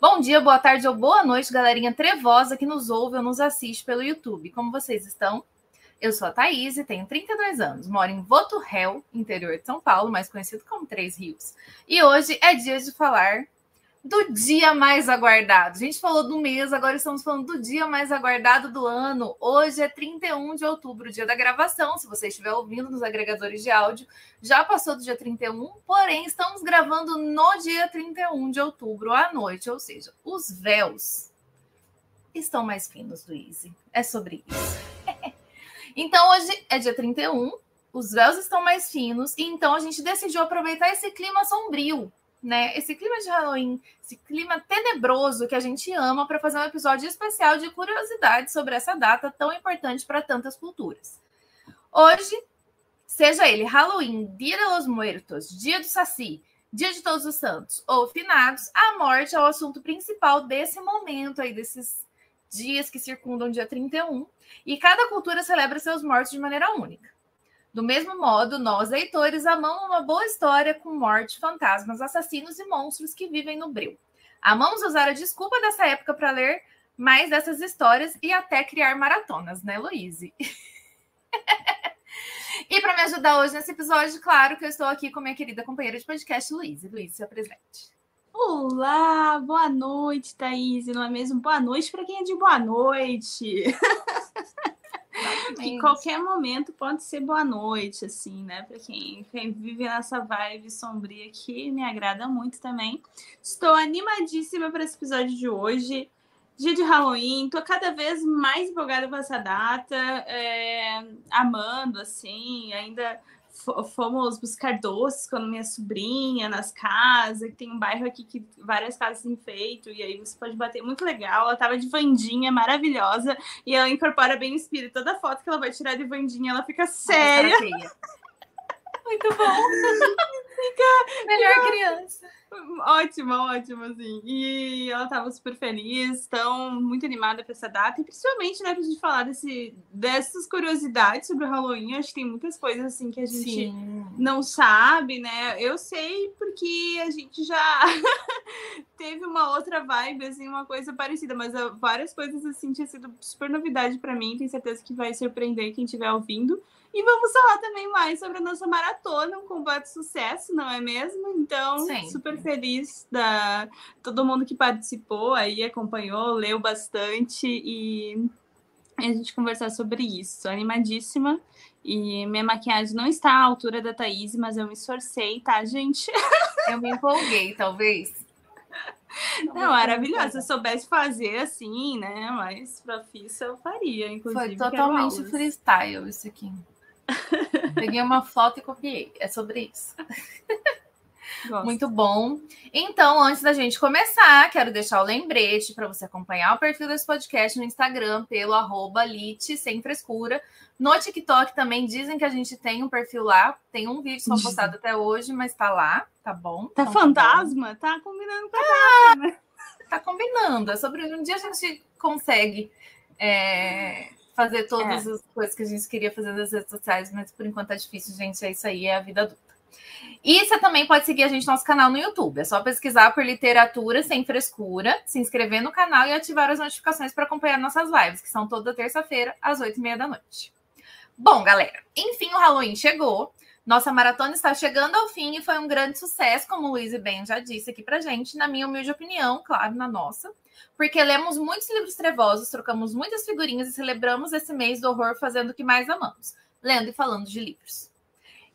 Bom dia, boa tarde ou boa noite, galerinha trevosa que nos ouve ou nos assiste pelo YouTube. Como vocês estão? Eu sou a Thaís e tenho 32 anos, moro em Voturrel, interior de São Paulo, mais conhecido como Três Rios. E hoje é dia de falar do dia mais aguardado. A gente falou do mês, agora estamos falando do dia mais aguardado do ano. Hoje é 31 de outubro, dia da gravação. Se você estiver ouvindo nos agregadores de áudio, já passou do dia 31, porém estamos gravando no dia 31 de outubro à noite, ou seja, os véus estão mais finos, Luiz. É sobre isso. então hoje é dia 31, os véus estão mais finos, e então a gente decidiu aproveitar esse clima sombrio né? Esse clima de Halloween, esse clima tenebroso que a gente ama para fazer um episódio especial de curiosidades sobre essa data tão importante para tantas culturas. Hoje, seja ele Halloween, Dia de los Muertos, Dia do Saci, Dia de Todos os Santos ou Finados, a morte é o assunto principal desse momento aí, desses dias que circundam dia 31, e cada cultura celebra seus mortos de maneira única. Do mesmo modo, nós, leitores, amamos uma boa história com morte, fantasmas, assassinos e monstros que vivem no breu. Amamos usar a desculpa dessa época para ler mais dessas histórias e até criar maratonas, né, Luíse? e para me ajudar hoje nesse episódio, claro que eu estou aqui com minha querida companheira de podcast, Luíse. Luíse, se apresente. Olá, boa noite, Thaís, não é mesmo? Boa noite para quem é de boa noite. que qualquer momento pode ser boa noite, assim, né? Para quem, quem vive nessa vibe sombria que me agrada muito também. Estou animadíssima para esse episódio de hoje. Dia de Halloween, tô cada vez mais empolgada com essa data, é, amando, assim, ainda fomos buscar doces com minha sobrinha nas casas, tem um bairro aqui que várias casas enfeitam, e aí você pode bater, muito legal. Ela tava de Vandinha, maravilhosa, e ela incorpora bem o espírito. Toda foto que ela vai tirar de Vandinha, ela fica séria. Muito bom. Fica, Melhor fica... criança. Ótima, ótima, assim. E ela tava super feliz, tão muito animada para essa data. E principalmente, né, pra gente falar desse, dessas curiosidades sobre o Halloween. Acho que tem muitas coisas, assim, que a gente Sim. não sabe, né? Eu sei porque a gente já teve uma outra vibe, assim, uma coisa parecida. Mas ah, várias coisas, assim, tinha sido super novidade para mim. Tenho certeza que vai surpreender quem estiver ouvindo. E vamos falar também mais sobre a nossa maratona, um completo sucesso, não é mesmo? Então, Sim. super feliz da todo mundo que participou aí, acompanhou, leu bastante e a gente conversar sobre isso. Animadíssima. E minha maquiagem não está à altura da Thaís, mas eu me esforcei, tá, gente? Eu me empolguei, talvez. Não, maravilhosa. Se eu soubesse fazer assim, né? Mais profissa, eu faria, inclusive. Foi totalmente freestyle isso aqui. Peguei uma foto e copiei. É sobre isso. Gosto. Muito bom. Então, antes da gente começar, quero deixar o lembrete para você acompanhar o perfil desse podcast no Instagram pelo arroba Lite sem frescura. No TikTok também dizem que a gente tem um perfil lá. Tem um vídeo só postado até hoje, mas tá lá, tá bom? Tá então, fantasma? Tá, tá combinando com a ah? Tá combinando. É sobre um dia a gente consegue é, fazer todas é. as coisas que a gente queria fazer nas redes sociais, mas por enquanto é difícil, gente. É isso aí, é a vida adulta. E você também pode seguir a gente no nosso canal no YouTube. É só pesquisar por literatura sem frescura, se inscrever no canal e ativar as notificações para acompanhar nossas lives, que são toda terça-feira, às oito e meia da noite. Bom, galera, enfim, o Halloween chegou. Nossa maratona está chegando ao fim e foi um grande sucesso, como o Luiz e Ben já disse aqui pra gente, na minha humilde opinião, claro, na nossa porque lemos muitos livros trevosos, trocamos muitas figurinhas e celebramos esse mês do horror fazendo o que mais amamos, lendo e falando de livros.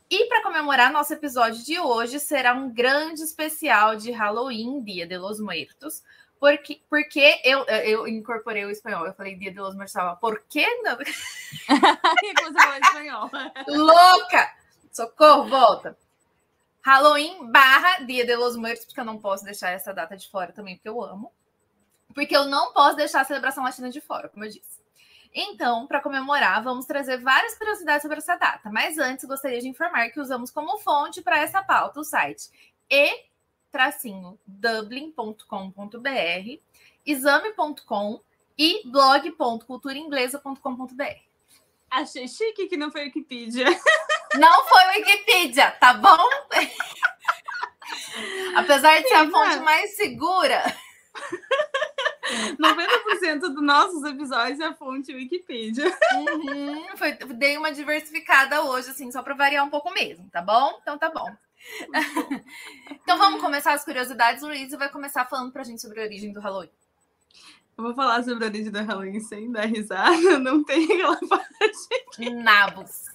E para comemorar nosso episódio de hoje, será um grande especial de Halloween, Dia de los Muertos, porque, porque eu, eu incorporei o espanhol. Eu falei Dia de los Muertos, por que não? espanhol. Louca! Socorro, volta! Halloween barra Dia de los Muertos, porque eu não posso deixar essa data de fora também, porque eu amo Porque eu não posso deixar a celebração latina de fora, como eu disse. Então, para comemorar, vamos trazer várias curiosidades sobre essa data. Mas antes, gostaria de informar que usamos como fonte para essa pauta o site e-dublin.com.br, exame.com e blog.culturainglesa.com.br. Achei chique que não foi Wikipedia. Não foi Wikipedia, tá bom? Apesar de ser a fonte mais segura. 90% dos nossos episódios é a fonte Wikipedia. Uhum, foi, dei uma diversificada hoje, assim, só para variar um pouco mesmo, tá bom? Então tá bom. então vamos começar as curiosidades. Luiz vai começar falando pra gente sobre a origem do Halloween. Eu vou falar sobre a origem do Halloween sem dar risada, não tem aquela parte. Nabos.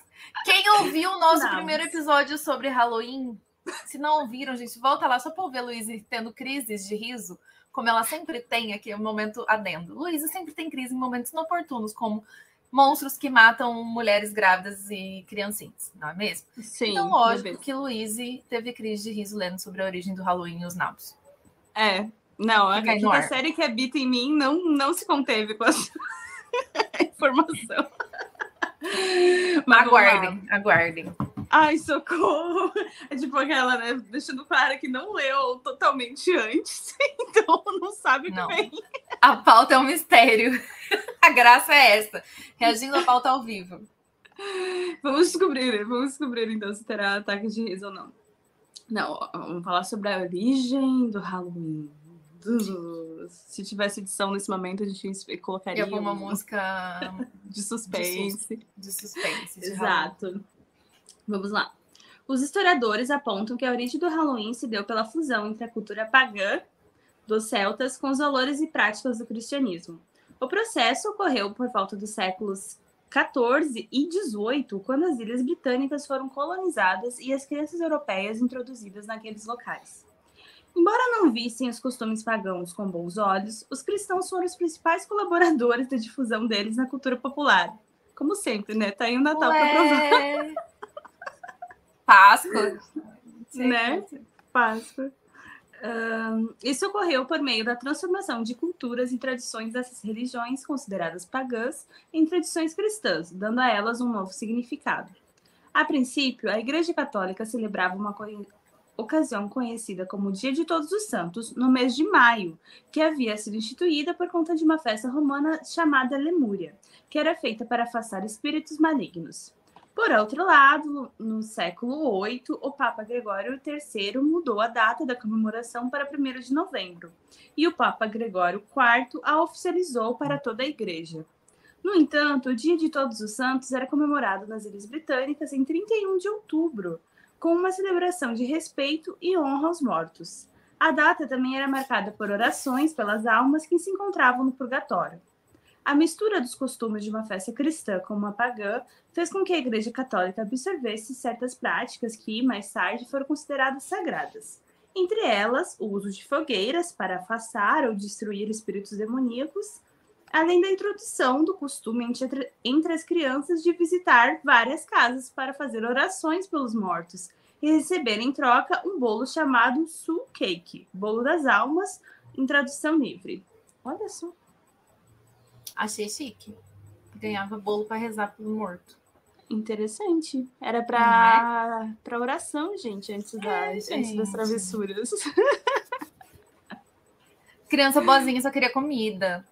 Quem ouviu o nosso Nabos. primeiro episódio sobre Halloween, se não ouviram, gente, volta lá só para ouvir a Luiz tendo crises de riso, como ela sempre tem aqui, um momento adendo. Luísa sempre tem crise em momentos inoportunos, como monstros que matam mulheres grávidas e criancinhas, não é mesmo? Sim. Então, lógico é que Luísa teve crise de riso lendo sobre a origem do Halloween e os nabos. É, não, a, a série que habita em mim não, não se conteve com essa informação. Mas aguardem, aguardem. Ai, socorro! É tipo aquela, né? Deixando claro que não leu totalmente antes, então não sabe o que vem. A pauta é um mistério. A graça é essa. Reagindo à pauta ao vivo. Vamos descobrir, vamos descobrir então se terá ataque de riso ou não. Não, vamos falar sobre a origem do Halloween. Se tivesse edição nesse momento, a gente colocaria. uma música de suspense. De suspense. De Exato. Vamos lá. Os historiadores apontam que a origem do Halloween se deu pela fusão entre a cultura pagã dos celtas com os valores e práticas do cristianismo. O processo ocorreu por volta dos séculos 14 e 18, quando as ilhas britânicas foram colonizadas e as crianças europeias introduzidas naqueles locais. Embora não vissem os costumes pagãos com bons olhos, os cristãos foram os principais colaboradores da difusão deles na cultura popular. Como sempre, né? Tá aí o Natal para provar. Páscoa. né? Páscoa. Um, isso ocorreu por meio da transformação de culturas e tradições dessas religiões consideradas pagãs em tradições cristãs, dando a elas um novo significado. A princípio, a Igreja Católica celebrava uma ocasião conhecida como Dia de Todos os Santos, no mês de maio, que havia sido instituída por conta de uma festa romana chamada Lemúria, que era feita para afastar espíritos malignos. Por outro lado, no século VIII, o Papa Gregório III mudou a data da comemoração para 1 de novembro, e o Papa Gregório IV a oficializou para toda a Igreja. No entanto, o Dia de Todos os Santos era comemorado nas Ilhas Britânicas em 31 de outubro, com uma celebração de respeito e honra aos mortos. A data também era marcada por orações pelas almas que se encontravam no purgatório. A mistura dos costumes de uma festa cristã com uma pagã fez com que a Igreja Católica absorvesse certas práticas que, mais tarde, foram consideradas sagradas. Entre elas, o uso de fogueiras para afastar ou destruir espíritos demoníacos, além da introdução do costume entre, as crianças de visitar várias casas para fazer orações pelos mortos e receber em troca um bolo chamado soul cake, bolo das almas, em tradução livre. Olha só. Achei chique. Ganhava bolo para rezar pelo morto. Interessante. Era para é? para oração, gente, antes, da, é, antes gente. das travessuras. Criança boazinha só queria comida.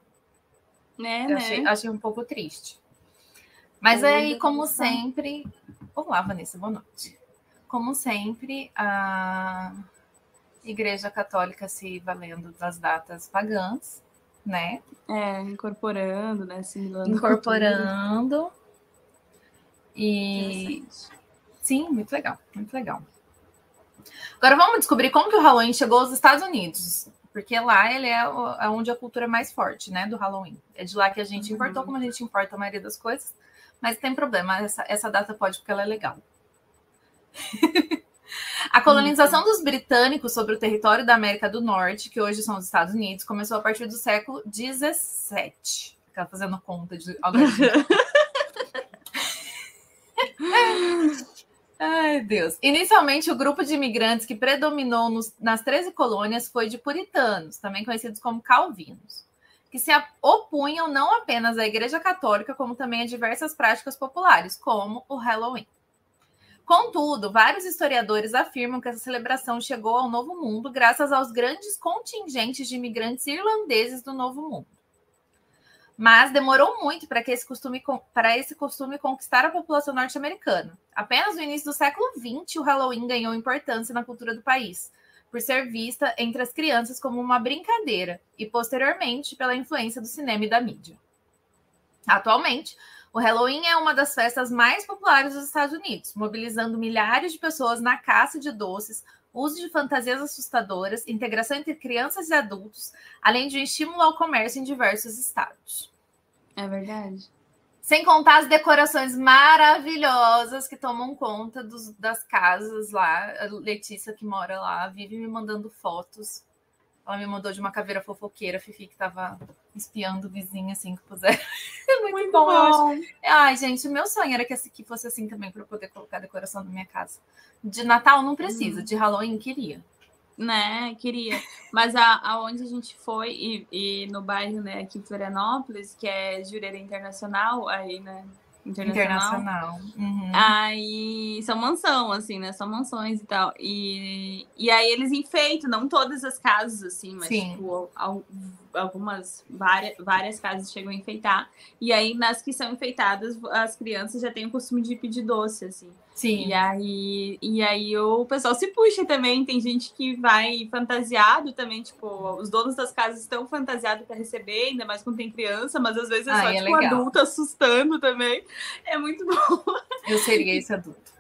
Né, né? Achei, achei, um pouco triste. Mas aí, como sempre. Olá, Vanessa, boa noite. Como sempre, a Igreja Católica se valendo das datas pagãs, né? É, incorporando, né? Assimilando. Incorporando. E. Sim, muito legal, muito legal. Agora vamos descobrir como que o Halloween chegou aos Estados Unidos porque lá ele é, é onde a cultura é mais forte, né, do Halloween. É de lá que a gente uhum. importou, como a gente importa a maioria das coisas, mas tem problema, essa, essa data pode porque ela é legal. a colonização dos britânicos sobre o território da América do Norte, que hoje são os Estados Unidos, começou a partir do século XVII. Ficar fazendo conta de. Ai, Deus. Inicialmente, o grupo de imigrantes que predominou nos, nas 13 colônias foi de puritanos, também conhecidos como calvinos. que se opunham não apenas à Igreja Católica, como também a diversas práticas populares, como o Halloween. Contudo, vários historiadores afirmam que essa celebração chegou ao Novo Mundo graças aos grandes contingentes de imigrantes irlandeses do Novo Mundo. Mas demorou muito para que esse costume para esse costume conquistar a população norte-americana. Apenas no início do século XX, o Halloween ganhou importância na cultura do país, por ser vista entre as crianças como uma brincadeira e posteriormente pela influência do cinema e da mídia. Atualmente, o Halloween é uma das festas mais populares dos Estados Unidos, mobilizando milhares de pessoas na caça de doces, uso de fantasias assustadoras, integração entre crianças e adultos, além de um estímulo ao comércio em diversos estados. É verdade. Sem contar as decorações maravilhosas que tomam conta dos, das casas lá. A Letícia, que mora lá, vive me mandando fotos. Ela me mandou de uma caveira fofoqueira, Fifi, que tava espiando o vizinho, assim, que puser. É muito, muito bom. bom. Ai, gente, o meu sonho era que, esse, que fosse assim também, para eu poder colocar decoração na minha casa. De Natal não precisa, uhum. de Halloween queria né? Queria. Mas a, aonde a gente foi, e, e no bairro, né, aqui em Florianópolis, que é Jureira Internacional, aí, né? Internacional. Internacional. Uhum. Aí são mansão, assim, né? São mansões e tal. E, e aí eles enfeitam, não todas as casas, assim, mas Sim. tipo, algumas, várias, várias casas chegam a enfeitar. E aí, nas que são enfeitadas, as crianças já têm o costume de pedir doce, assim. Sim. E aí, e aí o pessoal se puxa também. Tem gente que vai fantasiado também, tipo, os donos das casas estão fantasiados para receber, ainda mais quando tem criança, mas às vezes é só, é tipo, legal. adulto assustando também. É muito bom. Eu seria esse adulto.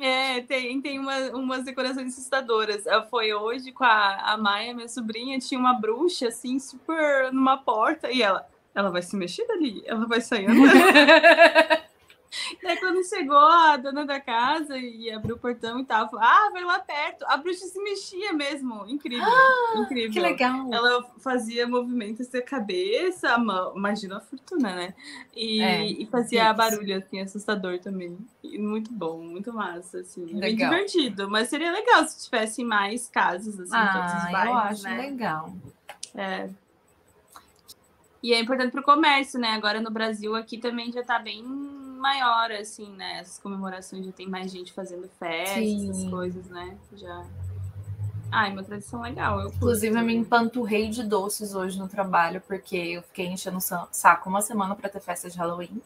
É, tem, tem uma, umas decorações assustadoras. Foi hoje com a, a Maia, minha sobrinha, tinha uma bruxa, assim, super numa porta, e ela, ela vai se mexer dali, ela vai sair andando. Daí quando chegou a dona da casa e abriu o portão e falou, ah, vai lá perto. A bruxa se mexia mesmo. Incrível. Ah, incrível. Que legal. Ela fazia movimentos da cabeça, imagina a fortuna, né? E, é, e fazia isso. barulho, assim, assustador também. E muito bom, muito massa, assim. Legal. Bem divertido. Mas seria legal se tivessem mais casas, assim, ah, todos os bairros, eu acho né? legal. É. E é importante para o comércio, né? Agora no Brasil aqui também já está bem maior, assim, né? Essas comemorações já tem mais gente fazendo festas, essas coisas, né? Já. É uma tradição legal. Eu Inclusive, eu me empanturrei de doces hoje no trabalho, porque eu fiquei enchendo o saco uma semana para ter festa de Halloween.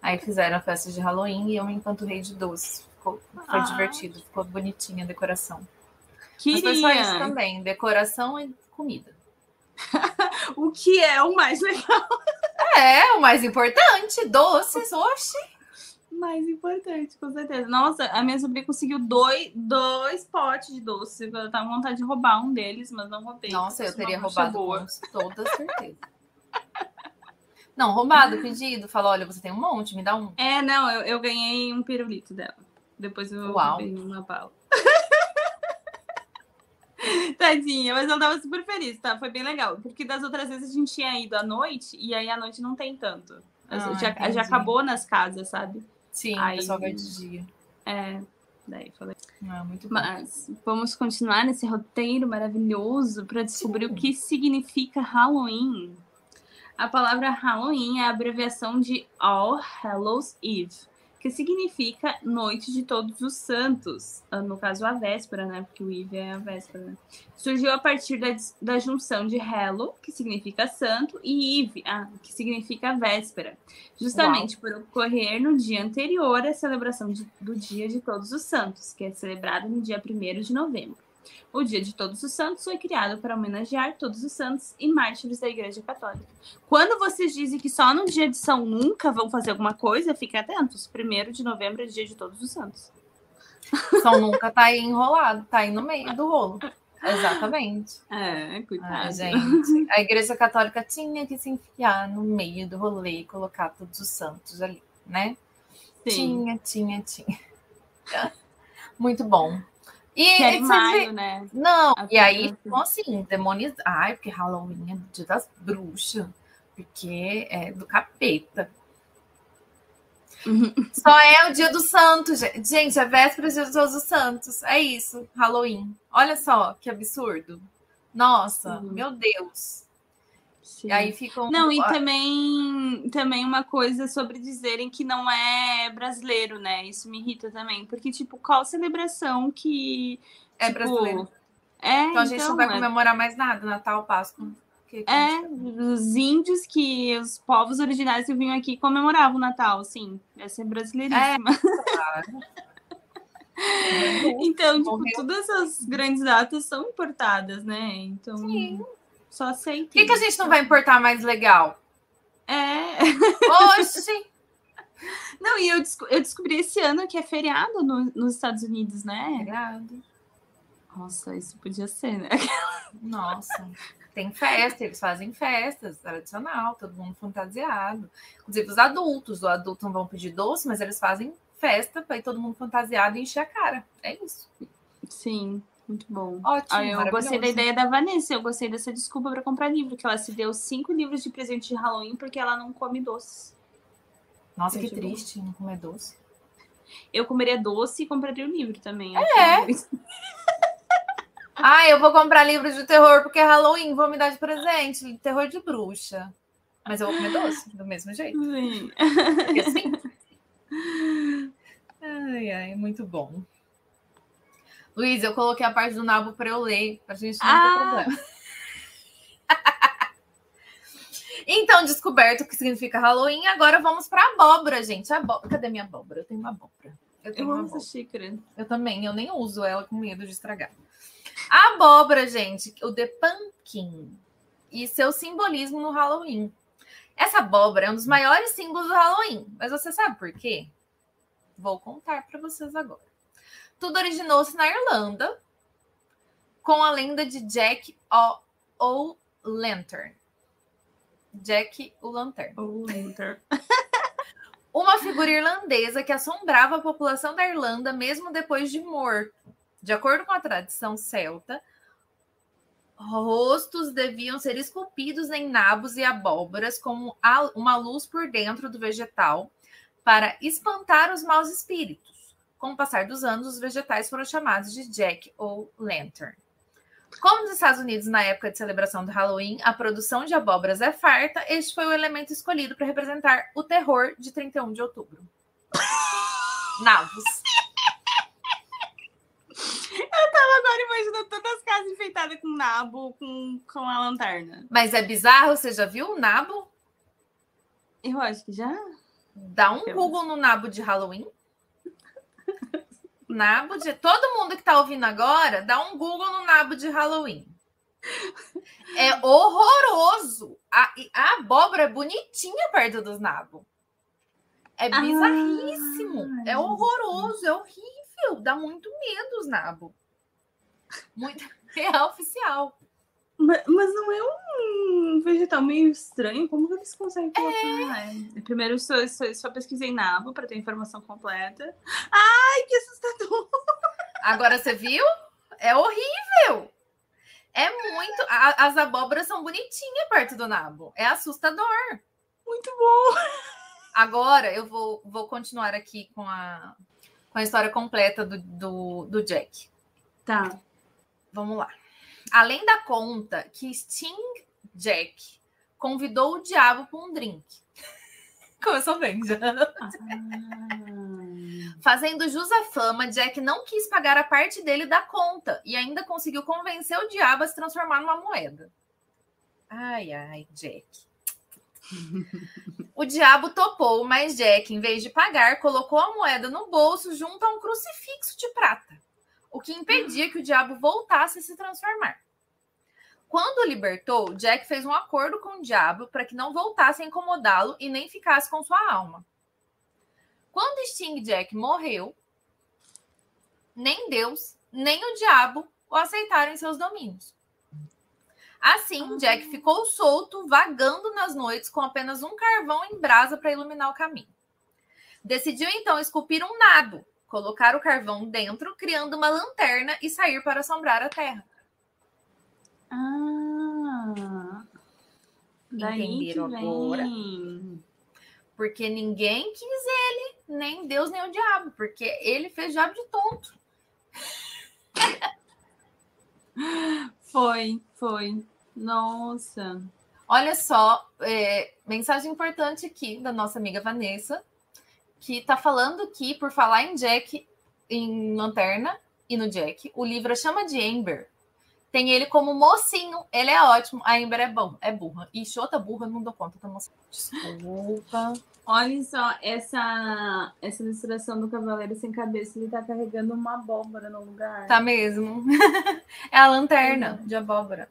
Aí fizeram a festa de Halloween e eu me empanturrei de doces. Ficou, foi ah. divertido, ficou bonitinha a decoração. Queria. Mas foi só isso também, decoração e comida. o que é o mais legal. É, o mais importante, doces, oxe. Mais importante, com certeza. Nossa, a minha sobrinha conseguiu dois, dois potes de doce. Eu tava com vontade de roubar um deles, mas não roubei. Nossa, eu teria roubado com toda certeza. não, roubado, pedido. Falou, olha, você tem um monte, me dá um. É, não, eu, eu ganhei um pirulito dela. Depois eu Uau. uma bala. Tadinha, mas eu tava super feliz, tá? Foi bem legal. Porque das outras vezes a gente tinha ido à noite e aí à noite não tem tanto. Ah, já, já acabou nas casas, sabe? Sim, aí, pessoal vai de dia. É, daí falei. Ah, muito bom. Mas vamos continuar nesse roteiro maravilhoso para descobrir Sim. o que significa Halloween. A palavra Halloween é a abreviação de All Hallows Eve que significa Noite de Todos os Santos, ah, no caso a véspera, né? Porque o Eve é a véspera. Né? Surgiu a partir da, da junção de Hello, que significa santo, e Eve, ah, que significa véspera, justamente Uau. por ocorrer no dia anterior à celebração de, do Dia de Todos os Santos, que é celebrado no dia 1 de novembro. O Dia de Todos os Santos foi criado para homenagear todos os santos e mártires da Igreja Católica. Quando vocês dizem que só no dia de São Nunca vão fazer alguma coisa, fiquem atentos. Primeiro de novembro é Dia de Todos os Santos. São Nunca tá aí enrolado, tá aí no meio do rolo. Exatamente. É, cuidado. Ah, gente, a Igreja Católica tinha que se enfiar no meio do rolê e colocar todos os santos ali, né? Sim. Tinha, tinha, tinha. Muito bom. E que é maio, né? Não, a e aí, então, assim, demonizar. Ai, porque Halloween é dia das bruxas, porque é do capeta. Uhum. Só é o dia do santo, gente. É véspera de todos os santos. É isso, Halloween. Olha só que absurdo. Nossa, uhum. meu Deus. Sim. Aí ficam. Não, e também, também uma coisa sobre dizerem que não é brasileiro, né? Isso me irrita também. Porque, tipo, qual celebração que. É tipo, brasileiro. É, Então a gente não vai é- comemorar mais nada, Natal, Páscoa. Que- que É, os índios que os povos originários que vinham aqui comemoravam o Natal, sim. Essa é brasileiríssima. claro. Então, tipo, todas essas grandes datas são importadas, né? Então, Sim. Só aceita. Por que, que a gente não vai importar mais legal? É. Oxi! Não, e eu, desco- eu descobri esse ano que é feriado no- nos Estados Unidos, né? Obrigado. Nossa, isso podia ser, né? Nossa, tem festa, eles fazem festas, tradicional, todo mundo fantasiado. Inclusive os adultos, os adultos não vão pedir doce, mas eles fazem festa para ir todo mundo fantasiado e encher a cara. É isso. Sim, muito bom. Ótimo. Ah, eu gostei da ideia da Vanessa, eu gostei dessa desculpa para comprar livro, que ela se deu cinco livros de presente de Halloween porque ela não come doce. Nossa, que Gente, triste não comer doce. Eu comeria doce e compraria o livro também. É. Ah, eu vou comprar livros de terror porque é Halloween, vou me dar de presente, terror de bruxa. Mas eu vou comer doce, do mesmo jeito. Sim. Porque sim. Ai, ai, muito bom. Luiz, eu coloquei a parte do nabo para eu ler, pra gente não Ah. ter problema. então, descoberto o que significa Halloween, agora vamos para abóbora, gente. Abóbora. Cadê minha abóbora? Eu tenho uma abóbora. Eu tenho Eu uma amo abóbora. essa xícara. Eu também, eu nem uso ela com medo de estragar. A abóbora, gente, o The Pumpkin e seu simbolismo no Halloween. Essa abóbora é um dos maiores símbolos do Halloween, mas você sabe por quê? Vou contar para vocês agora. Tudo originou-se na Irlanda com a lenda de Jack o Lantern. Jack o Lantern Oh, Winter. uma figura irlandesa que assombrava a população da Irlanda mesmo depois de morto. De acordo com a tradição celta, rostos deviam ser esculpidos em nabos e abóboras como uma luz por dentro do vegetal para espantar os maus espíritos. Com o passar dos anos, os vegetais foram chamados de Jack ou Lantern. Como nos Estados Unidos, na época de celebração do Halloween, a produção de abóboras é farta, este foi o elemento escolhido para representar o terror de 31 de outubro. Navos. Agora imagina todas as casas enfeitadas com nabo, com, com a lanterna. Mas é bizarro, você já viu o nabo? Eu acho que já. Dá um. Google no nabo de Halloween. Nabo de. Todo mundo que tá ouvindo agora, dá um Google no nabo de Halloween. É horroroso. A, a abóbora é bonitinha perto dos nabos. É bizarríssimo. Ah, é horroroso, é horrível. Dá muito medo os nabos. Muito real oficial. Mas, mas não é um vegetal meio estranho? Como que eles conseguem colocar? É. Primeiro, eu só, só, só pesquisei nabo para ter informação completa. Ai, que assustador! Agora você viu? É horrível. É muito. a- as abóboras são bonitinhas perto do nabo. É assustador. Muito bom! Agora eu vou, vou continuar aqui com a, com a história completa do, do, do Jack. Tá. Vamos lá. Além da conta que Sting Jack convidou o diabo para um drink. Começou bem já. Ah. Fazendo jus à fama, Jack não quis pagar a parte dele da conta e ainda conseguiu convencer o diabo a se transformar numa moeda. Ai, ai, Jack. O diabo topou, mas Jack, em vez de pagar, colocou a moeda no bolso junto a um crucifixo de prata, o que impedia que o diabo voltasse a se transformar. Quando o libertou, Jack fez um acordo com o diabo para que não voltasse a incomodá-lo e nem ficasse com sua alma. Quando Sting Jack morreu, nem Deus, nem o diabo o aceitaram em seus domínios. Assim, Jack ficou solto, vagando nas noites com apenas um carvão em brasa para iluminar o caminho. Decidiu então esculpir um nabo, colocar o carvão dentro, criando uma lanterna e sair para assombrar a terra. Ah. Daí Entenderam agora? Porque ninguém quis ele, nem Deus, nem o diabo, porque ele fez diabo de tonto. Foi, foi. Nossa. Olha só, é, mensagem importante aqui da nossa amiga Vanessa, que está falando que, por falar em Jack, em Lanterna e no Jack, o livro chama de Amber. Tem ele como mocinho. Ele é ótimo. A Amber é bom, é burra. E Xota burra, não dou conta da moça. Desculpa. Olha só, essa, essa ilustração do Cavaleiro Sem Cabeça, ele tá carregando uma abóbora no lugar. Tá mesmo. é a lanterna de abóbora.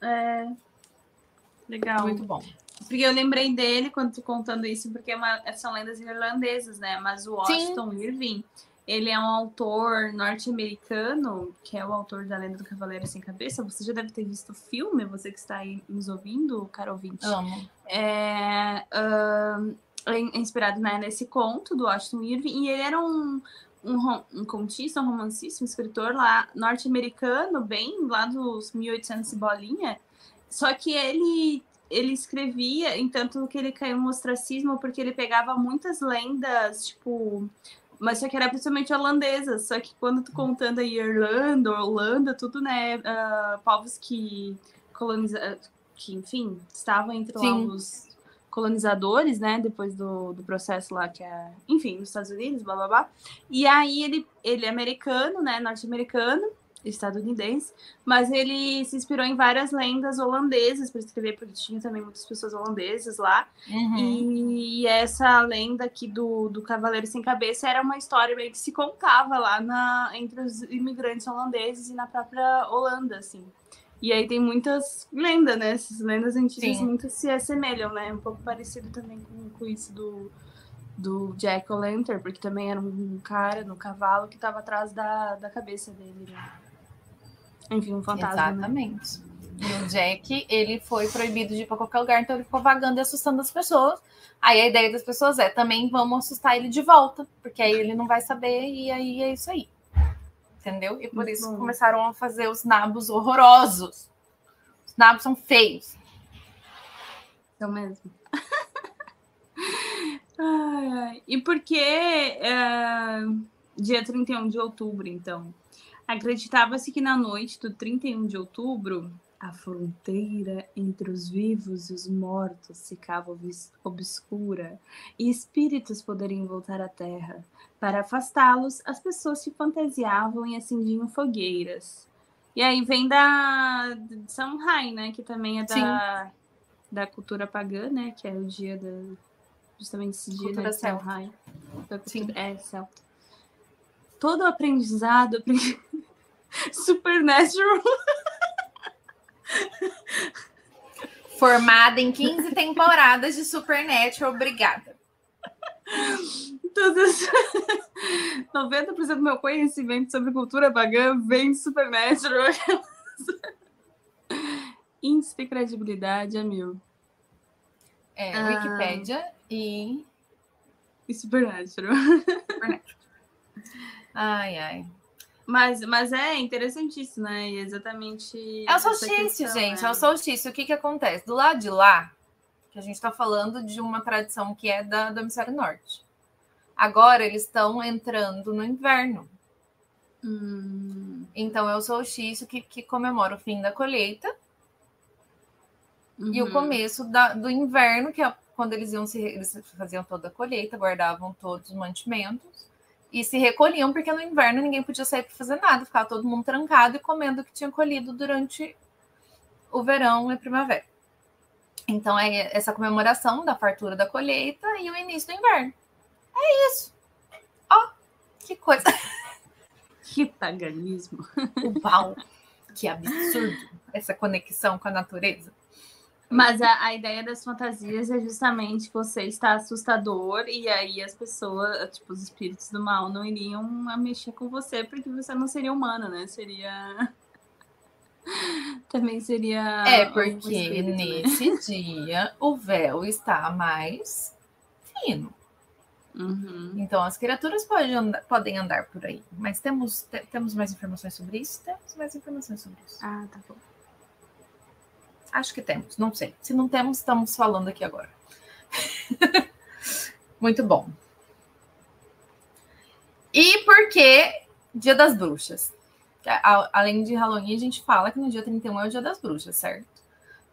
É. Legal. Muito bom. Porque eu lembrei dele quando tô contando isso, porque é uma, são lendas irlandesas, né? Mas o Washington Sim. Irving, ele é um autor norte-americano, que é o autor da Lenda do Cavaleiro Sem Cabeça. Você já deve ter visto o filme, você que está aí nos ouvindo, caro ouvinte. Amo. É, uh, é inspirado né, nesse conto do Washington Irving, e ele era um, um, um contista, um romancista, um escritor lá norte-americano, bem lá dos 1800 e bolinha. Só que ele ele escrevia, entanto que ele caiu no ostracismo, porque ele pegava muitas lendas, tipo, mas só que era principalmente holandesa. Só que quando tu contando aí Irlanda, Holanda, tudo, né, uh, povos que colonizaram, que enfim, estavam entre os colonizadores, né, depois do, do processo lá que é, enfim, nos Estados Unidos, blá blá blá. E aí ele, ele é americano, né, norte-americano, estadunidense, mas ele se inspirou em várias lendas holandesas para escrever, porque tinha também muitas pessoas holandesas lá. Uhum. E essa lenda aqui do, do Cavaleiro Sem Cabeça era uma história meio que se contava lá na, entre os imigrantes holandeses e na própria Holanda, assim. E aí tem muitas lendas, né? Essas lendas antigas Sim. muito se assemelham, né? Um pouco parecido também com, com isso do, do Jack O'Lantern, porque também era um cara no cavalo que estava atrás da, da cabeça dele, né? Enfim, um fantasma. Né? Exatamente. Né? E o Jack, ele foi proibido de ir para qualquer lugar, então ele ficou vagando e assustando as pessoas. Aí a ideia das pessoas é também vamos assustar ele de volta, porque aí ele não vai saber e aí é isso aí. Entendeu? E por isso começaram a fazer os nabos horrorosos. Os nabos são feios. São mesmo. ai, ai. E por que é, dia 31 de outubro, então? Acreditava-se que na noite do 31 de outubro, a fronteira entre os vivos e os mortos ficava obscura e espíritos poderiam voltar à Terra. Para afastá-los, as pessoas se fantasiavam e acendiam fogueiras. E aí vem da de Samhain, né? Que também é da, da cultura pagã, né? Que é o dia da. Justamente esse dia cultura né, Samhain. Sim. É, celta. Todo aprendizado. Supernatural. Formada em 15 temporadas de Supernatural, obrigada. Todas... 90% do meu conhecimento sobre cultura pagã vem de Supernatural. Índice de credibilidade é mil. É, ah. Wikipédia e. E Supernatural. Supernatural. Ai, ai. Mas, mas é interessantíssimo, né? E exatamente. É o solstício, gente. Né? É o solstício. O que, que acontece? Do lado de lá, que a gente está falando de uma tradição que é da, do hemisfério norte. Agora eles estão entrando no inverno. Hum. Então é o solstício que, que comemora o fim da colheita uhum. e o uhum. começo da, do inverno, que é quando eles iam se eles faziam toda a colheita, guardavam todos os mantimentos e se recolhiam, porque no inverno ninguém podia sair para fazer nada, ficava todo mundo trancado e comendo o que tinha colhido durante o verão e a primavera. Então é essa comemoração da fartura da colheita e o início do inverno. É isso. Ó, oh, que coisa. Que paganismo. Uau, que absurdo essa conexão com a natureza. Mas a, a, ideia das fantasias é justamente você estar assustador e aí as pessoas, tipo, os espíritos do mal não iriam mexer com você porque você não seria humano, né? Seria. Também seria. É, porque um nesse né? dia o véu está mais fino. Uhum. Então as criaturas podem andar, podem andar por aí. Mas temos, te, temos mais informações sobre isso? Temos mais informações sobre isso. Ah, tá bom. Acho que temos, não sei. Se não temos, estamos falando aqui agora. Muito bom. E por que Dia das Bruxas? Além de Halloween, a gente fala que no dia 31 é o Dia das Bruxas, certo?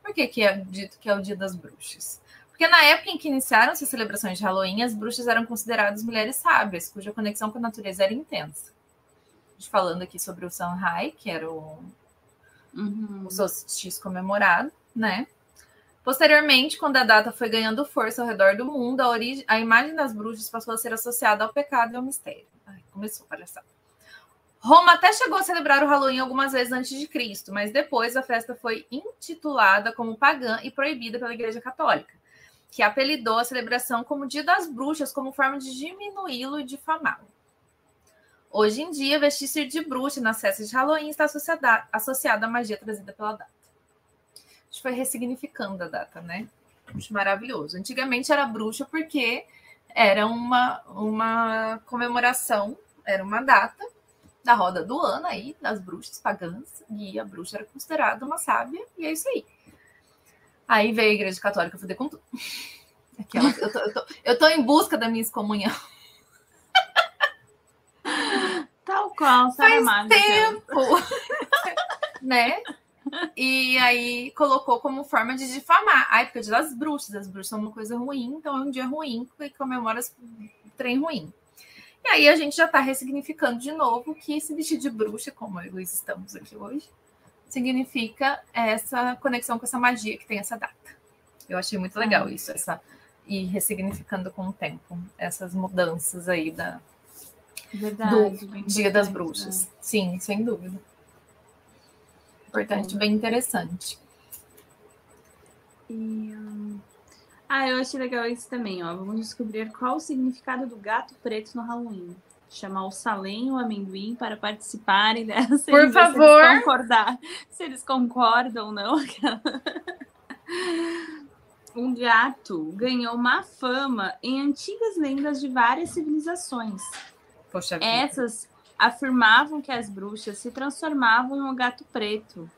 Por que, que é dito que é o dia das bruxas? Porque na época em que iniciaram-se as celebrações de Halloween, as bruxas eram consideradas mulheres sábias, cuja conexão com a natureza era intensa. Falando aqui sobre o Samhain, que era o, uhum. o solstício comemorado, né? Posteriormente, quando a data foi ganhando força ao redor do mundo, a, origem, a imagem das bruxas passou a ser associada ao pecado e ao mistério. Ai, começou, palhaçada. Roma até chegou a celebrar o Halloween algumas vezes antes de Cristo, mas depois a festa foi intitulada como pagã e proibida pela Igreja Católica, que apelidou a celebração como Dia das Bruxas como forma de diminuí-lo e difamá-lo. Hoje em dia, vestir de bruxa nas festas de Halloween está associada, à magia trazida pela data. A gente foi ressignificando a data, né? Acho maravilhoso. Antigamente era bruxa porque era uma, uma comemoração, era uma data da roda do ano aí, das bruxas pagãs, e a bruxa era considerada uma sábia, e é isso aí. Aí veio a igreja católica foder com tudo. Aquela, eu, tô, eu, tô, eu tô em busca da minha excomunhão. Tal qual, Faz tempo, né? E aí colocou como forma de difamar. Ai, porque é dia das bruxas, as bruxas são uma coisa ruim, então é um dia ruim que comemora trem ruim. E aí a gente já está ressignificando de novo que esse vestido de bruxa, como eu e Luiz estamos aqui hoje, significa essa conexão com essa magia que tem essa data. Eu achei muito legal ah. isso, essa e ressignificando com o tempo essas mudanças aí da Verdade, do Dia das Bruxas. Né? Sim, sem dúvida. Importante, bem interessante. E, um... Ah, eu achei legal isso também, ó. Vamos descobrir qual o significado do gato preto no Halloween. Chamar o Salem e o amendoim para participarem dessa. Por favor. Se eles, concordar, se eles concordam ou não. um gato ganhou uma fama em antigas lendas de várias civilizações. Poxa Essas afirmavam que as bruxas se transformavam em um gato preto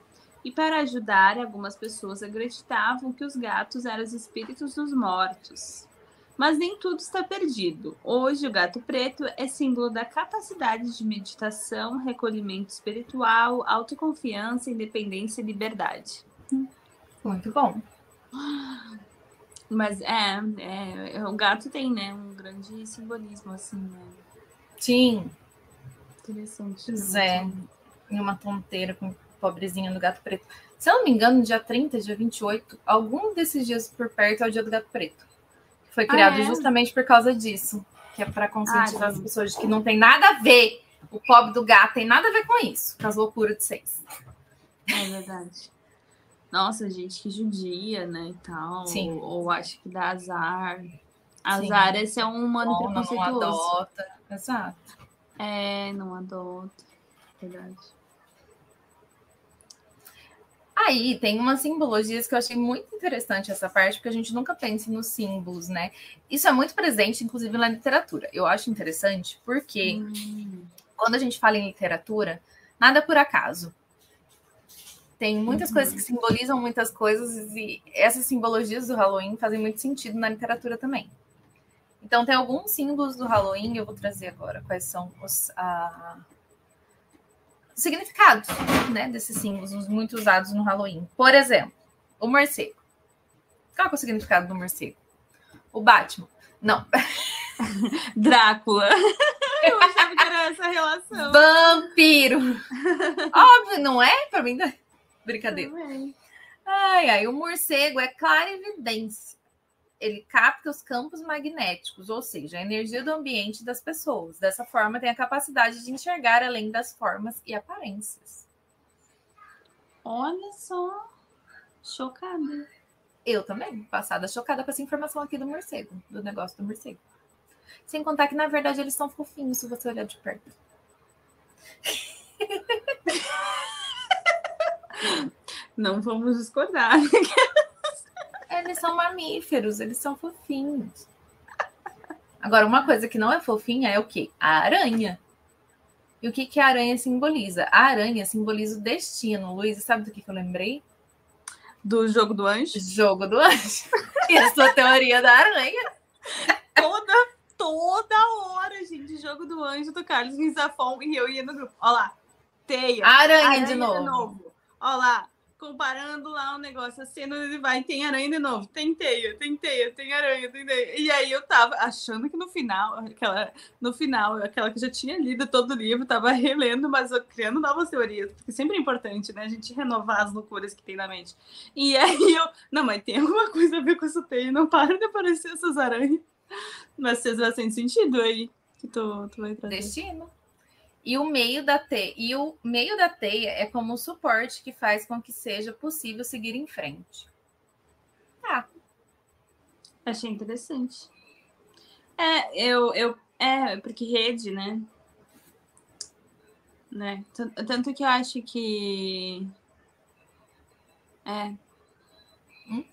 e para ajudar, algumas pessoas acreditavam que os gatos eram os espíritos dos mortos. Mas nem tudo está perdido. Hoje, o gato preto é símbolo da capacidade de meditação, recolhimento espiritual, autoconfiança, independência e liberdade. Muito bom. Mas é, é, o gato tem, né, um grande simbolismo, assim, né? Sim. Interessante. Zé, em uma tonteira com pobrezinha do gato preto. Se eu não me engano, dia 30, dia 28, algum desses dias por perto é o dia do gato preto. Foi criado ah, é? justamente por causa disso. Que é para conscientizar ah, as pessoas de que não tem nada a ver. O pobre do gato tem nada a ver com isso, com as loucuras de vocês. É verdade. Nossa, gente que judia, né, e tal. Sim. Ou, ou acha que dá azar. Azar, Sim. esse é um humano Bom, preconceituoso. Não adota. Exato. É, não adota. Verdade. Aí tem umas simbologias que eu achei muito interessante essa parte, porque a gente nunca pensa nos símbolos, né? Isso é muito presente, inclusive, na literatura. Eu acho interessante porque hum. quando a gente fala em literatura, nada por acaso. Tem muitas uhum. coisas que simbolizam muitas coisas, e essas simbologias do Halloween fazem muito sentido na literatura também. Então, tem alguns símbolos do Halloween, eu vou trazer agora quais são os, a, significados né, desses símbolos muito usados no Halloween. Por exemplo, o morcego. Qual é o significado do morcego? O Batman. Não. Drácula. Eu achava que era essa relação. Vampiro. Óbvio, não é? Para mim, não. brincadeira. Ai, ai, o morcego é clara evidência ele capta os campos magnéticos, ou seja, a energia do ambiente das pessoas. Dessa forma, tem a capacidade de enxergar além das formas e aparências. Olha só, chocada. Eu também, passada chocada com essa informação aqui do morcego, do negócio do morcego. Sem contar que, na verdade, eles são fofinhos se você olhar de perto. Não vamos discordar. Eles são mamíferos, eles são fofinhos. Agora, uma coisa que não é fofinha é o quê? A aranha. E o que, que a aranha simboliza? A aranha simboliza o destino. Luiz, sabe do que, que eu lembrei? Do jogo do anjo? Jogo do anjo. e a sua teoria da aranha. Toda, toda hora, gente. Jogo do anjo do Carlos Rizafon e eu ia no grupo. Olha lá. Teia. Aranha, aranha de novo. novo. Olha lá comparando lá o um negócio, a cena ele vai, tem aranha de novo, tem teia, tem teia, tem aranha, tem teia. E aí eu tava achando que no final, aquela, no final, aquela que já tinha lido todo o livro, tava relendo, mas criando novas teorias, porque sempre é importante, né, a gente renovar as loucuras que tem na mente. E aí eu, não, mas tem alguma coisa a ver com essa teia, não para de aparecer essas aranhas. Mas fez bastante sentido aí que tu, tu vai trazer. Destino. E o meio da teia, e o meio da teia é como um suporte que faz com que seja possível seguir em frente. Ah. Achei interessante. É, eu, eu é, porque rede, né? Né? Tanto que eu acho que é. Hum?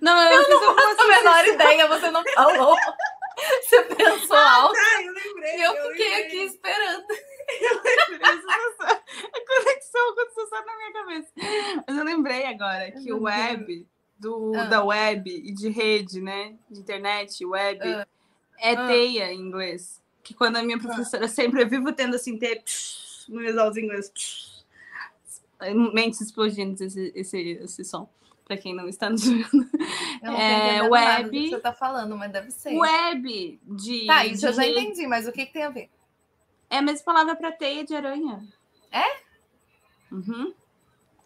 Não, eu, eu não faço a menor ideia, você não falou. Você pensou ah, alto. Tá, eu lembrei. Eu, eu fiquei lembrei. aqui esperando. Eu lembrei. A conexão aconteceu só na minha cabeça. Mas eu lembrei agora que o web, do, ah. da web e de rede, né? De internet, web, ah. é ah. teia em inglês. Que quando a minha professora sempre, eu vivo tendo assim, ter no meus aulas em inglês. Mentes explodindo esse, esse, esse som para quem não está nos vendo. é, web. que você está falando, mas deve ser. Web de. Tá, isso de eu já entendi, mas o que, que tem a ver? É a mesma palavra para teia de aranha. É? Uhum.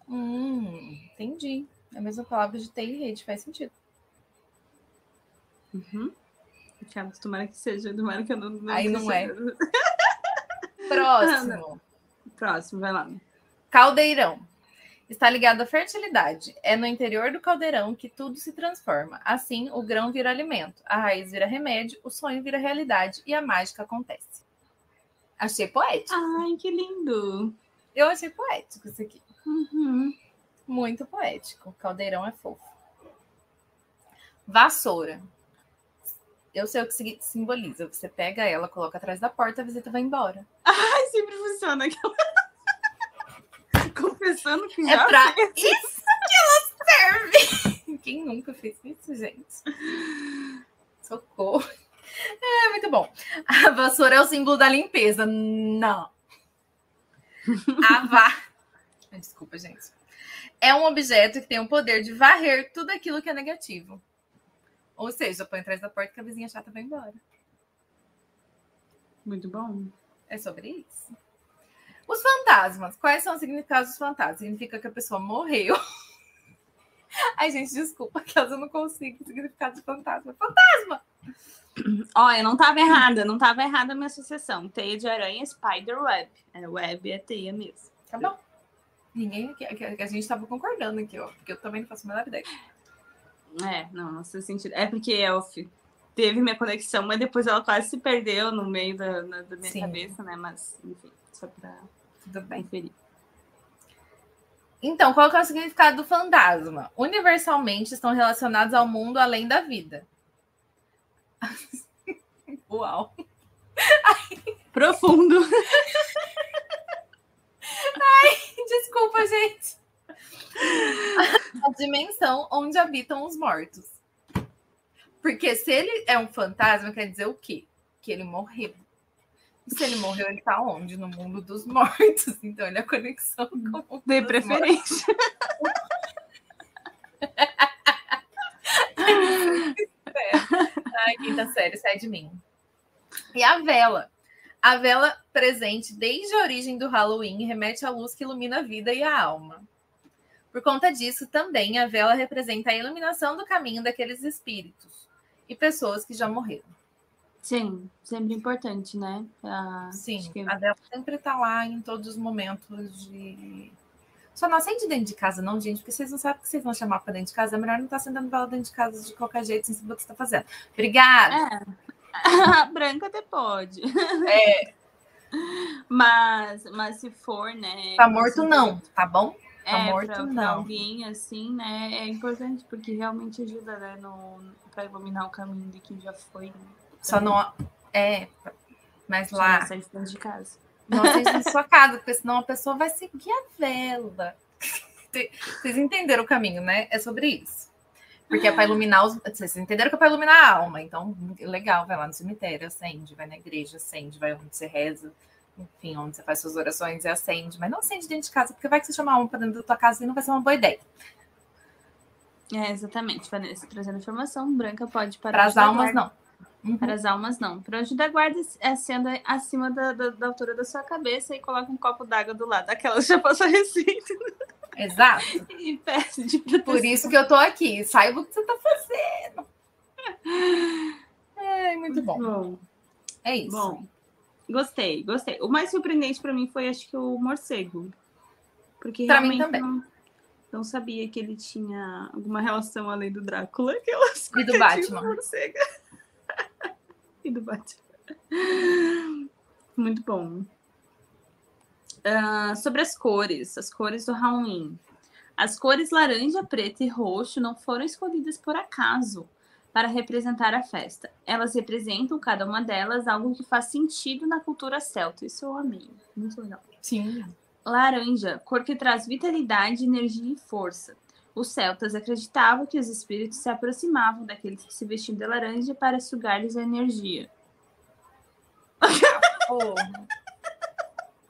Hum, entendi. É a mesma palavra de teia e rede, faz sentido. Uhum. Thiago, tomara que seja, tomara que eu não. não Aí não é. Próximo. Próximo, vai lá. Caldeirão está ligado à fertilidade. É no interior do caldeirão que tudo se transforma. Assim, o grão vira alimento, a raiz vira remédio, o sonho vira realidade e a mágica acontece. Achei poético. Ai, que lindo! Eu achei poético isso aqui. Uhum. Muito poético. Caldeirão é fofo. Vassoura. Eu sei o que simboliza. Você pega ela, coloca atrás da porta, a visita vai embora. Ai, sempre funciona aquela. confessando que é pra fez. isso que ela serve. Quem nunca fez isso, gente? Socorro. É muito bom. A vassoura é o símbolo da limpeza. Não. A vá. Desculpa, gente. É um objeto que tem o poder de varrer tudo aquilo que é negativo. Ou seja, põe atrás da porta que a vizinha chata vai embora. Muito bom. É sobre isso. Os fantasmas. Quais são os significados dos fantasmas? Significa que a pessoa morreu. Ai, gente, desculpa, que eu não consigo o significado de fantasma. Fantasma! Olha, não estava errada, não estava errada a minha associação. Teia de aranha, spider web. É, web é teia mesmo. Tá bom. Ninguém aqui, a gente estava concordando aqui, ó, porque eu também não faço a menor ideia. É, não, não sei sentido. É porque Elf teve minha conexão, mas depois ela quase se perdeu no meio da, da minha Sim. cabeça, né? Mas, enfim, só para tudo bem. Feliz. Então, qual é o significado do fantasma? Universalmente estão relacionados ao mundo além da vida. Uau! Profundo. Ai, desculpa, gente. A dimensão onde habitam os mortos. Porque se ele é um fantasma, quer dizer o quê? Que ele morreu. Se ele morreu, ele tá onde? No mundo dos mortos. Então ele é a conexão com o mundo De preferência. é. Ai, quinta série, sai de mim. E a vela. A vela presente desde a origem do Halloween remete à luz que ilumina a vida e a alma. Por conta disso, também a vela representa a iluminação do caminho daqueles espíritos e pessoas que já morreram. Sim, sempre importante, né? A, Sim, que... a dela sempre tá lá em todos os momentos de. Só não acende dentro de casa, não, gente, porque vocês não sabem o que vocês vão chamar para dentro de casa. É melhor não estar tá acendendo vela dentro de casa de qualquer jeito, sem saber o que você está fazendo. Obrigada! É. A branca até pode. É. Mas, mas se for, né? Tá morto, não, tá bom? Tá é, morto, pra, não. Pra alguém, assim, né? É importante, porque realmente ajuda, né? No, pra iluminar o caminho de quem já foi. Né? Só não. É, mas lá. Não dentro de casa. Não seja na sua casa, porque senão a pessoa vai seguir a vela. Vocês entenderam o caminho, né? É sobre isso. Porque é para iluminar os. Vocês entenderam que é para iluminar a alma. Então, legal, vai lá no cemitério, acende, vai na igreja, acende, vai onde você reza, enfim, onde você faz suas orações e acende, mas não acende dentro de casa, porque vai que você chamar uma para dentro da tua casa e não vai ser uma boa ideia. É, exatamente, Vanessa, trazendo informação, branca pode para Para as almas, não. Uhum. Para as almas, não. Para anjo da guarda, acenda acima da, da, da, altura da sua cabeça e coloca um copo d'água do lado. Aquela já passou a receita. Exato. e peça de proteção. Por isso que eu tô aqui. Saiba o que você tá fazendo. É, muito bom. bom. É isso. Bom, gostei, gostei. O mais surpreendente para mim foi, acho que, o morcego. Porque pra realmente mim também. Não, não sabia que ele tinha alguma relação além do Drácula. Aquelas e do Batman. Morcego. e do Batman. Muito bom. Uh, sobre as cores, as cores do Halloween. As cores laranja, preto e roxo não foram escolhidas por acaso para representar a festa. Elas representam, cada uma delas, algo que faz sentido na cultura celta. Isso eu amei. Muito legal. Sim. Laranja, cor que traz vitalidade, energia e força. Os celtas acreditavam que os espíritos se aproximavam daqueles que se vestiam de laranja para sugar-lhes a energia. Oh.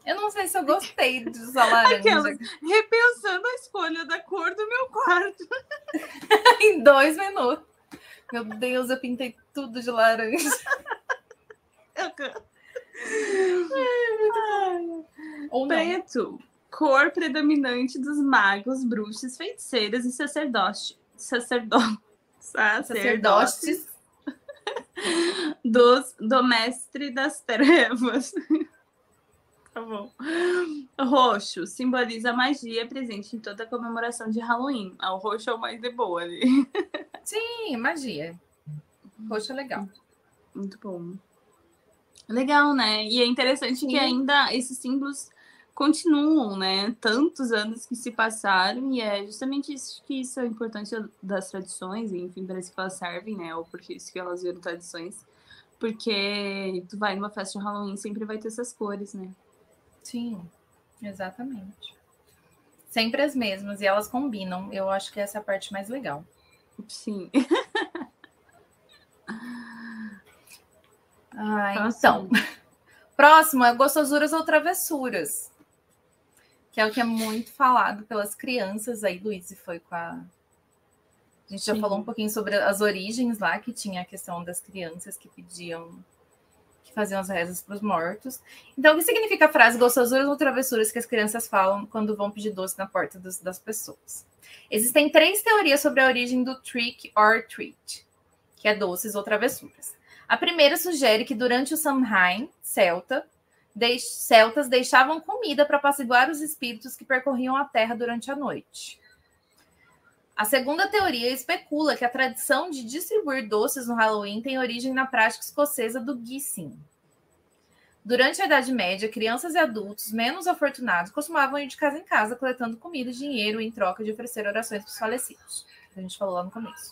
Eu não sei se eu gostei de usar laranja. Aquelas, repensando a escolha da cor do meu quarto. em dois minutos. Meu Deus, eu pintei tudo de laranja. Ou Preto, cor predominante dos magos, bruxos, feiticeiras e sacerdotes. Sacerdotes. Sacerdotes. Dos, do mestre das trevas. Tá bom. Roxo simboliza a magia presente em toda a comemoração de Halloween. Ah, o roxo é o mais de boa ali. Sim, magia. Roxo é legal. Muito bom. Legal, né? E é interessante Sim. que ainda esses símbolos continuam, né? Tantos anos que se passaram, e é justamente isso que isso é importante das tradições, enfim, parece que elas servem, né? Ou porque isso que elas viram tradições. Porque tu vai numa festa de Halloween, sempre vai ter essas cores, né? Sim, exatamente. Sempre as mesmas, e elas combinam. Eu acho que essa é a parte mais legal. Sim. ah, então. Próximo é gostosuras ou travessuras. Que é o que é muito falado pelas crianças. Aí, Luiz, foi com a. A gente já Sim. falou um pouquinho sobre as origens lá, que tinha a questão das crianças que pediam que faziam as rezas para os mortos. Então, o que significa a frase gostosuras ou travessuras que as crianças falam quando vão pedir doce na porta dos, das pessoas? Existem três teorias sobre a origem do trick or treat, que é doces ou travessuras. A primeira sugere que durante o Samhain celta, de, celtas deixavam comida para apaciguar os espíritos que percorriam a terra durante a noite. A segunda teoria especula que a tradição de distribuir doces no Halloween tem origem na prática escocesa do guissing. Durante a Idade Média, crianças e adultos menos afortunados costumavam ir de casa em casa coletando comida e dinheiro em troca de oferecer orações para os falecidos. A gente falou lá no começo.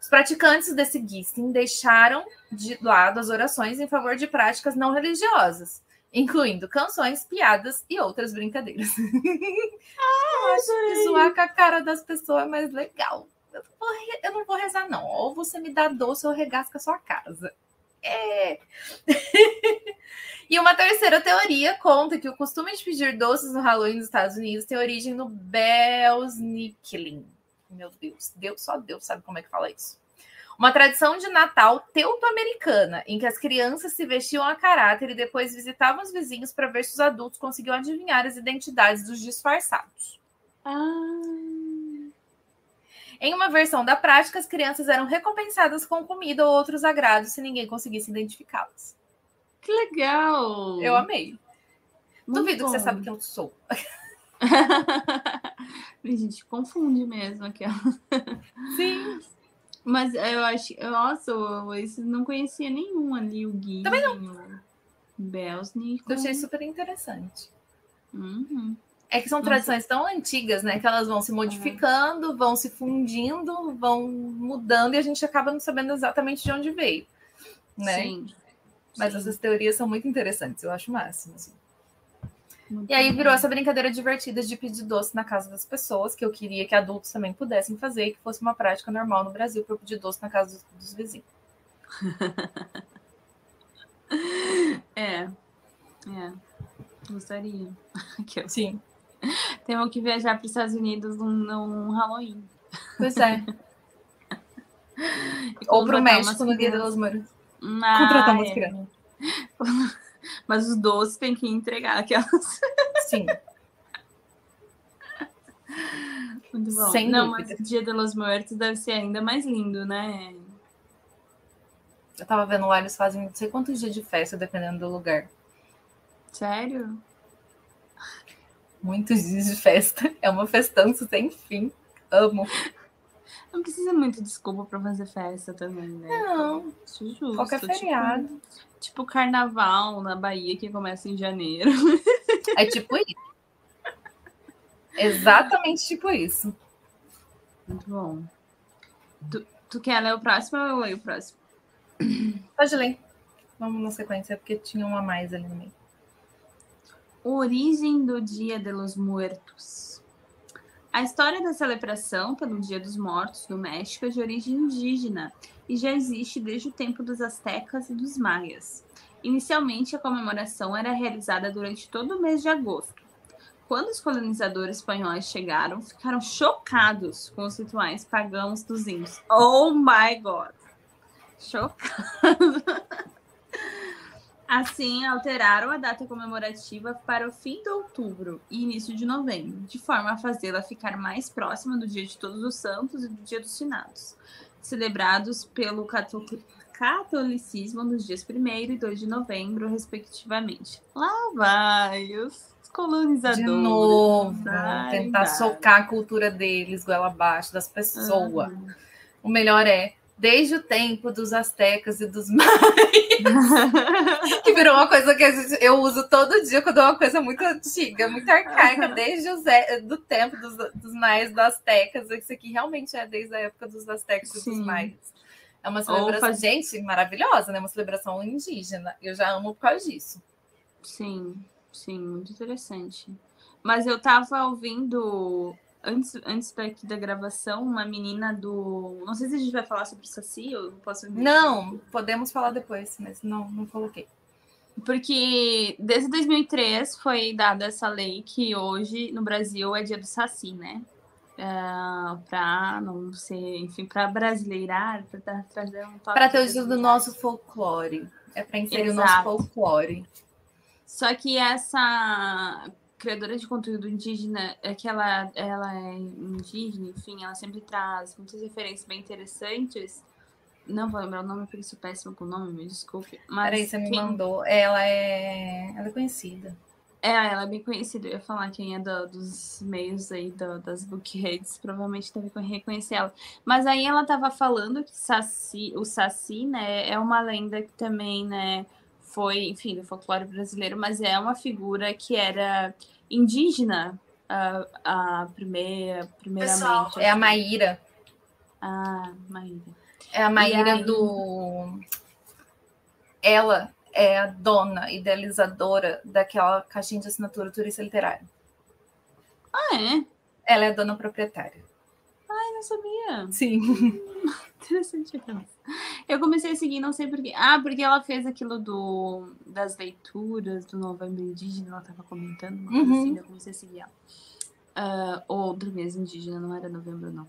Os praticantes desse guissing deixaram de lado as orações em favor de práticas não religiosas, incluindo canções, piadas e outras brincadeiras. Ah, acho que zoar com a cara das pessoas é mais legal. Eu não, vou, eu não vou rezar, não. Ou você me dá doce ou regasca a sua casa. É. e uma terceira teoria conta que o costume de pedir doces no Halloween nos Estados Unidos tem origem no Belsnickelin. Meu Deus, Deus, só Deus sabe como é que fala isso. Uma tradição de Natal teuto-americana, em que as crianças se vestiam a caráter e depois visitavam os vizinhos para ver se os adultos conseguiam adivinhar as identidades dos disfarçados. Ah. Em uma versão da prática, as crianças eram recompensadas com comida ou outros agrados se ninguém conseguisse identificá-las. Que legal! Eu amei. Muito Duvido bom. que você sabe quem eu sou. a gente confunde mesmo aquela. Sim. Mas eu acho. Nossa, eu, não conhecia nenhum ali, o Gui. Também não. Belsny. Eu achei super interessante. Uhum. É que são tradições Nossa. tão antigas, né? Que elas vão se modificando, vão se fundindo, vão mudando e a gente acaba não sabendo exatamente de onde veio. Né? Sim. Mas Sim. essas teorias são muito interessantes, eu acho máximo. Assim. Muito e aí virou essa brincadeira divertida de pedir doce na casa das pessoas, que eu queria que adultos também pudessem fazer, e que fosse uma prática normal no Brasil para eu pedir doce na casa dos, dos vizinhos. é. É. Gostaria. Ó. Sim. Temos que viajar para os Estados Unidos num, num Halloween. Pois é. Ou pro contratar México no Dia das Mães. Ah, Contratar umas é. crianças. Mas os doces tem que entregar aquelas. Sim. Muito bom. Sem Não, dúvida. mas Dia de los Muertos deve ser ainda mais lindo, né? Eu tava vendo lá, eles fazem não sei quantos dias de festa, dependendo do lugar. Sério? Muitos dias de festa. É uma festança sem fim. Amo. Não precisa muito desculpa pra fazer festa também, né? Não, Acho justo. qualquer tipo- feriado. Tipo carnaval na Bahia que começa em janeiro. É tipo isso. Exatamente tipo isso. Muito bom. Tu, tu quer ler o próximo ou eu leio o próximo? Pode ler. Vamos na sequência, porque tinha uma a mais ali no meio. Origem do Dia de los Muertos. A história da celebração pelo Dia dos Mortos no México é de origem indígena e já existe desde o tempo dos astecas e dos maias. Inicialmente, a comemoração era realizada durante todo o mês de agosto. Quando os colonizadores espanhóis chegaram, ficaram chocados com os rituais pagãos dos índios. Oh my God! Chocados. Assim, alteraram a data comemorativa para o fim de outubro e início de novembro, de forma a fazê-la ficar mais próxima do Dia de Todos os Santos e do Dia dos Finados, celebrados pelo catol- catolicismo nos dias 1 e 2 de novembro, respectivamente. Lá vai os colonizadores. De novo, Vai tentar dar. socar a cultura deles, goela abaixo, das pessoas. Aham. O melhor é, desde o tempo dos astecas e dos maias, que virou uma coisa que eu uso todo dia quando é uma coisa muito antiga, muito arcaica, desde o Zé- do tempo dos, dos maias dos astecas. Isso aqui realmente é desde a época dos astecas e dos Sim. maias. É uma celebração, faz- gente, maravilhosa, né? Uma celebração indígena. Eu já amo por causa disso. Sim, sim, muito interessante. Mas eu tava ouvindo, antes, antes daqui da gravação, uma menina do. Não sei se a gente vai falar sobre o Saci, eu posso. Não, podemos falar depois, mas não, não coloquei. Porque desde 2003 foi dada essa lei que hoje no Brasil é dia do Saci, né? Ah, pra não ser, enfim, pra brasileirar, pra tra- trazer um toque. Para ter o do nosso folclore. É para inserir o nosso Exato. folclore. Só que essa criadora de conteúdo indígena, é que ela, ela é indígena, enfim, ela sempre traz muitas referências bem interessantes. Não vou lembrar o nome, porque sou péssima com o nome, me desculpe. Mas Peraí, você me quem- mandou. Ela é. Ela é conhecida. É, ela é bem conhecida. Eu ia falar quem é do- dos meios aí do- das bookheads, provavelmente deve con- reconhecer ela. Mas aí ela tava falando que Saci, o Saci, né, é uma lenda que também, né, foi, enfim, do folclore brasileiro, mas é uma figura que era indígena a, a primeira, primeiramente. É a. Maíra. Ah, Maíra. É a Maíra aí? do. Ela é a dona idealizadora daquela caixinha de assinatura turista literário. Ah, é? Ela é a dona proprietária. Eu não sabia. Sim. Interessante. Eu comecei a seguir, não sei porquê. Ah, porque ela fez aquilo do, das leituras do Novembro Indígena, ela tava comentando, uma coisa Uhum. assim, eu comecei a seguir ela. Ah, ou do mês indígena, não era novembro, não.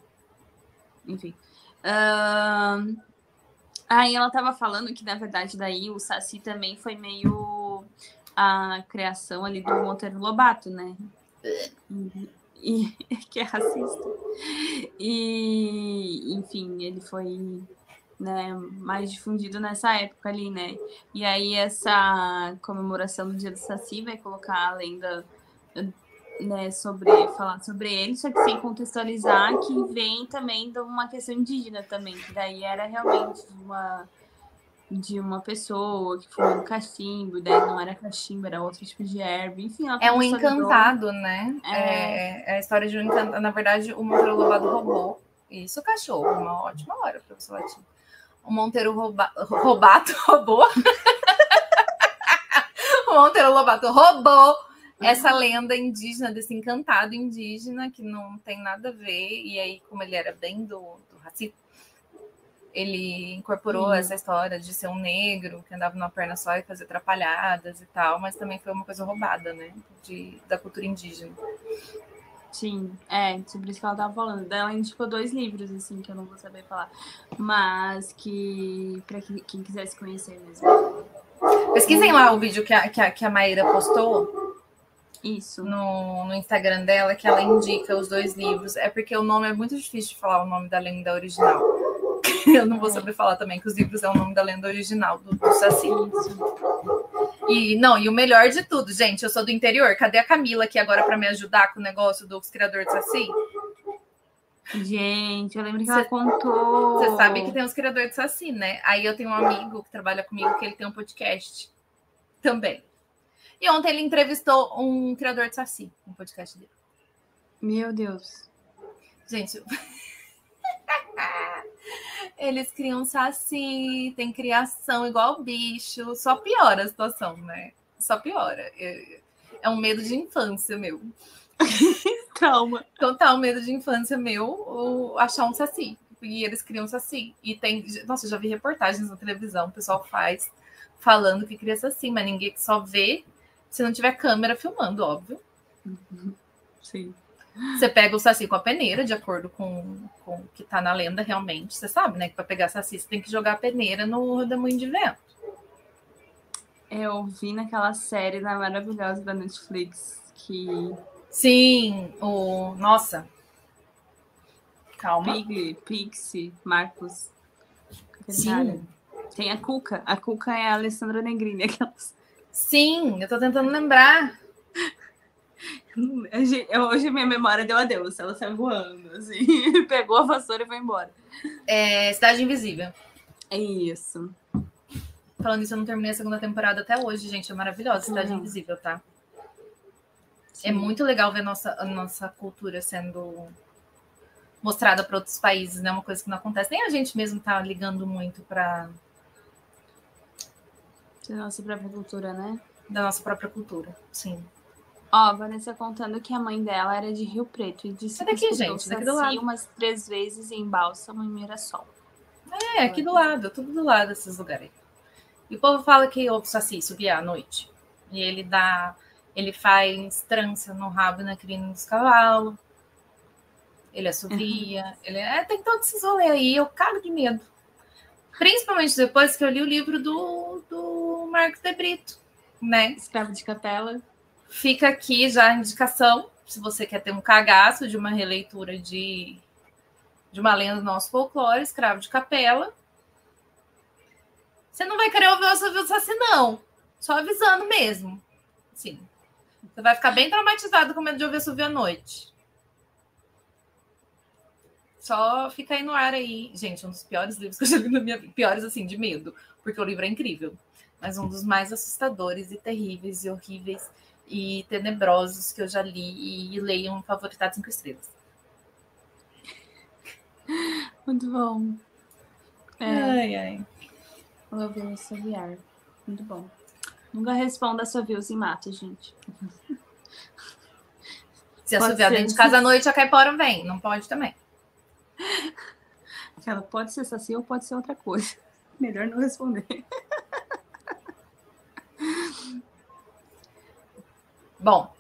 Enfim. Ah, aí ela tava falando que, na verdade, daí o Saci também foi meio a criação ali do Monteiro Lobato, né? E, que é racista. E, enfim, ele foi né, mais difundido nessa época ali, né? E aí essa comemoração do Dia do Saci vai colocar a lenda né, sobre falar sobre ele, só que sem contextualizar que vem também de uma questão indígena também, que daí era realmente uma de uma pessoa que foi um cachimbo, daí não era cachimbo, era outro tipo de erva, enfim, É um encantado, né? É. É, é a história de um encantado. Na verdade, o Monteiro Lobato roubou. Isso, cachorro. Uma ótima hora, professor Latim. O Monteiro rouba... Robato roubou. o Monteiro Lobato roubou essa lenda indígena, desse encantado indígena, que não tem nada a ver. E aí, como ele era bem do, do racismo, ele incorporou Uhum. essa história de ser um negro que andava numa perna só e fazia atrapalhadas e tal, mas também foi uma coisa roubada, né? De, da cultura indígena. Sim, é, sobre isso que ela tava falando. Ela indicou dois livros, assim, que eu não vou saber falar. Mas que, pra quem, quem quisesse conhecer mesmo. Pesquisem lá o vídeo que a, que a, que a Maíra postou Isso. no, no Instagram dela, que ela indica os dois livros. É porque o nome é muito difícil de falar o nome da lenda original. Eu não vou saber falar também que os livros é o nome da lenda original do, do Saci. E não, e o melhor de tudo, gente, eu sou do interior. Cadê a Camila aqui agora para me ajudar com o negócio dos criadores de Saci? Gente, eu lembro que Cê- ela contou. Você sabe que tem os criadores de Saci, né? Aí eu tenho um amigo que trabalha comigo que ele tem um podcast também. E ontem ele entrevistou um criador de Saci, um podcast dele. Meu Deus. Gente, eles criam saci, tem criação igual bicho, só piora a situação, né? Só piora. É é um medo de infância meu. Trauma. Total medo de infância meu achar um saci. E eles criam saci. E tem. Nossa, eu já vi reportagens na televisão, o pessoal faz falando que cria saci, mas ninguém só vê se não tiver câmera filmando, óbvio. Sim. Você pega o saci com a peneira, de acordo com, com o que tá na lenda realmente. Você sabe, né? Que para pegar saci, você tem que jogar a peneira no redemoinho de vento. Eu vi naquela série da maravilhosa da Netflix que Sim, o. Nossa. Calma. Pig, Pixie, Marcos. Sim. Tem a Cuca. A Cuca é a Alessandra Negrini. Aquelas... Sim, eu tô tentando lembrar. A Hoje minha memória deu adeus. Ela saiu voando, assim. Pegou a vassoura e foi embora. É Cidade Invisível. É isso. Falando isso, eu não terminei a segunda temporada até hoje, gente. É maravilhosa, Cidade Não. Invisível, tá? É Sim. muito legal ver nossa, a nossa cultura sendo mostrada para outros países, né? Uma coisa que não acontece. Nem a gente mesmo tá ligando muito para Da nossa própria cultura, né? da nossa própria cultura. Sim. Ó, a Vanessa contando que a mãe dela era de Rio Preto e disse É que daqui, escutou gente, daqui do Saci lado. umas três vezes em Bálsamo e Mirassol. É, aqui do lado, tudo do lado desses lugares. E o povo fala que ouve o Saci subir à noite. E ele dá. Ele faz trança no rabo e na crina dos cavalos. Ele assovia. Ele é, tem todos esses rolês aí. Eu cago de medo. Principalmente depois que eu li o livro do, do Marcos de Brito, né? Escravo de capela. Fica aqui já a indicação, se você quer ter um cagaço de uma releitura de, de uma lenda do nosso folclore, escravo de capela. Você não vai querer ouvir o Silvio Saci, não. Só avisando mesmo. Sim. Você vai ficar bem traumatizado com medo de ouvir Silvio à noite. Só fica aí no ar aí. Gente, um dos piores livros que eu já li na minha vida. Piores, assim, de medo. Porque o livro é incrível. Mas um dos mais assustadores e terríveis e horríveis e tenebrosos que eu já li e leiam Favoritados cinco estrelas. Muito bom. É, Ai, ai. vou ver assoviar. Muito bom. Nunca responda assovios em mato, gente. Se Pode assoviar dentro de casa à noite, a caipora vem. Não pode também. Ela pode ser saci ou pode ser outra coisa. Melhor não responder. Bom,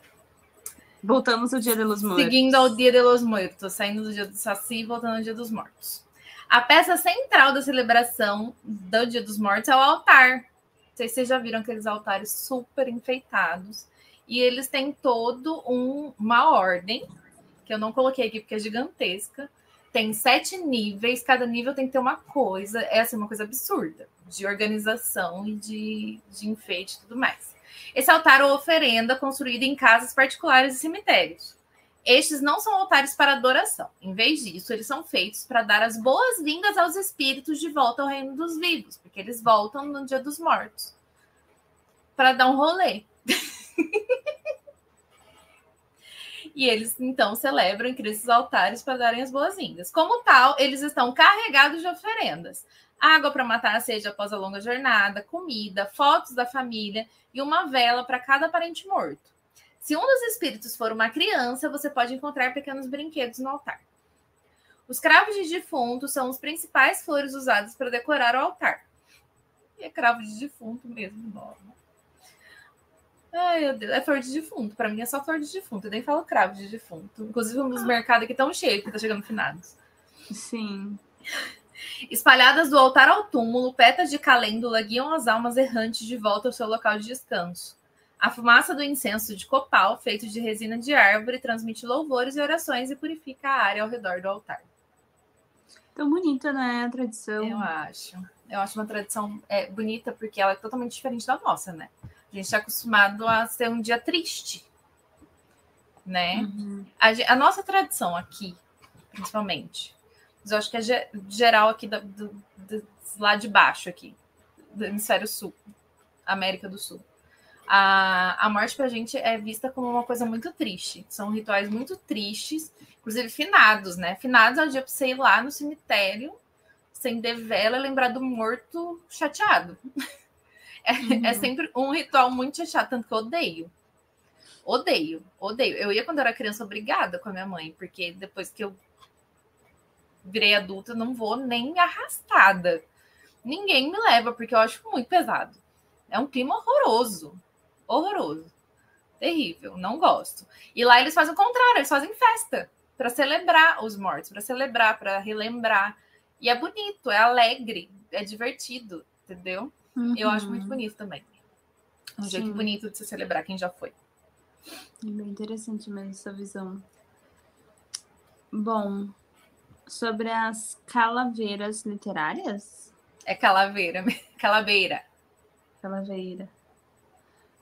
Voltamos ao Dia de los Muertos. seguindo ao Dia de los Muertos, saindo do Dia do Saci e voltando ao Dia dos Mortos. A peça central da celebração do Dia dos Mortos é o altar. Não sei se vocês já viram aqueles altares super enfeitados. E eles têm todo um- uma ordem, que eu não coloquei aqui porque é gigantesca. Tem sete níveis, cada nível tem que ter uma coisa. É assim, uma coisa absurda de organização e de, de enfeite e tudo mais. Esse altar ou oferenda construído em casas particulares e cemitérios. Estes não são altares para adoração. Em vez disso, eles são feitos para dar as boas-vindas aos espíritos de volta ao reino dos vivos, porque eles voltam no dia dos mortos para dar um rolê. e eles então celebram e criam esses altares para darem as boas-vindas. Como tal, eles estão carregados de oferendas: água para matar a sede após a longa jornada, comida, fotos da família e uma vela para cada parente morto. Se um dos espíritos for uma criança, você pode encontrar pequenos brinquedos no altar. Os cravos de defunto são os principais flores usados para decorar o altar. E é cravo de defunto mesmo, nome. Ai, meu Deus, é flor de defunto. Para mim é só flor de defunto. Eu nem falo cravo de defunto. Inclusive, um dos mercados aqui tão cheio que tá chegando finados. Sim. Espalhadas do altar ao túmulo, petas de calêndula guiam as almas errantes de volta ao seu local de descanso. A fumaça do incenso de copal, feito de resina de árvore, transmite louvores e orações e purifica a área ao redor do altar. Tão bonita, né? A tradição. Eu acho. Eu acho uma tradição é, bonita porque ela é totalmente diferente da nossa, né? A gente está acostumado a ser um dia triste, né? Uhum. A, a nossa tradição aqui, principalmente, mas eu acho que é ge- geral aqui da- do, do- lá de baixo aqui, do hemisfério sul, América do Sul. A, a morte pra gente é vista como uma coisa muito triste. São rituais muito tristes, inclusive finados, né? Finados é o dia pra você ir lá no cemitério, acender vela e lembrar do morto chateado. É, Uhum. é sempre um ritual muito chateado, tanto que eu odeio. Odeio, odeio. Eu ia quando eu era criança obrigada com a minha mãe, porque depois que eu virei adulta, eu não vou nem arrastada. Ninguém me leva, porque eu acho muito pesado. É um clima horroroso. Horroroso. Terrível. Não gosto. E lá eles fazem o contrário, eles fazem festa para celebrar os mortos, para celebrar, para relembrar. E é bonito, é alegre, é divertido, entendeu? Eu acho muito Uhum. bonito também. Um Sim. jeito bonito de se celebrar quem já foi. É bem interessante mesmo essa visão. Bom, sobre as calaveiras literárias? É calaveira, calaveira. Calaveira.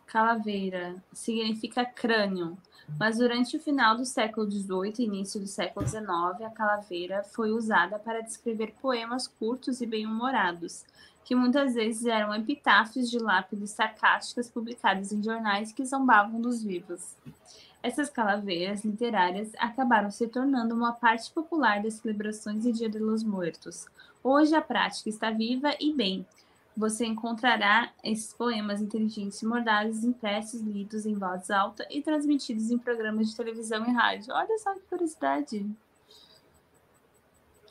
Calaveira significa crânio, mas durante o final do século XVIII e início do século XIX, a calaveira foi usada para descrever poemas curtos e bem-humorados, que muitas vezes eram epitáfios de lápides sarcásticas publicadas em jornais que zombavam dos vivos. Essas calaveiras literárias acabaram se tornando uma parte popular das celebrações de Dia de los Muertos. Hoje a prática está viva e bem, você encontrará esses poemas inteligentes e mordazes impressos, lidos em voz alta e transmitidos em programas de televisão e rádio. Olha só que curiosidade.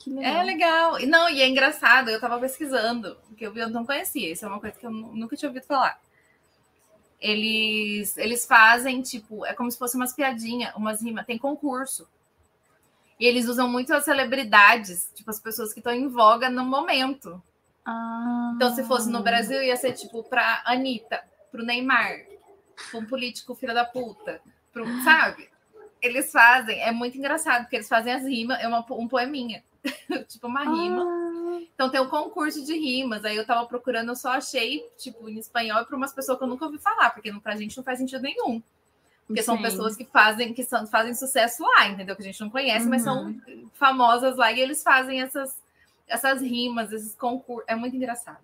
Que legal. É legal. E Não, e é engraçado, eu tava pesquisando, porque eu não conhecia. Isso é uma coisa que eu nu- nunca tinha ouvido falar. Eles, eles fazem, tipo, é como se fosse umas piadinhas, umas rimas, tem concurso. E eles usam muito as celebridades, tipo, as pessoas que estão em voga no momento. Ah, Então, se fosse no Brasil, ia ser tipo pra Anitta, pro Neymar, pra um político filho da puta, pro, sabe? Eles fazem, é muito engraçado, porque eles fazem as rimas, é uma, um poeminha, tipo uma rima. Ah, Então tem um concurso de rimas, aí eu tava procurando, eu só achei, tipo, em espanhol para umas pessoas que eu nunca ouvi falar, porque pra gente não faz sentido nenhum. Porque são sim. pessoas que fazem, que são, fazem sucesso lá, entendeu? Que a gente não conhece, mas são Uhum. famosas lá e eles fazem essas, essas rimas, esses concursos. É muito engraçado.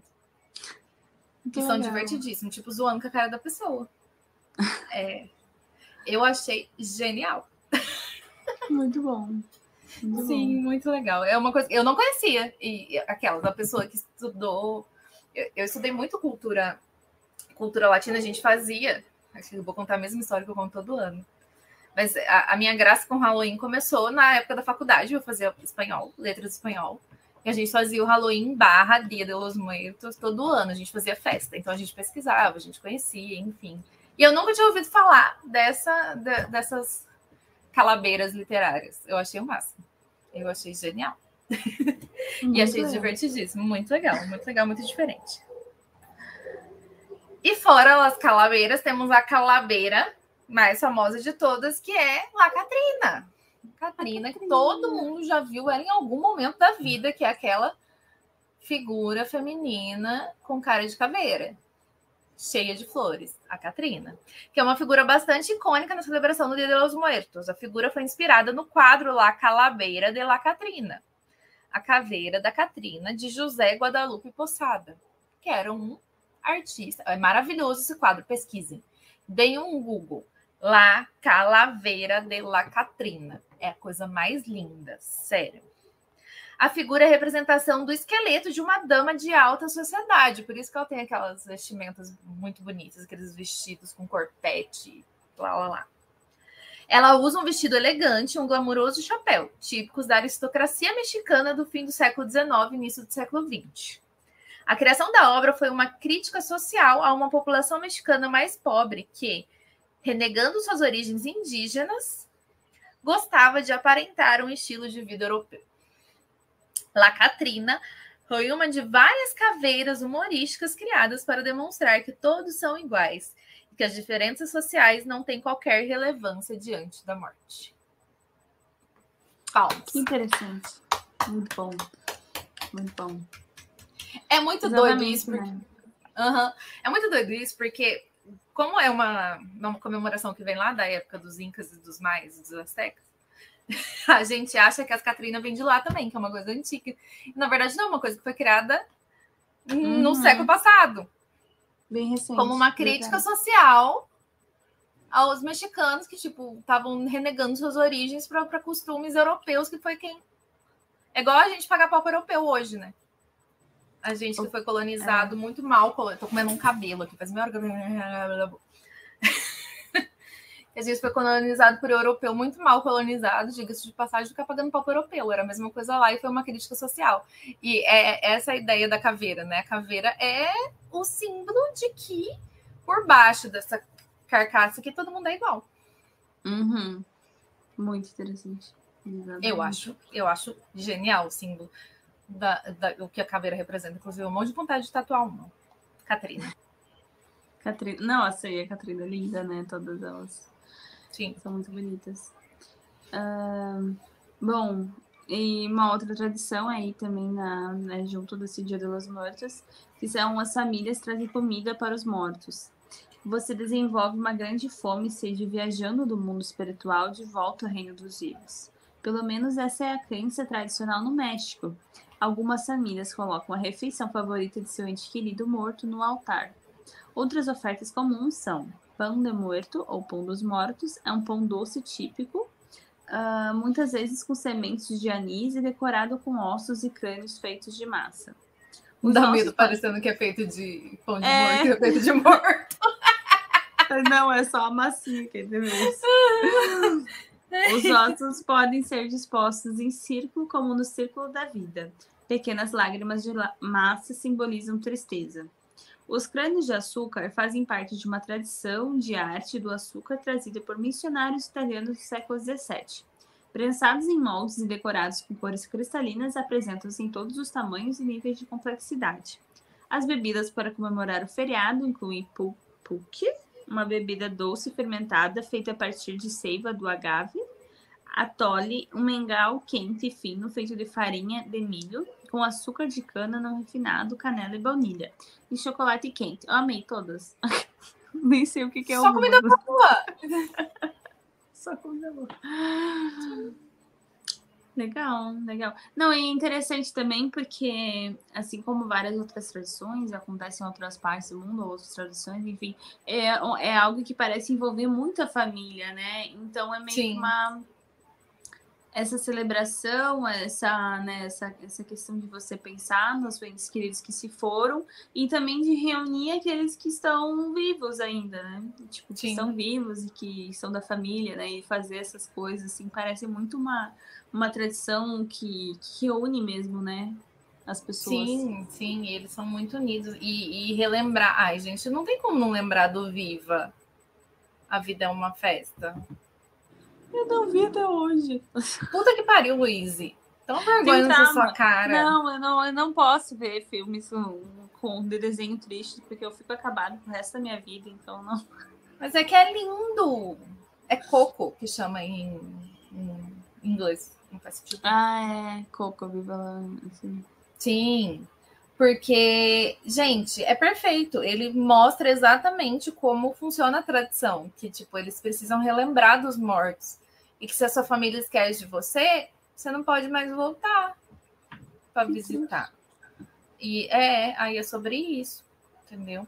Que Que são divertidíssimos, tipo, zoando com a cara da pessoa. É, eu achei genial. Muito bom. Muito Sim, muito legal. É uma coisa que eu não conhecia. E aquela da pessoa que estudou. Eu, eu estudei muito cultura, cultura latina, a gente fazia. Acho que eu vou contar a mesma história que eu conto todo ano. Mas a, a minha graça com o Halloween começou na época da faculdade. Eu fazia espanhol, letras espanhol. E a gente fazia o Halloween barra Dia de los Muertos todo ano. A gente fazia festa. Então a gente pesquisava, a gente conhecia, enfim. E eu nunca tinha ouvido falar dessa, de- dessas calabeiras literárias. Eu achei o máximo. Eu achei genial. E achei divertidíssimo. Muito legal, muito legal, muito diferente. E fora as calaveiras, temos a calabeira mais famosa de todas, que é La Catrina. Catrina, que todo mundo já viu ela em algum momento da vida, que é aquela figura feminina com cara de caveira, cheia de flores, a Catrina, que é uma figura bastante icônica na celebração do Dia de los Muertos. A figura foi inspirada no quadro La Calaveira de La Catrina, a caveira da Catrina de José Guadalupe Poçada, que era um artista. É maravilhoso esse quadro, pesquisem. Deem um Google. La Calaveira de La Catrina. É a coisa mais linda, sério. A figura é a representação do esqueleto de uma dama de alta sociedade, por isso que ela tem aquelas vestimentas muito bonitas, aqueles vestidos com corpete, lá, lá, lá. Ela usa um vestido elegante um glamouroso chapéu, típicos da aristocracia mexicana do fim do século XIX e início do século XX. A criação da obra foi uma crítica social a uma população mexicana mais pobre que, renegando suas origens indígenas, gostava de aparentar um estilo de vida europeu. La Catrina foi uma de várias caveiras humorísticas criadas para demonstrar que todos são iguais e que as diferenças sociais não têm qualquer relevância diante da morte. Palmas. Que interessante. Muito bom. Muito bom. É muito Exatamente, doido isso. Porque... Né? Uhum. É muito doido isso, porque como é uma, uma comemoração que vem lá da época dos Incas e dos Maias e dos Aztecas, a gente acha que as Catrina vem de lá também, que é uma coisa antiga. Na verdade, não, é uma coisa que foi criada uhum. no século passado. Bem recente. Como uma crítica verdade. social aos mexicanos que, tipo, estavam renegando suas origens para costumes europeus, que foi quem. É igual a gente pagar pau europeu hoje, né? A gente que foi colonizado é. muito mal. Tô comendo um cabelo aqui, faz meia hora que a gente foi colonizado por europeu, muito mal colonizado, diga-se de passagem, ficar pagando pau pro europeu. Era a mesma coisa lá e foi uma crítica social. E é essa a ideia da caveira, né? A caveira é o símbolo de que por baixo dessa carcaça aqui todo mundo é igual. Uhum. Muito interessante. Exatamente. Eu acho, eu acho genial o símbolo da, da, o que a caveira representa. Inclusive, um monte de vontade de tatuar uma. Catrina. Catrina. Não, essa aí é a Catrina linda, né? Todas elas. Sim. São muito bonitas. Uh, bom, e uma outra tradição aí também na, né, junto desse Dia dos Mortos, que são as famílias trazem comida para os mortos. Você desenvolve uma grande fome e sede viajando do mundo espiritual de volta ao reino dos vivos. Pelo menos essa é a crença tradicional no México. Algumas famílias colocam a refeição favorita de seu ente querido morto no altar. Outras ofertas comuns são pão de morto ou pão dos mortos, é um pão doce típico, uh, muitas vezes com sementes de anis e decorado com ossos e crânios feitos de massa. Dá medo parecendo que é feito de pão de é... morto, é feito de morto. Não, é só a massinha que é Os ossos podem ser dispostos em círculo, como no círculo da vida. Pequenas lágrimas de massa simbolizam tristeza. Os crânios de açúcar fazem parte de uma tradição de arte do açúcar trazida por missionários italianos do século XVII. Prensados em moldes e decorados com cores cristalinas, apresentam-se em todos os tamanhos e níveis de complexidade. As bebidas para comemorar o feriado incluem pulque, uma bebida doce fermentada feita a partir de seiva do agave, atole, um mingau quente e fino feito de farinha de milho, com açúcar de cana não refinado, canela e baunilha. E chocolate quente. Eu amei todas. Nem sei o que, que é Só o comida boa! Só comida boa. Legal, legal. Não, é interessante também porque, assim como várias outras tradições acontecem em outras partes do mundo, outras tradições, enfim, é, é algo que parece envolver muita família, né? Então é meio Sim. uma essa celebração, essa, né, essa, essa questão de você pensar nos entes queridos que se foram e também de reunir aqueles que estão vivos ainda, né? Tipo, que Sim. estão vivos e que são da família, né? E fazer essas coisas, assim, parece muito uma, uma tradição que, que une mesmo, né? As pessoas. Sim, sim, eles são muito unidos. E, e relembrar. Ai, gente, não tem como não lembrar do Viva. A vida é uma festa. Eu não vi até hoje. Puta que pariu, Luiz. Tão vergonha na sua cara. Não, eu não, eu não posso ver filmes com, com desenho triste, porque eu fico acabado pro resto da minha vida, então não. Mas é que é lindo. É Coco que chama em, em inglês. Não faz sentido. Ah, é. Coco, Viva assim. Sim. Porque, gente, é perfeito. Ele mostra exatamente como funciona a tradição. Que, tipo, eles precisam relembrar dos mortos e que se a sua família esquece de você, você não pode mais voltar para visitar. E é, aí é sobre isso, entendeu?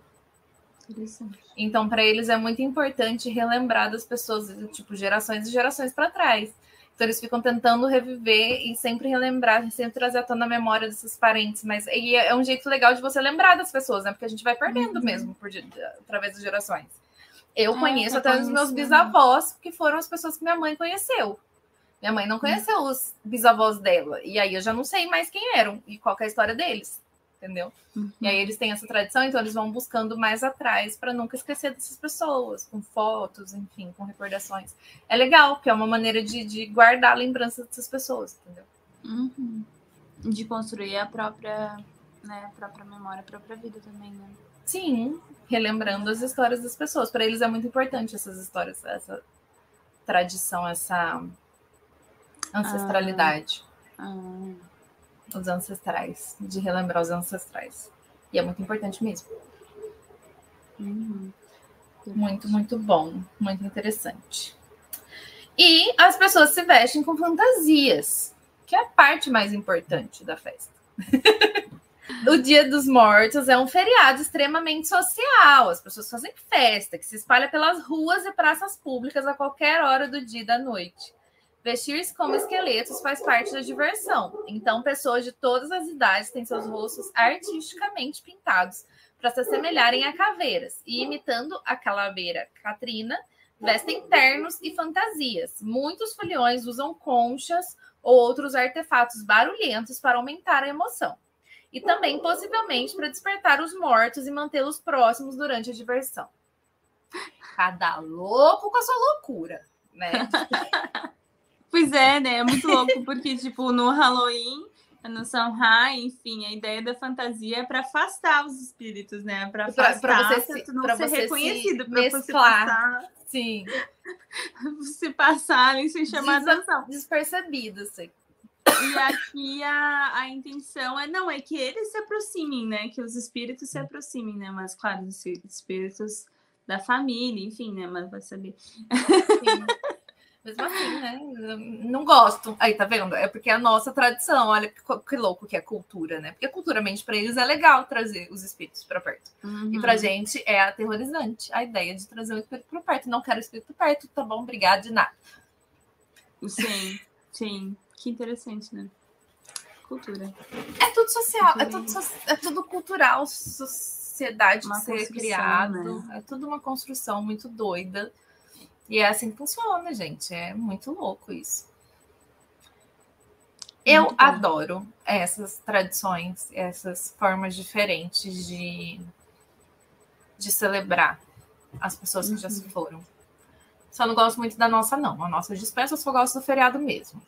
Então, para eles é muito importante relembrar das pessoas, tipo, gerações e gerações para trás. Então, eles ficam tentando reviver e sempre relembrar, sempre trazer à tona a memória desses parentes. Mas e é um jeito legal de você lembrar das pessoas, né? Porque a gente vai perdendo uhum. mesmo por, através das gerações. Eu conheço até os meus bisavós, que foram as pessoas que minha mãe conheceu. Minha mãe não conheceu os bisavós dela. E aí eu já não sei mais quem eram e qual que é a história deles. Entendeu? Uhum. E aí eles têm essa tradição, então eles vão buscando mais atrás para nunca esquecer dessas pessoas, com fotos, enfim, com recordações. É legal, porque é uma maneira de, de guardar a lembrança dessas pessoas, entendeu? Uhum. De construir a própria, né, a própria memória, a própria vida também, né? Sim, relembrando as histórias das pessoas. Para eles é muito importante essas histórias, essa tradição, essa ancestralidade. Ah, Os ancestrais, de relembrar os ancestrais. E é muito importante mesmo. uhum. Muito, muito bom, muito interessante. E as pessoas se vestem com fantasias, que é a parte mais importante da festa. o Dia dos Mortos é um feriado extremamente social. As pessoas fazem festa, que se espalha pelas ruas e praças públicas a qualquer hora do dia e da noite. Vestir-se como esqueletos faz parte da diversão. Então, pessoas de todas as idades têm seus rostos artisticamente pintados para se assemelharem a caveiras. E imitando a calaveira Catrina, vestem ternos e fantasias. Muitos foliões usam conchas ou outros artefatos barulhentos para aumentar a emoção. E também, possivelmente, para despertar os mortos e mantê-los próximos durante a diversão. Cada louco com a sua loucura, né? Pois é, né? É muito louco, porque, tipo, no Halloween, no Samhain, enfim, a ideia da fantasia é para afastar os espíritos, né? Para afastar, pra você se- não ser você se reconhecido, para você passar, Sim, se passarem sem chamar Desa- atenção. despercebido, assim. E aqui a, a intenção é, não, é que eles se aproximem, né? Que os espíritos se aproximem, né? Mas, claro, os espíritos da família, enfim, né? Mas vai saber. Sim. Mesmo assim, né? Não gosto. Aí, tá vendo? É porque é a nossa tradição. Olha que, co- que louco que é cultura, né? Porque culturalmente, para eles, é legal trazer os espíritos para perto. E Uhum. pra gente é aterrorizante a ideia de trazer o espírito para perto. Não quero o espírito perto, tá bom? Obrigada de nada. Sim, sim. Que interessante, né? Cultura. É tudo social, é tudo, so- é tudo cultural, sociedade Uma que ser criado. né? É tudo uma construção muito doida. E é assim que funciona, gente. É muito louco isso. Eu Muito bom. adoro essas tradições, essas formas diferentes de, de celebrar as pessoas que já Uhum. se foram. Só não gosto muito da nossa, não. A nossa eu dispenso, eu só gosto do feriado mesmo.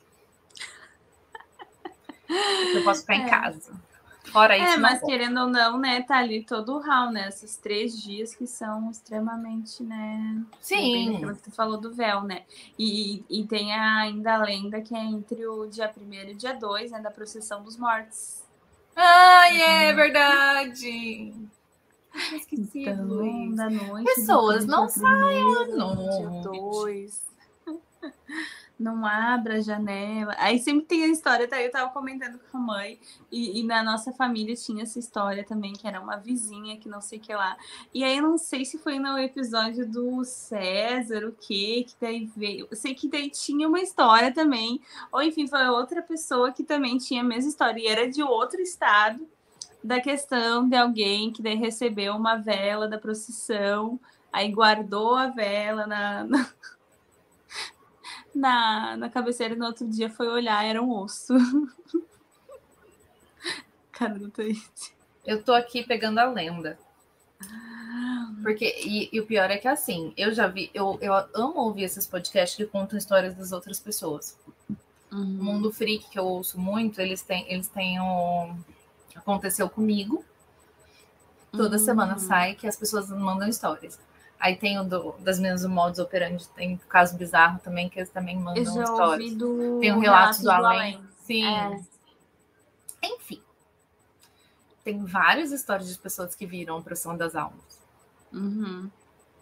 Eu posso ficar em É. casa. Fora isso, É, mas querendo ou não, né, tá ali todo o hall, né? Esses três dias que são extremamente, né? Sim. aquilo que falou do véu, né? E, e tem ainda a lenda que é entre o dia 1 e o dia 2, né? Da procissão dos mortos. Ai, é verdade. Eu Esqueci Então, Luiz. da noite. Pessoas, não dia primeiro, à Dia noite. 2. Não abra a janela. Aí sempre tem a história, tá? Eu tava comentando com a mãe, e, e na nossa família tinha essa história também, que era uma vizinha que não sei o que lá. E aí eu não sei se foi no episódio do César, o quê, que daí veio. Eu sei que daí tinha uma história também, ou enfim, foi outra pessoa que também tinha a mesma história, e era de outro estado, da questão de alguém que daí recebeu uma vela da procissão, aí guardou a vela na, na, na, na cabeceira e no outro dia foi olhar, era um osso. Cara do Twitch. Eu tô aqui pegando a lenda. Porque, e, e o pior é que assim, eu já vi, eu, eu amo ouvir esses podcasts que contam histórias das outras pessoas. O Mundo Freak, que eu ouço muito, eles têm, eles têm o. Aconteceu comigo. Toda Uhum. semana sai que as pessoas mandam histórias. Aí tem o do, das meninas do modus operandi, tem o caso bizarro também, que eles também mandam histórias. do Tem o relato do além. Sim. É. Enfim. Tem várias histórias de pessoas que viram a procissão das almas. Uhum.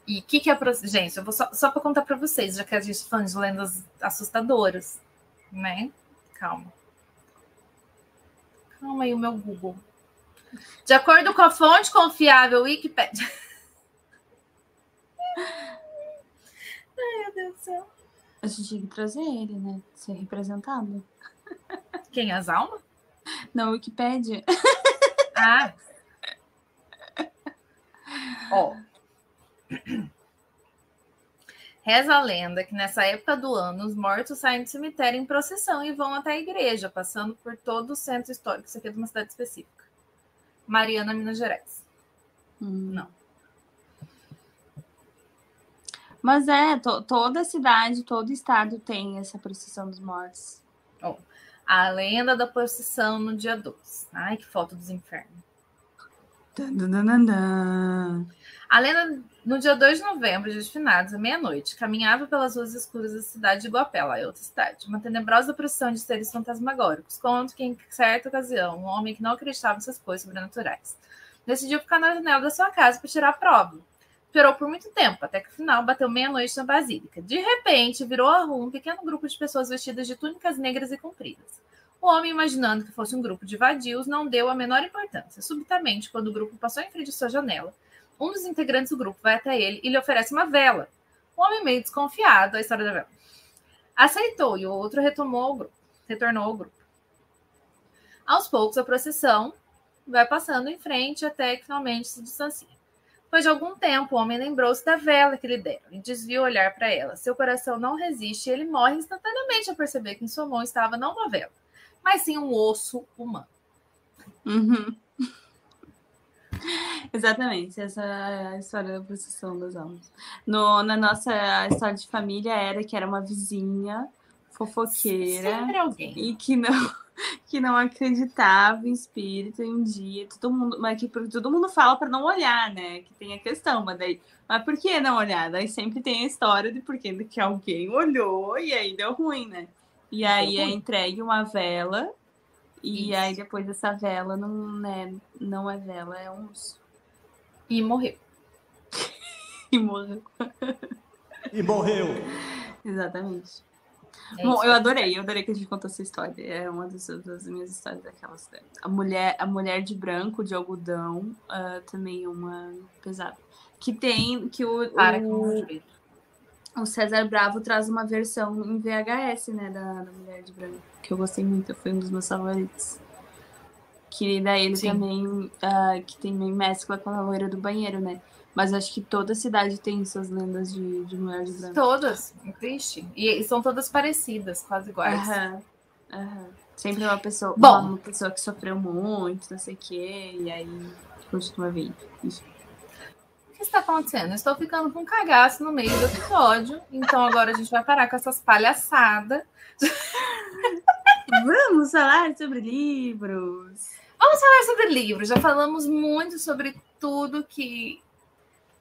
E o que, que é a procissão? Gente, eu vou só, só para contar para vocês, já que a gente está falando de lendas assustadoras, né? Calma. Calma aí, o meu Google. De acordo com a fonte confiável Wikipedia. Ai, meu Deus do céu. A gente tinha que trazer ele, né? Ser representado. Quem? As almas? Na Wikipédia. Ah. Ó. Reza a lenda que nessa época do ano os mortos saem do cemitério em procissão e vão até a igreja, passando por todo o centro histórico. Isso aqui é de uma cidade específica. Mariana, Minas Gerais. Hum. Não. Mas é, to- toda cidade, todo estado tem essa procissão dos mortos. A lenda da procissão no dia 2. Ai, que foto dos infernos. A lenda, no dia 2 de novembro, de finados, à meia-noite, caminhava pelas ruas escuras da cidade de Iguapé, lá em outra cidade. Uma tenebrosa procissão de seres fantasmagóricos. Conto que, em certa ocasião, um homem que não acreditava nessas coisas sobrenaturais decidiu ficar na janela da sua casa para tirar a prova. Esperou por muito tempo, até que no final bateu meia-noite na basílica. De repente, virou a rua um pequeno grupo de pessoas vestidas de túnicas negras e compridas. O homem, imaginando que fosse um grupo de vadios, não deu a menor importância. Subitamente, quando o grupo passou em frente de sua janela, um dos integrantes do grupo vai até ele e lhe oferece uma vela. O homem, meio desconfiado da história da vela, aceitou e o outro retomou ao grupo, retornou ao grupo. Aos poucos, a procissão vai passando em frente até que finalmente se distancia. Depois de algum tempo, o homem lembrou-se da vela que lhe deram e desvia o olhar para ela. Seu coração não resiste e ele morre instantaneamente ao perceber que em sua mão estava não uma vela, mas sim um osso humano. Uhum. Exatamente, essa é a história da procissão das almas. No, na nossa história de família era que era uma vizinha fofoqueira Sempre alguém. e que não que não acreditava em espírito em um dia, todo mundo, mas que todo mundo fala para não olhar, né? Que tem a questão, mas daí, mas por que não olhar? Daí sempre tem a história de porque que alguém olhou e aí deu ruim, né? E aí é entregue uma vela e Isso. aí depois dessa vela não, né, não é vela, é um. E morreu. E morreu. E morreu. Exatamente. É Bom, eu adorei, eu adorei que a gente contou essa história. É uma das, das minhas histórias daquelas. A mulher, a mulher de branco, de algodão, ah, também é uma pesada. Que tem, que o, Para o, o César Bravo traz uma versão em VHS, né, da, da mulher de branco, que eu gostei muito, foi um dos meus favoritos. Que daí ele Sim. também, ah, que também mescla com a loira do banheiro, né? Mas acho que toda cidade tem suas lendas de, de mulher de branco. Todas, triste. E, e são todas parecidas, quase iguais. Aham, aham. Sempre uma pessoa, Bom. uma pessoa que sofreu muito, não sei o quê, e aí continua vindo. Isso. O que está acontecendo? Eu estou ficando com um cagaço no meio do episódio. Então agora a gente vai parar com essas palhaçadas. Vamos falar sobre livros. Vamos falar sobre livros. Já falamos muito sobre tudo que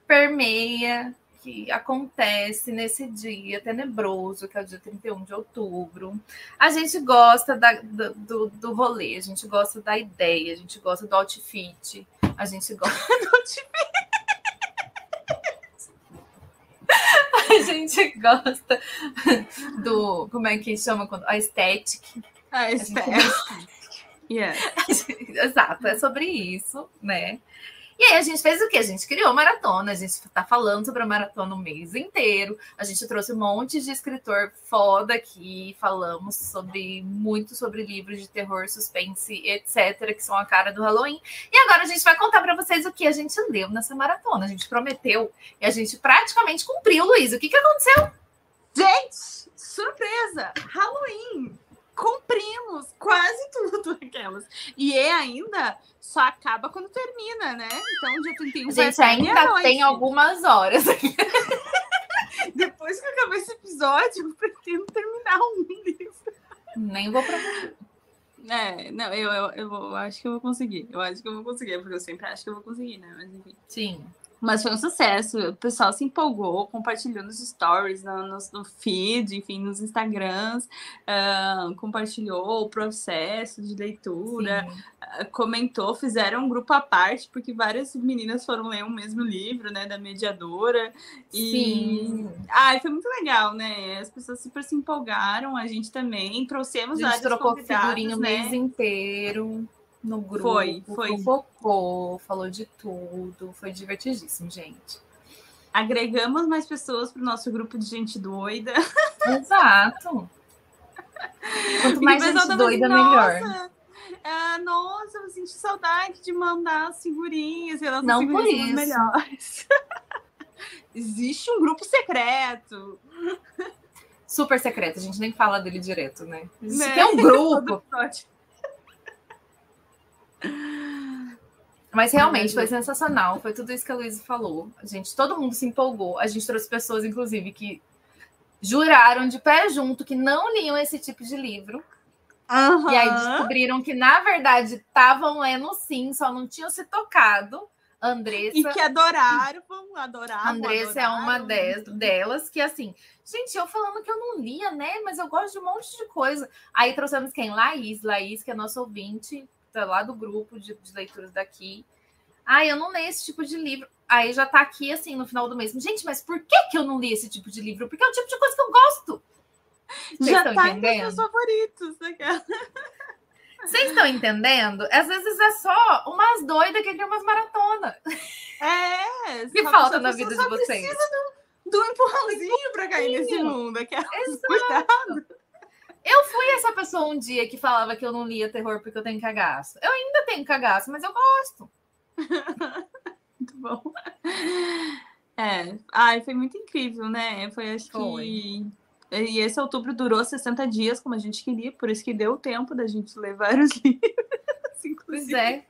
permeia, que acontece nesse dia tenebroso, que é o dia 31 de outubro. A gente gosta da- do, do, rolê, a gente gosta da ideia, a gente gosta do outfit, a gente gosta do outfit. A gente gosta do. Como é que chama? A estética. A gente Yeah. Exato, é sobre isso, né? E aí a gente fez o quê? A gente criou maratona, a gente tá falando sobre a maratona o mês inteiro. A gente trouxe um monte de escritor foda aqui, falamos sobre muito sobre livros de terror, suspense, etc, que são a cara do Halloween. E agora a gente vai contar para vocês o que a gente leu nessa maratona. A gente prometeu e a gente praticamente cumpriu, Luiz. O que que aconteceu? Gente, surpresa! Halloween! Cumprimos quase tudo aquelas. E é ainda só acaba quando termina, né? Então, dia 31 A vai gente ainda tem algumas horas. Depois que acabar esse episódio, eu pretendo terminar um livro. Nem vou prometer. É, não, eu, eu, eu, eu acho que eu vou conseguir. Eu acho que eu vou conseguir, porque eu sempre acho que eu vou conseguir, né? Mas enfim. Sim. Mas foi um sucesso. O pessoal se empolgou, compartilhou nos stories, no, no, no feed, enfim, nos Instagrams, ah, compartilhou o processo de leitura, ah, comentou, fizeram um grupo à parte, porque várias meninas foram ler o mesmo livro, né, da mediadora. E Sim. Ai, foi muito legal, né? As pessoas super se empolgaram, a gente também. Trouxemos A gente trocou figurinha o né? mês inteiro no grupo. Foi, foi. Fofocou, falou de tudo. Foi divertidíssimo, gente. Agregamos mais pessoas para o nosso grupo de gente doida. Exato. Quanto mais gente tava doida, assim, melhor. Nossa, ah, nossa, eu senti saudade de mandar as figurinhas. E elas Não por isso. melhores. Existe um grupo secreto. Super secreto, a gente nem fala dele direto, né? Existe Né? Tem um grupo. Mas realmente foi sensacional. Foi tudo isso que a Luísa falou. A gente, todo mundo se empolgou. A gente trouxe pessoas, inclusive, que juraram de pé junto que não liam esse tipo de livro. E aí descobriram que, na verdade, estavam lendo sim, só não tinham se tocado. Andressa. E que adoraram, vamos adorar. Andressa é uma de- delas que, assim, gente, eu falando que eu não lia, né? Mas eu gosto de um monte de coisa. Aí trouxemos quem? Laís, Laís, que é nossa ouvinte, tá lá do grupo de, de leituras daqui. Ai, eu não leio esse tipo de livro. Aí já tá aqui, assim, no final do mês. Gente, mas por que, que eu não li esse tipo de livro? Porque é o tipo de coisa que eu gosto. Vocês Já estão tá entendendo? meus favoritos. né? Vocês estão entendendo? Às vezes é só umas doidas que querem umas maratonas. É. Que falta na vida de vocês. precisa do, do empurrãozinho pra cair nesse mundo. aquela- Cuidado. Eu fui essa pessoa um dia que falava que eu não lia terror porque eu tenho cagaço. Eu ainda tenho cagaço, mas eu gosto. Muito bom. É. Ai, foi muito incrível, né? Foi, acho Foi. que. E esse outubro durou 60 dias, como a gente queria, por isso que deu tempo da gente ler vários livros. Pois é.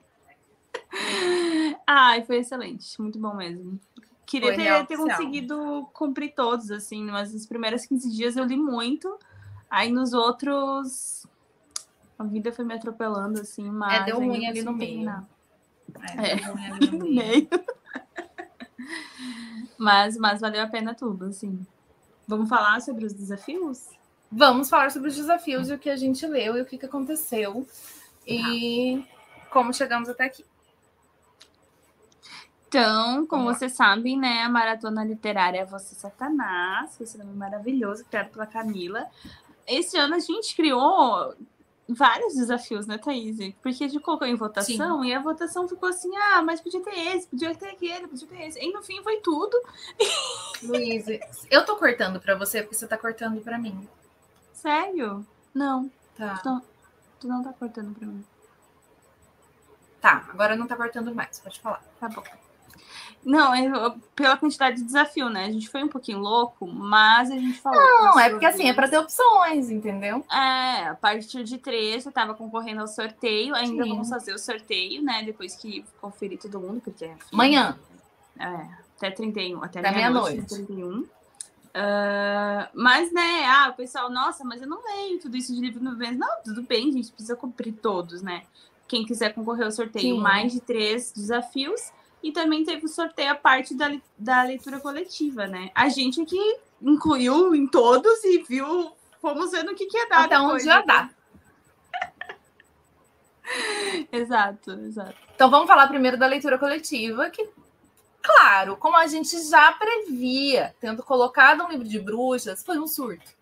Ai, foi excelente, muito bom mesmo. Queria Foi ter, ter conseguido cumprir todos, assim, mas nos primeiros 15 dias eu li muito. Aí nos outros. A vida foi me atropelando, assim, mas. É, deu ainda ruim ali no meio. É, É. deu ruim ali no meio. mas, mas valeu a pena tudo, assim. Vamos falar sobre os desafios? Vamos falar sobre os desafios e o que a gente leu e o que, que aconteceu. E como chegamos até aqui. Então, como vocês sabem, né, a Maratona Literária é Você Satanás, esse nome maravilhoso, criado pela Camila. Esse ano a gente criou vários desafios, né, Thaís? Porque a gente colocou em votação e a votação ficou assim, ah, mas podia ter esse, podia ter aquele, podia ter esse. E no fim foi tudo. Luiz, eu tô cortando pra você porque você tá cortando pra mim. Sério? Não, Tá. tu não tá cortando pra mim. Tá, agora não tá cortando mais, pode falar. Tá bom. Não, é pela quantidade de desafio, né? A gente foi um pouquinho louco, mas a gente falou. Não, é porque assim, é pra ter opções, entendeu? É, a partir de três eu tava concorrendo ao sorteio. Ainda Sim. vamos fazer o sorteio, né? Depois que conferir todo mundo, porque. Amanhã. É, até 31, até, Até meia-noite. meia-noite. 31. Ah, mas, né, ah, o pessoal, nossa, mas eu não leio tudo isso de livro no mês. Não, tudo bem, gente, precisa cumprir todos, né? Quem quiser concorrer ao sorteio, Sim. mais de três desafios. E também teve o sorteio a parte da, da leitura coletiva, né? A gente aqui incluiu em todos e viu, fomos vendo o que, que ia dar. Até onde já né? dá. Exato, exato. Então vamos falar primeiro da leitura coletiva, que, claro, como a gente já previa, tendo colocado um livro de bruxas, foi um surto.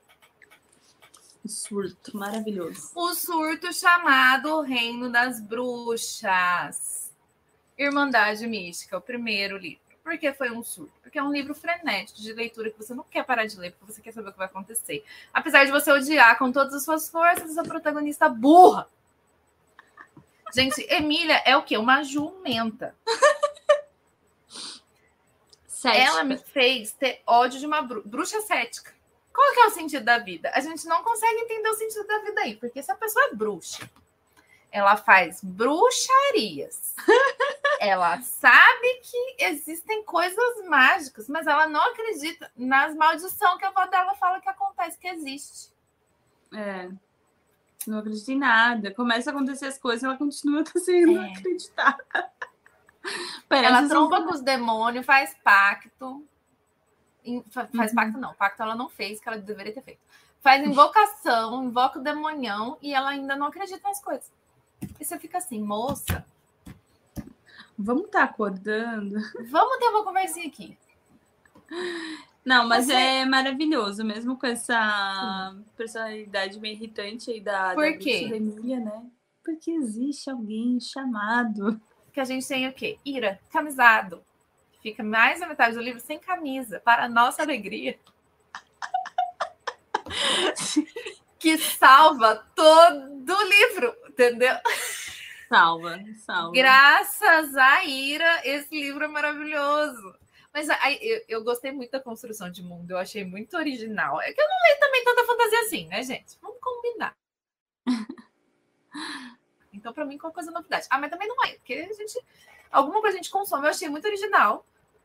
Um surto maravilhoso. O surto chamado Reino das Bruxas. Irmandade Mística, o primeiro livro. Por que foi um surto? Porque é um livro frenético de leitura que você não quer parar de ler, porque você quer saber o que vai acontecer. Apesar de você odiar com todas as suas forças essa protagonista burra. Gente, Emília é o quê? Uma jumenta. Cética. Ela me fez ter ódio de uma bru- bruxa cética. Qual que é o sentido da vida? A gente não consegue entender o sentido da vida aí, porque se a pessoa é bruxa, ela faz bruxarias. ela sabe que existem coisas mágicas, mas ela não acredita nas maldições que a avó dela fala que acontece, que existe. É. Não acredita em nada. Começa a acontecer as coisas, ela continua sem É. acreditar. Parece ela tromba com os demônios, faz pacto. Faz Uhum. pacto, não. Pacto ela não fez, que ela deveria ter feito. Faz invocação, invoca o demonião e ela ainda não acredita nas coisas. E você fica assim, moça, Vamos estar acordando. vamos ter uma conversinha aqui. Não, mas Você- é maravilhoso, mesmo com essa personalidade meio irritante aí da, Por da quê? Emília, né? Porque existe alguém chamado. Que a gente tem o quê? Ira, camisado. Fica mais da metade do livro sem camisa, para nossa alegria. que salva todo o livro, entendeu? Salva, salva. Graças à Ira, esse livro é maravilhoso. Mas aí, eu, eu, gostei muito da construção de mundo, eu achei muito original. É que eu não leio também tanta fantasia assim, né, gente? Vamos combinar. então, para mim, qualquer coisa é novidade. Ah, mas também não é, porque a gente. Alguma coisa a gente consome, eu achei muito original.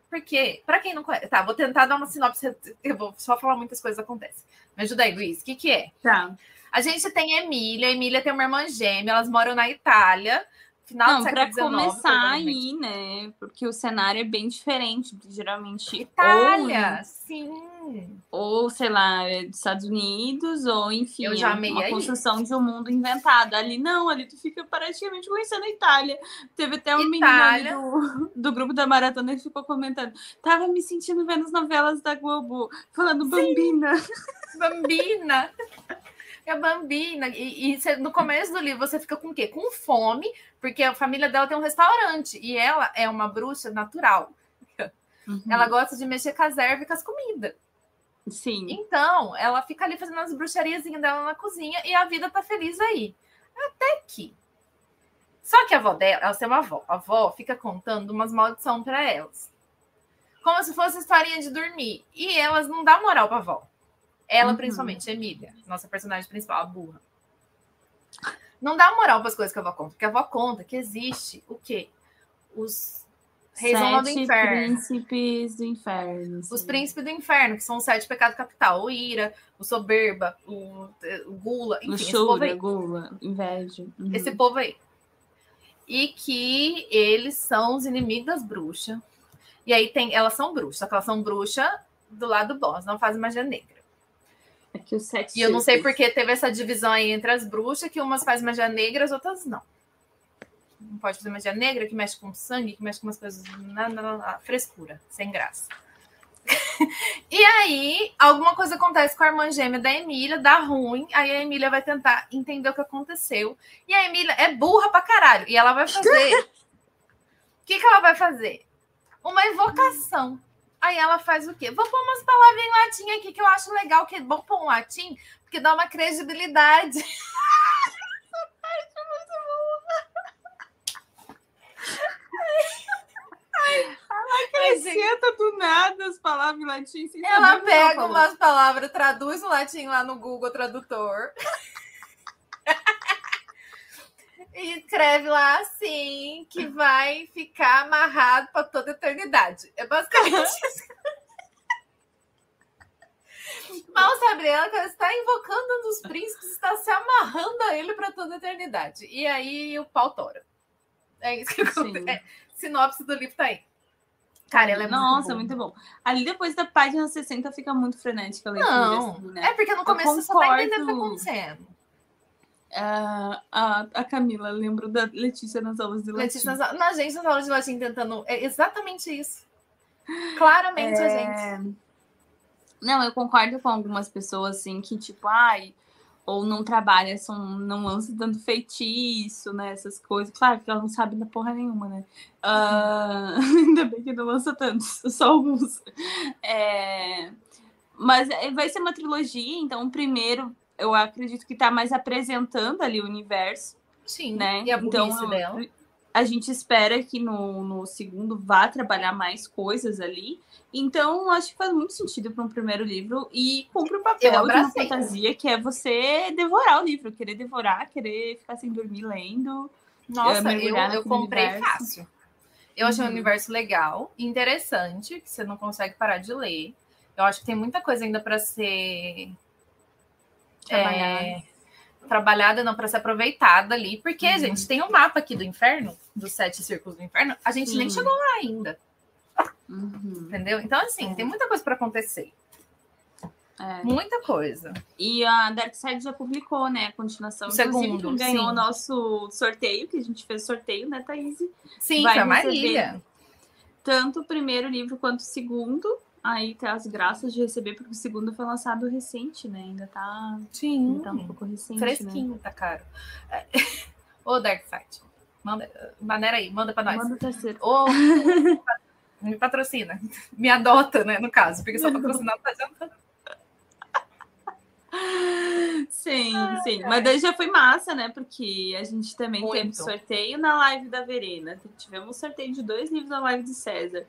Porque, para quem não conhece, tá, vou tentar dar uma sinopse, eu vou só falar muitas coisas acontecem. Me ajuda aí, Luiz, o que, que é? Tá. A gente tem a Emília, a Emília tem uma irmã gêmea, elas moram na Itália, final Não, para começar aí, né? Porque o cenário é bem diferente, geralmente. Itália, ou, sim. Ou, sei lá, é dos Estados Unidos, ou enfim, Eu já amei uma aí. construção de um mundo inventado. Ali não, ali tu fica praticamente conhecendo a Itália. Teve até um Itália. menino do, do grupo da maratona que ficou comentando. Tava me sentindo vendo as novelas da Globo, falando sim. Bambina. Bambina. É a Bambina. E, e você, no começo do livro você fica com o quê? Com fome, porque a família dela tem um restaurante e ela é uma bruxa natural. Uhum. Ela gosta de mexer com as ervas e com as comidas. Sim. Então, ela fica ali fazendo as bruxariazinhas dela na cozinha e a vida tá feliz aí. Até que. Só que a avó dela, ela tem uma avó. A avó fica contando umas maldições para elas. Como se fosse historinha de dormir. E elas não dão moral pra avó. Ela, uhum. principalmente, Emília, nossa personagem principal, a burra. Não dá moral para as coisas que a avó conta, porque a avó conta que existe o quê? Os reis do inferno. príncipes do inferno. Sim. Os príncipes do inferno, que são os sete pecados capital: o ira, o soberba, o, o gula, enfim, Luxúria, gula, inveja. Uhum. Esse povo aí. E que eles são os inimigos das bruxas. E aí tem, elas são bruxas, só que elas são bruxas do lado bom, elas não fazem magia negra. Aqui os sete e eu não sei porque teve essa divisão aí entre as bruxas, que umas fazem magia negra, as outras não. Não pode fazer magia negra, que mexe com sangue, que mexe com umas coisas. Na, na, na frescura, sem graça. e aí, alguma coisa acontece com a irmã gêmea da Emília, dá ruim. Aí a Emília vai tentar entender o que aconteceu. E a Emília é burra pra caralho. E ela vai fazer. O que, que ela vai fazer? Uma invocação. Aí ela faz o quê? Vou pôr umas palavras em latim aqui que eu acho legal, que vou pôr um latim, porque dá uma credibilidade. É. Ela acrescenta do nada as palavras em latim. Ela pega umas palavras, traduz o latim lá no Google Tradutor. E escreve lá assim que vai ficar amarrado para toda a eternidade. É basicamente isso. Mal sabe ela que ela está invocando um dos príncipes, está se amarrando a ele para toda a eternidade. E aí o pau tora. É isso que acontece. É, sinopse do livro tá aí. Cara, ela é Nossa, muito, muito bom. Ali depois da página 60 fica muito frenética a leitura. Não, assim, né? é porque no começo você só tá entendendo o que tá acontecendo. Uh, a, a Camila, lembro da Letícia nas aulas de latim. Letícia nas, na gente nas aulas de latim tentando. É exatamente isso. Claramente é... a gente. Não, eu concordo com algumas pessoas assim que, tipo, ai, ou não trabalha, são, não lança dando feitiço, né? Essas coisas. Claro que ela não sabe da porra nenhuma, né? Uh, ainda bem que não lança tantos, só alguns. É, mas é, vai ser uma trilogia, então o primeiro eu acredito que está mais apresentando ali o universo. Sim, né? E a então, dela. A gente espera que no, no segundo vá trabalhar mais coisas ali. Então, acho que faz muito sentido para um primeiro livro e cumpre o papel de uma fantasia que é você devorar o livro, querer devorar, querer ficar sem dormir lendo. Nossa, eu, eu comprei universo. fácil. Eu achei uhum. um universo legal, interessante, que você não consegue parar de ler. Eu acho que tem muita coisa ainda para ser é, trabalhada não para ser aproveitada ali, porque, uhum. gente, tem um mapa aqui do inferno, dos sete círculos do inferno, a gente nem chegou lá ainda. Uhum. Entendeu? Então, assim, tem muita coisa para acontecer. É. Muita coisa. E a Dark Side já publicou, né? A continuação. O segundo. ganhou sim. o nosso sorteio, que a gente fez sorteio, né, Thaís? Sim, Vai foi a Marília. Tanto o primeiro livro quanto o segundo aí ter as graças de receber, porque o segundo foi lançado recente, né? Ainda tá, Sim, ainda tá um pouco recente. Fresquinho, né? tá caro. Ô, Dark Side, manda, maneira aí, manda pra nós. Manda o terceiro. Ô, me patrocina. Me adota, né, no caso, porque só patrocinar não tá adiantando. Sim, sim. Mas daí já foi massa, né? Porque a gente também Muito. teve sorteio na live da Verena. Tivemos sorteio de dois livros na live de César.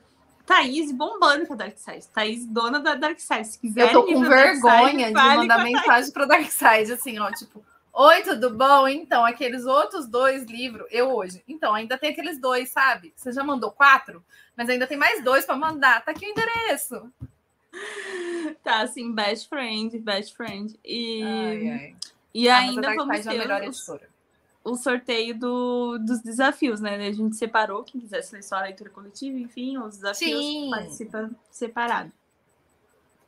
Thaís bombando com a Dark Side. Thaís, dona da Dark Side. Se quiser, eu tô com vergonha de mandar mensagem pro Dark Side, assim, ó, tipo, Oi, tudo bom? Então, aqueles outros dois livros, eu hoje. Então, ainda tem aqueles dois, sabe? Você já mandou quatro, mas ainda tem mais dois para mandar. Tá aqui o endereço. Tá, assim, best friend, best friend. E, Ai, ai. e Ah, ainda vamos é a ter melhor o, sorteio do, dos desafios, né? A gente separou, quem quisesse ler só a leitura coletiva, enfim, os desafios Sim. participa separado.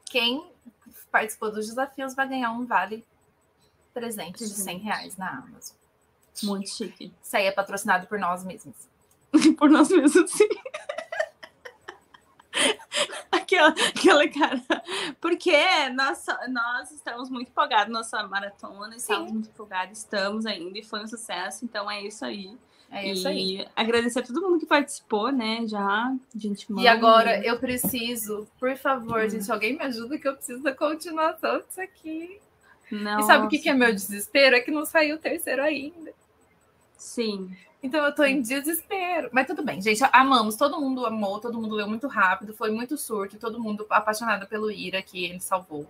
Quem participou dos desafios vai ganhar um vale presente de Presente. 100 reais na Amazon. Muito chique. Isso aí é patrocinado por nós mesmos. Por nós mesmos, sim. Aquela, aquela cara. Porque nós, nós estamos muito empolgados na nossa maratona, estamos Sim. muito empolgados, estamos ainda, e foi um sucesso, então é isso aí. É isso aí. e agradecer a todo mundo que participou, né? Já, gente E agora eu preciso, por favor, gente, alguém me ajuda que eu preciso da continuação disso aqui. Não, E sabe o que, que é meu desespero? É que não saiu o terceiro ainda. Sim. Então eu tô em desespero. Mas tudo bem, gente. Amamos, todo mundo amou, todo mundo leu muito rápido, foi muito surto, todo mundo apaixonado pelo Ira que ele salvou.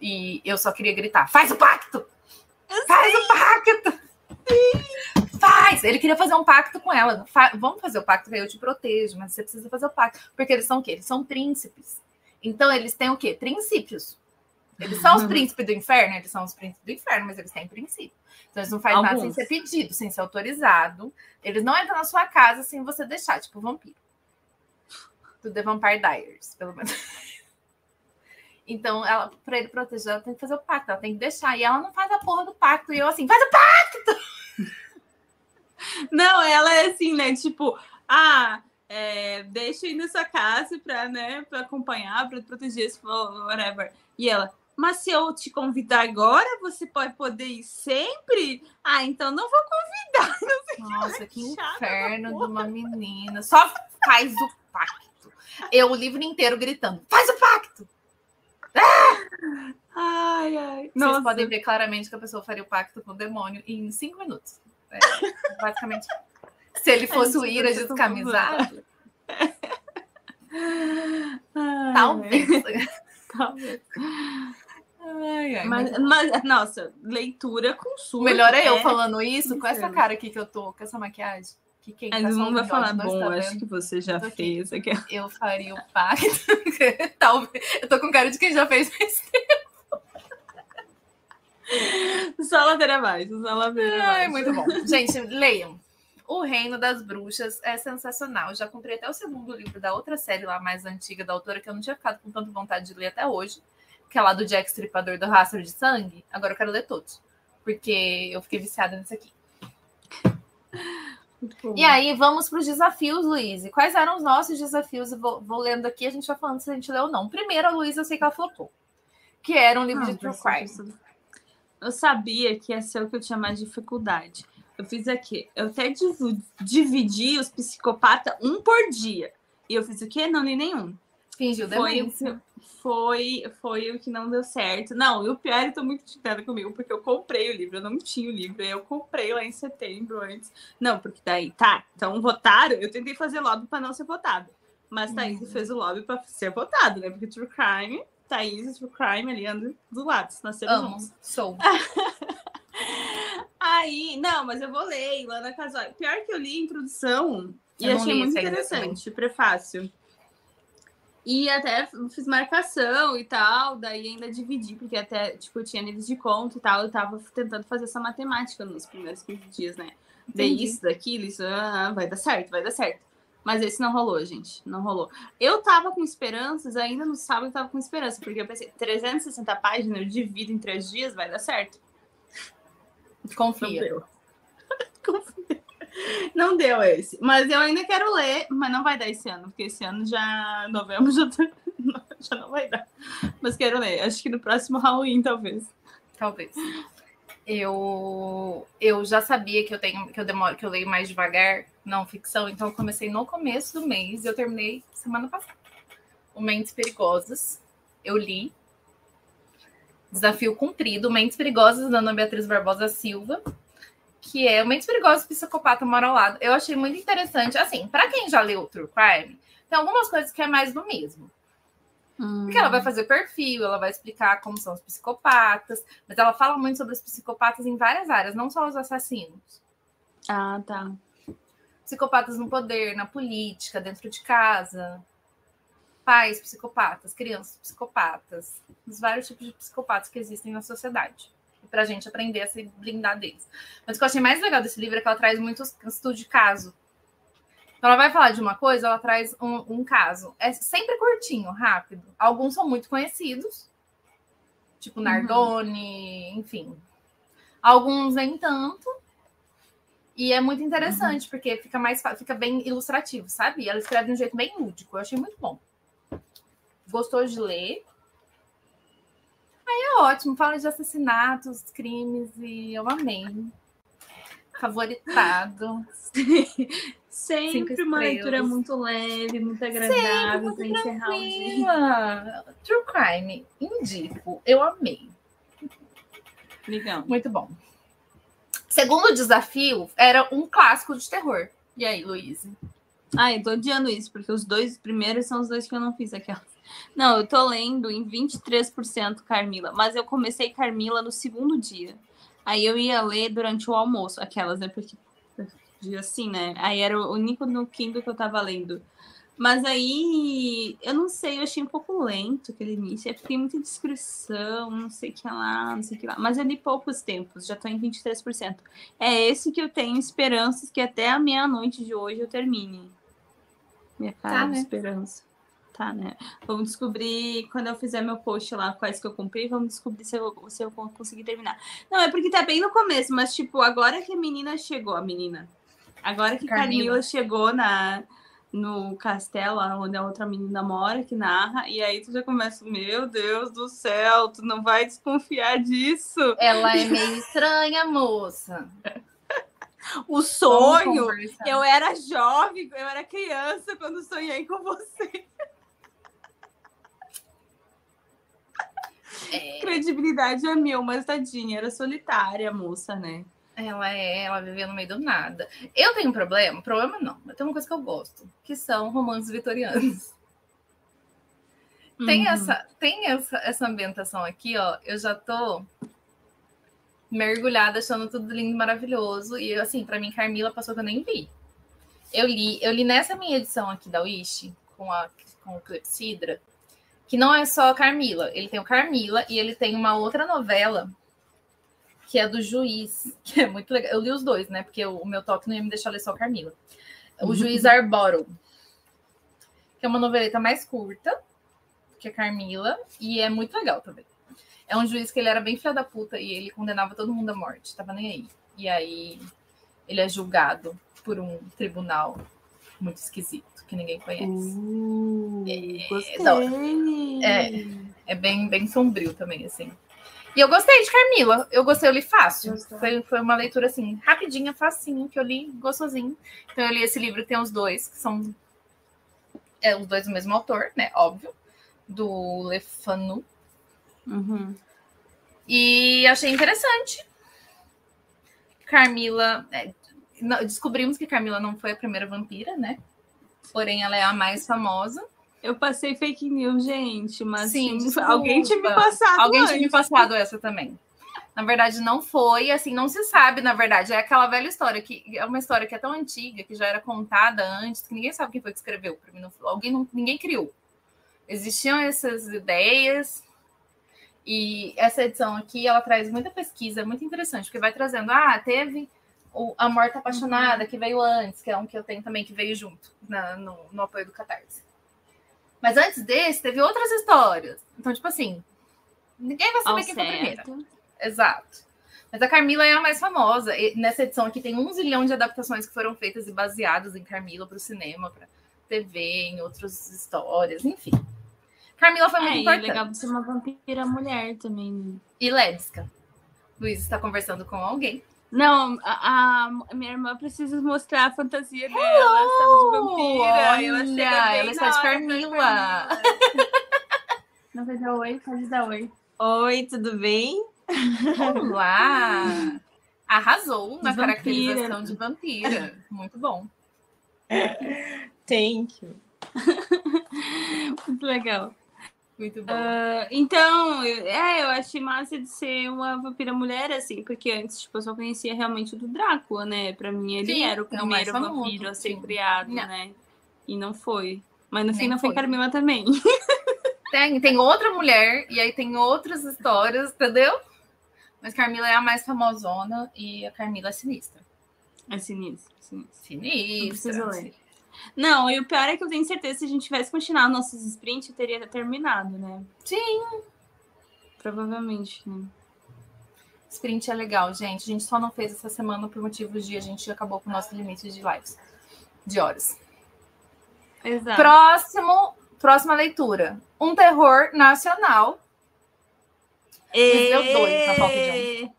E eu só queria gritar: faz o pacto! Faz o pacto! Faz! Ele queria fazer um pacto com ela. Fa- Vamos fazer o pacto que aí eu te protejo, mas você precisa fazer o pacto. Porque eles são o quê? Eles são príncipes. Então eles têm o quê? Princípios. Eles são os príncipes do inferno, eles são os príncipes do inferno, mas eles têm princípio. Então eles não fazem nada sem ser pedido, sem ser autorizado. Eles não entram na sua casa sem você deixar, tipo vampiro. Do The Vampire Diaries, pelo menos. Então, ela, pra ele proteger, ela tem que fazer o pacto, ela tem que deixar. E ela não faz a porra do pacto. E eu assim, faz o pacto! Não, ela é assim, né? Tipo, ah, é, deixa eu ir na sua casa pra, né, pra acompanhar, pra proteger, se for whatever. E ela, mas se eu te convidar agora, você pode poder ir sempre? Ah, então não vou convidar. Não Nossa, que inferno de uma menina. Só faz o pacto. Eu o livro inteiro gritando: faz o pacto! Ai, ai. Vocês Nossa. podem ver claramente que a pessoa faria o pacto com o demônio em cinco minutos. É, basicamente. Se ele fosse o Ira descamisado, talvez. talvez. Ai, ai, Mas, mas- mas, nossa, leitura com O surto. melhor é eu é- falando isso com essa cara aqui que eu tô, com essa maquiagem. Que quem Aí tá mundo vai falar, não bom, está acho que você já aqui. fez. Aqui. Eu faria o pacto. Talvez. Eu tô com cara de quem já fez isso. Só ladeira abaixo, só ladeira abaixo. Ai, muito bom. Gente, leiam. O Reino das Bruxas é sensacional. Já comprei até o segundo livro da outra série lá mais antiga da autora, que eu não tinha ficado com tanta vontade de ler até hoje, que é lá do Jack Stripador do Rastro de Sangue. Agora eu quero ler todos, porque eu fiquei viciada nisso aqui. E aí, vamos para os desafios, Luiz. E Quais eram os nossos desafios? Eu Vou, vou lendo aqui, a gente vai falando se a gente leu ou não. Primeiro, a Luísa, eu sei que ela flopou. Que era um livro de true crime. Eu sabia que ia ser o que eu tinha mais dificuldade. Eu fiz aqui. Eu até dividi os psicopatas um por dia. E eu fiz o quê? Não li nenhum. Fingiu Foi, demência. que- foi, foi o que não deu certo. Não, e o pior, eu tô muito chateada comigo, porque eu comprei o livro, eu não tinha o livro, eu comprei lá em setembro antes. Não, porque daí, tá, então votaram, eu tentei fazer lobby pra não ser votado. Mas Thaís Uhum. fez o lobby pra ser votado, né? Porque True Crime, Thaís e True Crime ali andam do lado, se nasceram Amo. juntos. Sou. Aí, não, mas eu vou ler lá na casa. Pior que eu li a introdução e Eu achei muito interessante, prefácio. E até fiz marcação e tal, daí ainda dividi, porque até, tipo, eu tinha níveis de conta e tal, eu tava tentando fazer essa matemática nos primeiros 15 dias, né? Daí Entendi. isso, daquilo, isso, ah, vai dar certo, vai dar certo. Mas esse não rolou, gente, não rolou. Eu tava com esperanças, ainda no sábado eu tava com esperança, porque eu pensei, 360 páginas, eu divido em três dias, vai dar certo. Confia. Confia. Não deu esse. Mas eu ainda quero ler, mas não vai dar esse ano, porque esse ano já. Novembro já, tá- já não vai dar. Mas quero ler. Acho que no próximo Halloween, talvez. Talvez. Eu, eu já sabia que eu tenho que eu demoro, que eu leio mais devagar, não ficção, então eu comecei no começo do mês e eu terminei semana passada. O Mentes Perigosas, eu li. Desafio cumprido, Mentes Perigosas, da Ana Beatriz Barbosa Silva, que é o Mentes Perigosas Psicopata Mora ao Lado. Eu achei muito interessante. Assim, para quem já leu True Crime, Tem algumas coisas que é mais do mesmo. Porque ela vai fazer perfil, ela vai explicar como são os psicopatas, mas ela fala muito sobre os psicopatas em várias áreas, não só os assassinos. Ah, tá. Psicopatas no poder, na política, dentro de casa. Pais psicopatas, crianças psicopatas. Os vários tipos de psicopatas que existem na sociedade. Para a gente aprender a se blindar deles. Mas o que eu achei mais legal desse livro é que ela traz muitos estudo de caso. Então, ela vai falar de uma coisa, ela traz um, um, caso. É sempre curtinho, rápido. Alguns são muito conhecidos, tipo Nardone, uhum. enfim. Alguns nem tanto. E é muito interessante, uhum. porque fica mais fica bem ilustrativo, sabe? Ela escreve de um jeito bem lúdico. Eu achei muito bom. Gostou de ler? Aí é ótimo, fala de assassinatos, crimes, e eu amei. Favoritado. Sempre uma leitura muito leve, muito agradável para encerrar o dia. True Crime, indico. Eu amei. Legal. Muito bom. Segundo desafio era um clássico de terror. E aí, Luiz? Ah, eu tô odiando isso, porque os dois primeiros são os dois que eu não fiz aquela. Não, eu tô lendo em 23% Carmila, mas eu comecei Carmila no segundo dia. Aí eu ia ler durante o almoço, aquelas, né? Porque dia assim, né? Aí era o único no Kindle que eu tava lendo. Mas aí, eu não sei, eu achei um pouco lento aquele início. Tem muita descrição, não sei o que lá, não sei o que lá. Mas eu li poucos tempos, já tô em 23%. É esse que eu tenho esperanças que até a meia-noite de hoje eu termine. Minha cara tá, de né? esperança. Tá, né? Vamos descobrir, quando eu fizer meu post lá, quais que eu comprei, vamos descobrir se eu, se eu conseguir terminar. Não, é porque tá bem no começo, mas tipo, agora que a menina chegou, a menina, Agora que Carmila, Camila chegou na, no castelo, onde a outra menina mora, que narra, e aí tu já começa, meu Deus do céu, tu não vai desconfiar disso. Ela é meio estranha, moça. o sonho, eu era jovem, eu era criança quando sonhei com você. É. Credibilidade é mil, mas tadinha, era solitária a moça, né? Ela é, ela vivia no meio do nada. Eu tenho um problema, problema não, mas tem uma coisa que eu gosto, que são romances vitorianos. Uhum. Tem essa, tem essa, essa ambientação aqui, ó. Eu já tô mergulhada, achando tudo lindo e maravilhoso. E assim, para mim, Carmila passou que eu nem vi. Eu li, eu li nessa minha edição aqui da Wish, com, a, com o Clepsidra, que não é só Carmila. Ele tem o Carmila e ele tem uma outra novela que é do juiz, que é muito legal. Eu li os dois, né? Porque o, meu toque não ia me deixar ler só Camila. O juiz Arboro, que é uma noveleta mais curta que a Carmila, e é muito legal também. É um juiz que ele era bem filho da puta e ele condenava todo mundo à morte, tava nem aí. E aí ele é julgado por um tribunal muito esquisito, que ninguém conhece. Uh, é. É, é bem, bem sombrio também, assim. E eu gostei de Carmila. Eu gostei, eu li fácil. Foi, foi uma leitura assim, rapidinha, facinho, que eu li gostosinho. Então eu li esse livro, tem os dois, que são é, os dois do mesmo autor, né? Óbvio. Do Lefanu. Uhum. E achei interessante. Carmila. É, descobrimos que Carmila não foi a primeira vampira, né? Porém, ela é a mais famosa. Eu passei fake news, gente, mas Sim, alguém tinha me passado. Alguém antes. tinha me passado essa também. Na verdade, não foi, assim, não se sabe, na verdade. É aquela velha história, que é uma história que é tão antiga, que já era contada antes, que ninguém sabe quem foi que escreveu. Não, alguém não, ninguém criou. Existiam essas ideias, e essa edição aqui, ela traz muita pesquisa, muito interessante, porque vai trazendo, ah, teve o, a Morta Apaixonada, que veio antes, que é um que eu tenho também, que veio junto na, no, no apoio do Catarse. Mas antes desse, teve outras histórias. Então, tipo assim, ninguém vai saber Ao quem certo. foi a primeira. Exato. Mas a Carmila é a mais famosa. E nessa edição aqui tem um zilhão de adaptações que foram feitas e baseadas em Carmila para o cinema, para TV, em outras histórias, enfim. Carmila foi muito é, importante. É legal ser uma vampira mulher também. E lésbica. Luiz está conversando com alguém. Não, a, a, minha irmã precisa mostrar a fantasia Hello! dela. Ela de vampira. Olha, ela, chega ela está de Carmila. Não faz dar oi, pode dar oi. Oi, tudo bem? Olá! Arrasou na caracterização de vampira. Muito bom. Thank you. Muito legal. Muito bom. Uh, então, eu- é, eu achei massa de ser uma vampira mulher, assim, porque antes, tipo, eu só conhecia realmente o do Drácula, né? Pra mim, ele Sim, era o é primeiro vampiro a ser sim. criado, Não. né? E não foi. Mas no fim Nem não foi foi. Carmila também. Tem, tem outra mulher, e aí tem outras histórias, entendeu? Mas Carmila é a mais famosona e a Carmila é sinistra. É sinistro, sinistro. Sinistra. Não precisa ler. Não, e o pior é que eu tenho certeza que se a gente tivesse continuado nossos sprints, eu teria terminado, né? Sim. Provavelmente, né? Sprint é legal, gente. A gente só não fez essa semana por motivos de a gente acabou com o nosso limite de lives. De horas. Exato. Próximo, próxima leitura. Um terror nacional. Liseu dois na falta de E...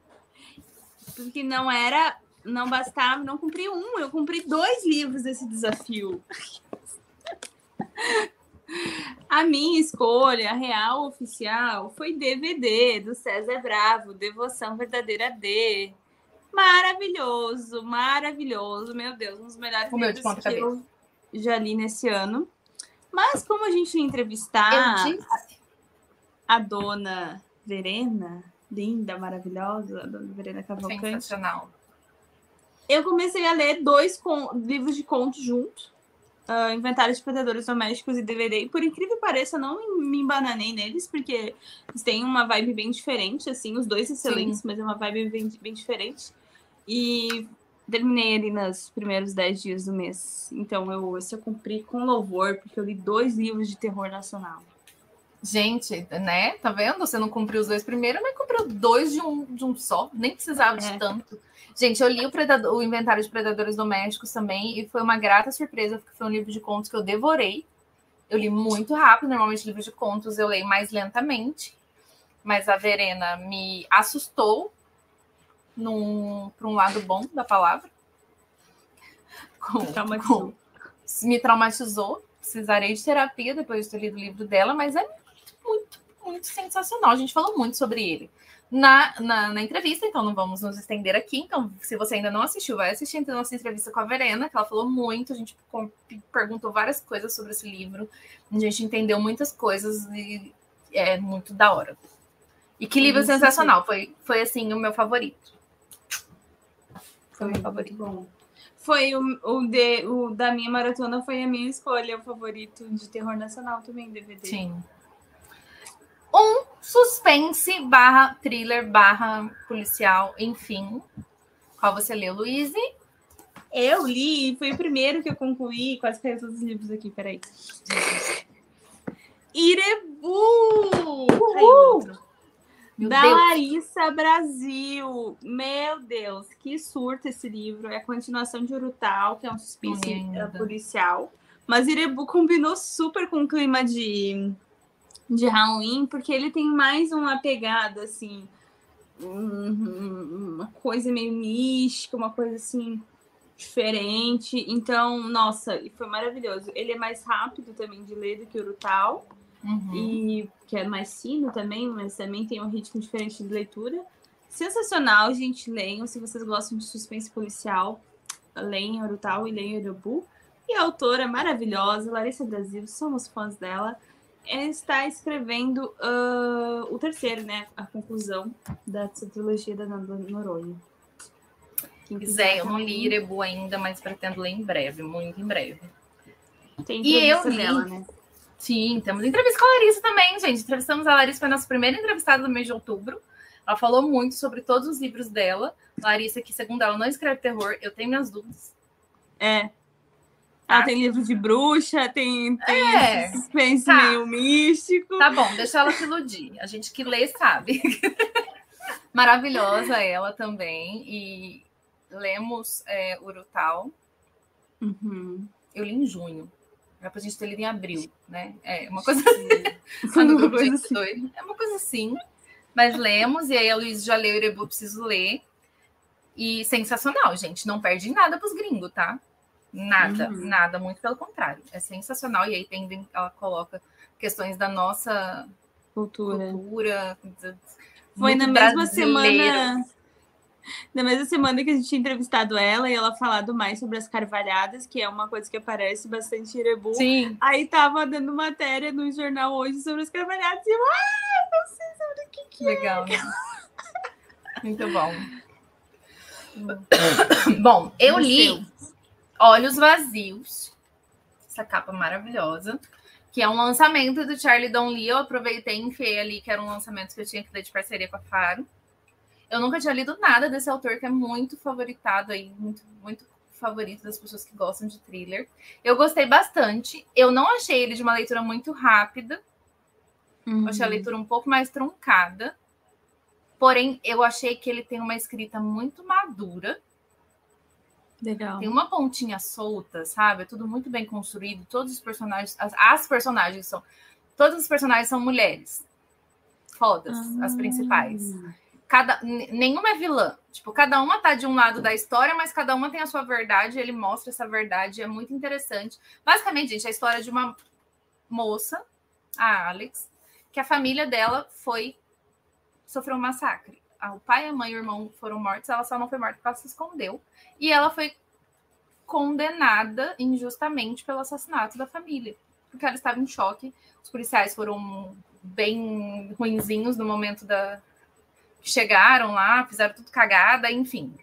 Porque não era, não bastava, não cumpri um, eu cumpri dois livros desse desafio. A minha escolha real oficial foi DVD do César Bravo, Devoção Verdadeira D. Maravilhoso, maravilhoso, meu Deus, um dos melhores O meu de livros que cabeça. eu já li nesse ano. Mas como a gente ia entrevistar disse. a dona Verena, linda, maravilhosa, a dona Verena Cavalcante, Sensacional. Eu comecei a ler dois livros de contos juntos. Inventário de Predadores Domésticos e DVD. E por incrível que pareça, eu não me embananei neles, porque eles têm uma vibe bem diferente, assim, os dois excelentes, mas é uma vibe bem, bem diferente. E terminei ali nos primeiros dez dias do mês. Então eu, esse eu cumpri com louvor, porque eu li dois livros de terror nacional. Gente, né? Tá vendo? Você não cumpriu os dois primeiros, mas cumpriu dois de um, de um só. Nem precisava de É. tanto. Gente, eu li o, Predador- o Inventário de Predadores Domésticos também e foi uma grata surpresa, porque foi um livro de contos que eu devorei. Eu li muito rápido, normalmente livros de contos eu leio mais lentamente. Mas a Verena me assustou para um lado bom da palavra. Com- Traumatizou. com- me traumatizou. Precisarei de terapia depois de ter lido o livro dela, mas é muito, muito sensacional. A gente falou muito sobre ele na, na, na entrevista, então não vamos nos estender aqui. Então, se você ainda não assistiu, vai assistir a nossa entrevista com a Verena, que ela falou muito. A gente perguntou várias coisas sobre esse livro. A gente entendeu muitas coisas e é muito da hora. E que livro Sim, sim, sensacional! Foi, foi assim, o meu favorito. Foi o meu favorito. bom. Foi o, o, de, o da minha maratona, foi a minha escolha, o favorito de terror nacional também, DVD. Sim. Um suspense barra thriller barra policial, enfim. Qual você leu, Luiz? Eu li, foi o primeiro que eu concluí, quase caiu todos os livros aqui, peraí. Irebu! Outro. Meu da Deus. Larissa Brasil. Meu Deus, que surto esse livro. É a continuação de Urutau, que é um suspense eh, policial. Mas Irebu combinou super com o clima de, de Halloween, porque ele tem mais uma pegada, assim, um- uma coisa meio mística, uma coisa assim diferente. Então, nossa, e foi maravilhoso. Ele é mais rápido também de ler do que o Urutau Uhum. e que é mais fino também, mas também tem um ritmo diferente de leitura. Sensacional, gente, leiam. Se vocês gostam de suspense policial, leiam Urutau e leiam Urubu. E a autora maravilhosa, Larissa Brasil, somos fãs dela, ela está escrevendo ah, o terceiro, né? A conclusão dessa trilogia da Nanda Noronha. Quem Pois quiser é, eu não li Irebu ainda, mas pretendo ler em breve, muito em breve. Tem E eu li. dela, né? Sim, temos entrevista com a Larissa também, gente. Entrevistamos a Larissa, foi a nossa primeira entrevistada do mês de outubro. Ela falou muito sobre todos os livros dela. Larissa, que segundo ela não escreve terror, eu tenho minhas dúvidas. É. Tá. Ela tem livro de bruxa, tem, tem É. suspense Tá. meio místico. Tá bom, deixa ela se iludir. A gente que lê sabe. Maravilhosa ela também. E lemos é, Urutau. Uhum. Eu li em junho. Era pra gente ter lido em abril, né? É uma coisa Foi no uma coisa assim. doido. É uma coisa assim. Mas lemos, e aí a Luiz já leu Irebu, preciso ler. E sensacional, gente. Não perde nada pros gringos, tá? Nada, Uhum. nada, muito pelo contrário. É sensacional. E aí tem, ela coloca questões da nossa Cultura. cultura. Foi na mesma semana. Na mesma semana que a gente tinha entrevistado ela e ela falado mais sobre as carvalhadas, que é uma coisa que aparece bastante em Irebu. Sim. Aí tava dando matéria no jornal hoje sobre as carvalhadas e eu, ah, não sei sobre o que, que Legal. né? Muito bom. Bom, eu é. li Olhos Vazios, essa capa maravilhosa, que é um lançamento do Charlie Don Lee. Eu aproveitei e enfiei ali, que era um lançamento que eu tinha que dar de parceria com a Faro. Eu nunca tinha lido nada desse autor, que é muito favoritado aí, muito, muito favorito das pessoas que gostam de thriller. Eu gostei bastante. Eu não achei ele de uma leitura muito rápida. Eu achei a Uhum. leitura um pouco mais truncada. Porém, eu achei que ele tem uma escrita muito madura. Legal. Tem uma pontinha solta, sabe? É tudo muito bem construído. Todos os personagens, as, as personagens são, todas as personagens são mulheres. Fodas, as principais. Cada, nenhuma é vilã. Tipo, cada uma tá de um lado da história, mas cada uma tem a sua verdade. Ele mostra essa verdade, é muito interessante. Basicamente, gente, é a história de uma moça, a Alex, que a família dela foi sofreu um massacre. O pai, a mãe e o irmão foram mortos, ela só não foi morta porque ela se escondeu. E ela foi condenada injustamente pelo assassinato da família, porque ela estava em choque. Os policiais foram bem ruinzinhos no momento da que chegaram lá, fizeram tudo cagada, enfim.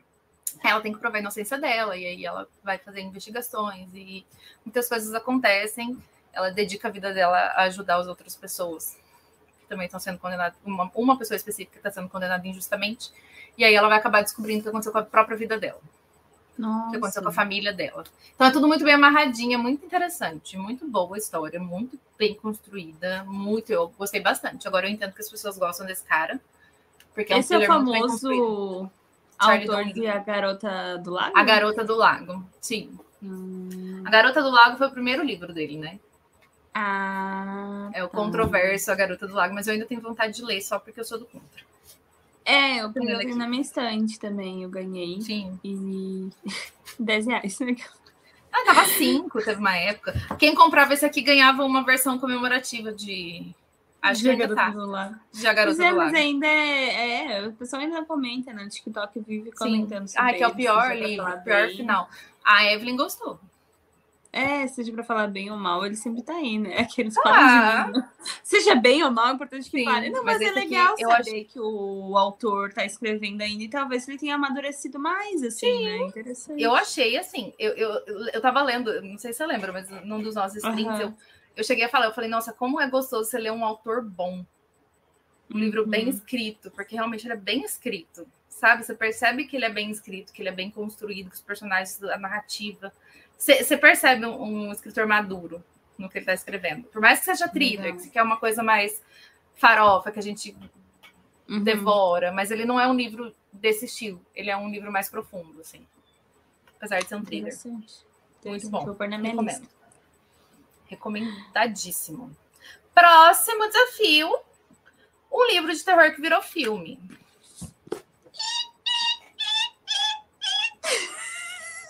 Ela tem que provar a inocência dela, e aí ela vai fazer investigações, e muitas coisas acontecem. Ela dedica a vida dela a ajudar as outras pessoas que também estão sendo condenadas. Uma, uma pessoa específica está sendo condenada injustamente, e aí ela vai acabar descobrindo o que aconteceu com a própria vida dela o que aconteceu com a família dela. Então é tudo muito bem amarradinho, é muito interessante, muito boa a história, muito bem construída, muito. Eu gostei bastante. Agora eu entendo que as pessoas gostam desse cara, porque é um Esse é o muito bem construído. famoso Charlie autor de. A Garota do Lago? A Garota do Lago, sim. Hum. A Garota do Lago foi o primeiro livro dele, né? Ah, É o tá. controverso A Garota do Lago, mas eu ainda tenho vontade de ler só porque eu sou do contra. É, aqui. tem na minha estante também, eu ganhei. Sim. E 10 reais. Ah, tava cinco, teve uma época. Quem comprava esse aqui ganhava uma versão comemorativa de. Acho que De ainda Garota tá. do Lago. A Garota Mas é, do mas Lago. ainda é, é, o pessoal ainda comenta, né? O TikTok vive comentando sobre Ah, que é o pior livro, o pior final. A Evelyn gostou. É, seja pra falar bem ou mal, ele sempre tá aí, né? Aqueles Ah. falam de... Seja bem ou mal, é importante que Sim, fale. Não, mas, mas é legal eu saber que o autor tá escrevendo ainda e talvez ele tenha amadurecido mais, assim, né? Interessante. Eu achei assim, eu, eu, eu tava lendo, não sei se você lembra, mas num dos nossos streams, Aham. eu, eu cheguei a falar, eu falei, nossa, como é gostoso você ler um autor bom. Um livro bem Uhum. escrito, porque realmente ele é bem escrito, sabe? Você percebe que ele é bem escrito, que ele é bem construído, que os personagens, a narrativa. Você, percebe um, um escritor maduro no que ele tá escrevendo. Por mais que seja thriller, Legal. que quer uma coisa mais farofa, que a gente Uhum. devora, mas ele não é um livro desse estilo. Ele é um livro mais profundo, assim. Apesar de ser um thriller. Muito bom. Vou pôr na minha Recomendo. lista. Recomendadíssimo. Próximo desafio: um livro de terror que virou filme.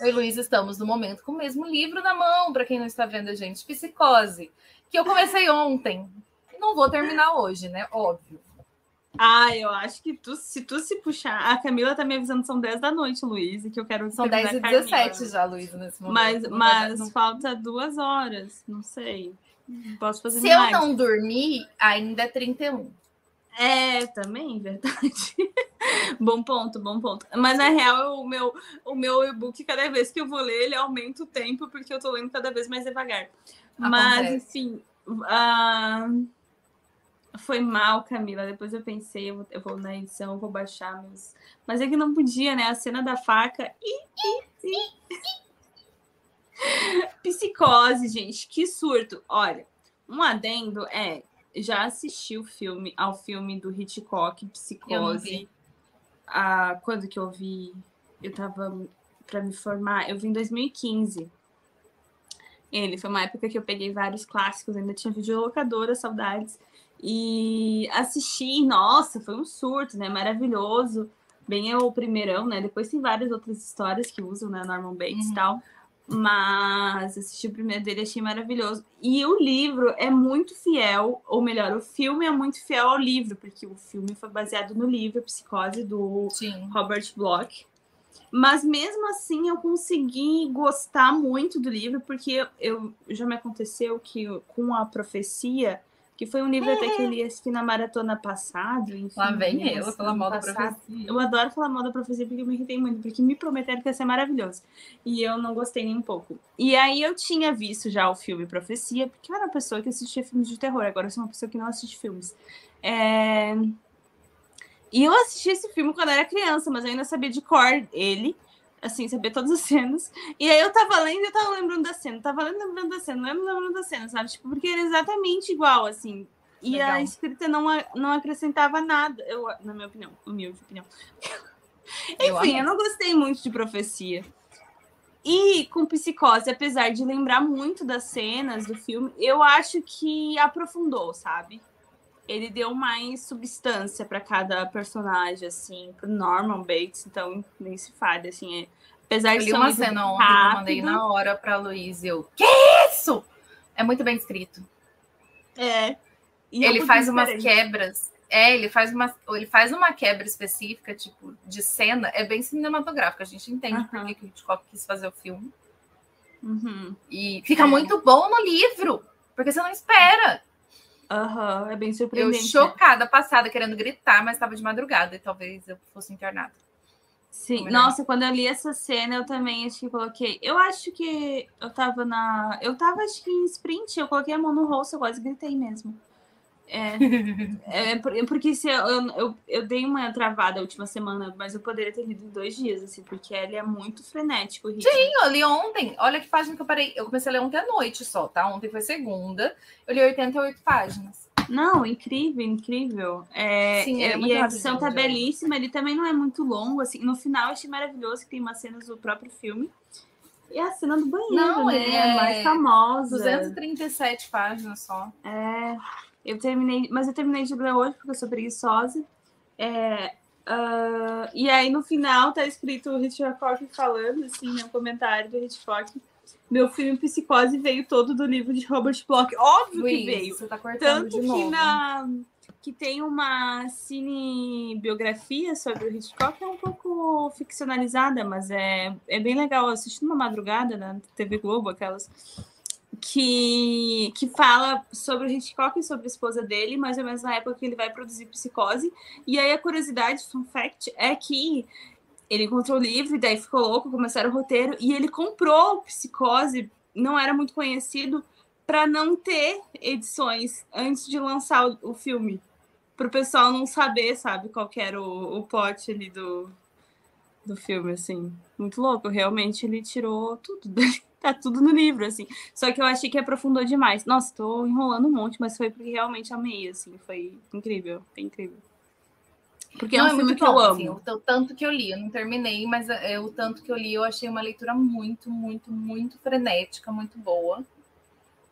Eu e Luiz estamos no momento com o mesmo livro na mão, para quem não está vendo a gente, Psicose, que eu comecei ontem. Não vou terminar hoje, né? Óbvio. Ah, eu acho que tu, se tu se puxar. A Camila tá me avisando que são 10 da noite, Luiz, e que eu quero. São terminar 10 e a Camila. 17 já, Luiz, nesse momento. Mas, Não mas não- falta duas horas. Não sei. Posso fazer Se eu não dormir, ainda é 31. É, também, verdade. bom ponto, bom ponto. Mas na real, o meu, o meu e-book, cada vez que eu vou ler, ele aumenta o tempo, porque eu tô lendo cada vez mais devagar. Mas, Acontece. enfim, ah, foi mal, Camila. Depois eu pensei, eu vou, eu vou na edição, eu vou baixar meus. Mas é que não podia, né? A cena da faca. Ih, ih, ih. Psicose, gente, que surto. Olha, um adendo é. Já assisti o filme, ao filme do Hitchcock, Psicose. Ah, quando que eu vi? Eu tava para me formar, eu vi em 2015. Ele foi uma época que eu peguei vários clássicos, ainda tinha videolocadora, saudades. E assisti, nossa, foi um surto, né? Maravilhoso. Bem é o primeirão, né? Depois tem várias outras histórias que usam, né? Norman Bates e Uhum. tal. Mas assisti o primeiro dele, achei maravilhoso. E o livro é muito fiel, ou melhor, o filme é muito fiel ao livro, porque o filme foi baseado no livro Psicose do Sim. Robert Bloch. Mas mesmo assim eu consegui gostar muito do livro, porque eu, já me aconteceu que com a profecia, que foi um livro até que eu li assim, na maratona passada. Enfim, Lá vem li ela assim, pela mal da passado. profecia. Eu adoro falar mal da profecia porque eu me irritei muito, porque me prometeram que ia ser maravilhoso. E eu não gostei nem um pouco. E aí eu tinha visto já o filme Profecia, porque eu era uma pessoa que assistia filmes de terror, agora eu sou uma pessoa que não assiste filmes. É, E eu assisti esse filme quando eu era criança, mas eu ainda sabia de cor ele, assim, sabia todas as cenas. E aí eu tava lendo e eu tava lembrando da cena, tava lendo lembrando da cena, lendo lembrando da cena, sabe? Tipo, porque era exatamente igual, assim. E Legal. a escrita não, não acrescentava nada, eu, na minha opinião, humilde opinião. Eu Enfim, amei. eu não gostei muito de profecia. E com psicose, apesar de lembrar muito das cenas do filme, eu acho que aprofundou, sabe? Ele deu mais substância para cada personagem, assim, pro Norman Bates, então nem se fale, assim, é... apesar Eu de li ser um uma cena ontem que eu mandei na hora pra Luiz e eu. Que isso? É muito bem escrito. é, e ele faz umas diferente. quebras. É, ele faz uma, ele faz uma quebra específica, tipo, de cena. É bem cinematográfica. A gente entende por Aham. que o Hitchcock quis fazer o filme. Uhum. E fica É. muito bom no livro, porque você não espera. Aham, é bem Eu surpreendente. né? chocada, passada, querendo gritar, mas estava de madrugada e talvez eu fosse internada. Sim, Melhor. nossa, quando eu li essa cena, eu também acho que coloquei. Eu acho que eu tava na. Eu tava, acho que em sprint, eu coloquei a mão no rosto, eu quase gritei mesmo. É, é por- porque se eu, eu, eu, dei uma travada a última semana, mas eu poderia ter lido em dois dias, assim, porque ele é muito frenético. ritmo. Eu li ontem, olha que página que eu parei. Eu comecei a ler ontem à noite só, tá? Ontem foi segunda. Eu li 88 páginas. Não, incrível, incrível. É, Sim, é- é e a edição tá belíssima, ele também não é muito longo, assim. No final eu achei maravilhoso que tem umas cenas do próprio filme. E a cena do banheiro, Não, né? é A mais famosa. 237 páginas só. É, eu terminei, mas eu terminei de ler hoje porque eu sou preguiçosa. É, ah, e aí no final tá escrito o Hitchcock falando, assim, no comentário do Hitchcock. Meu filme Psicose veio todo do livro de Robert Bloch. Óbvio que Luiz, veio. você tá cortando Tanto que na que tem uma cinebiografia sobre o Hitchcock é um pouco ficcionalizada, mas é, é bem legal. Eu assisti numa madrugada na TV Globo, aquelas que, que fala sobre o Hitchcock e sobre a esposa dele, mais ou menos na época que ele vai produzir Psicose. E aí a curiosidade, fun fact, é que ele encontrou o livro e daí ficou louco, começaram o roteiro, e ele comprou Psicose, não era muito conhecido, para não ter edições antes de lançar o, o filme. Para o pessoal não saber, sabe, qual era o, o plot ali do, do filme, assim. Muito louco, realmente ele tirou tudo. tá tudo no livro, assim. Só que eu achei que aprofundou demais. Nossa, tô enrolando um monte, mas foi porque realmente amei, assim. Foi incrível, foi incrível. Porque é um filme muito que eu bom, amo. assim, o, tanto que eu li, eu não terminei, mas é, o tanto que eu li, eu achei uma leitura muito, muito, muito frenética, muito boa.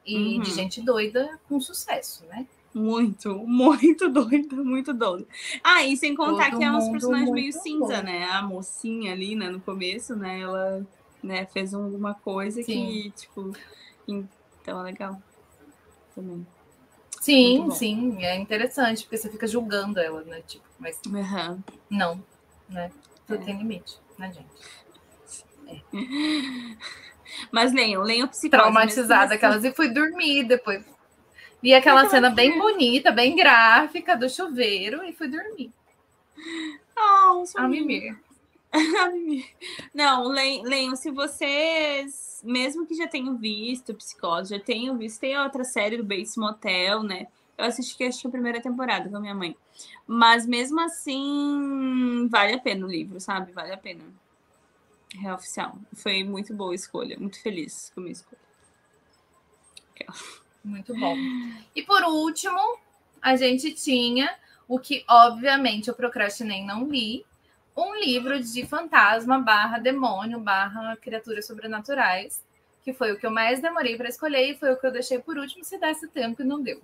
E Uhum. de gente doida com sucesso, né? Muito, muito doida, muito doida. Ah, e sem contar Todo que é uns personagens meio cinza, bom. né? A mocinha ali, né, no começo, né? Ela né, fez alguma coisa que, Sim. tipo. Então é legal. Também. Sim, sim, é interessante, porque você fica julgando ela, né? Tipo, mas Aham. não, né? Tudo É. tem limite, né, gente? Mas leiam, leiam psicose. Traumatizada aquelas e fui dormir depois. Vi aquela Aquela cena bem bonita, bem gráfica do chuveiro e fui dormir. Oh, A mimir. Não, le- leiam, se vocês, mesmo que já tenham visto Psicose, já tenham visto, tem outra série do Bates Motel, né? Eu assisti que acho que a primeira temporada com a minha mãe. Mas mesmo assim, vale a pena o livro, sabe? Vale a pena. É oficial. Foi muito boa a escolha, muito feliz com a minha escolha. Muito bom. E por último, a gente tinha o que, obviamente, eu procrastinei não li, um livro de fantasma barra demônio barra criaturas sobrenaturais, que foi o que eu mais demorei para escolher e foi o que eu deixei por último, se desse tempo e não deu.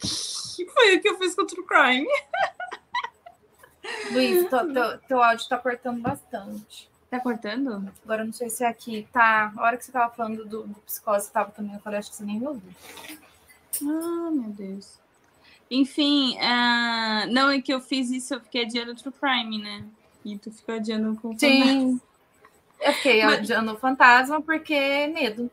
Que foi o que eu fiz com o True Crime? Luiz, teu, teu, teu áudio tá cortando bastante. Tá cortando? Agora eu não sei se é aqui. Tá. A hora que você tava falando do, do psicose, tava também. Eu falei, acho que você nem me ouviu. Ah, meu Deus. Enfim, ah, não é que eu fiz isso, eu fiquei adiando True Crime, né? E tu ficou adiando com Sim. Eu fiquei Mas- adiando o fantasma porque medo.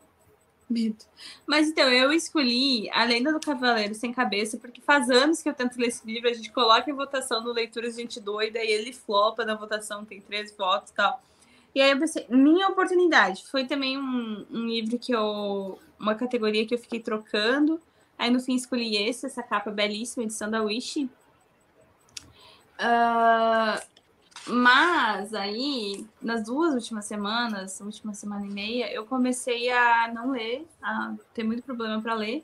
Medo. Mas então, eu escolhi A Lenda do Cavaleiro Sem Cabeça, porque faz anos que eu tento ler esse livro, a gente coloca em votação no Leituras Gente Doida e ele flopa na votação, tem três votos e tal. E aí eu pensei, minha oportunidade. Foi também um, um livro que eu. uma categoria que eu fiquei trocando. Aí no fim escolhi esse, essa capa belíssima, edição da Wish. Ah, mas aí, nas duas últimas semanas, última semana e meia, eu comecei a não ler, a ter muito problema para ler.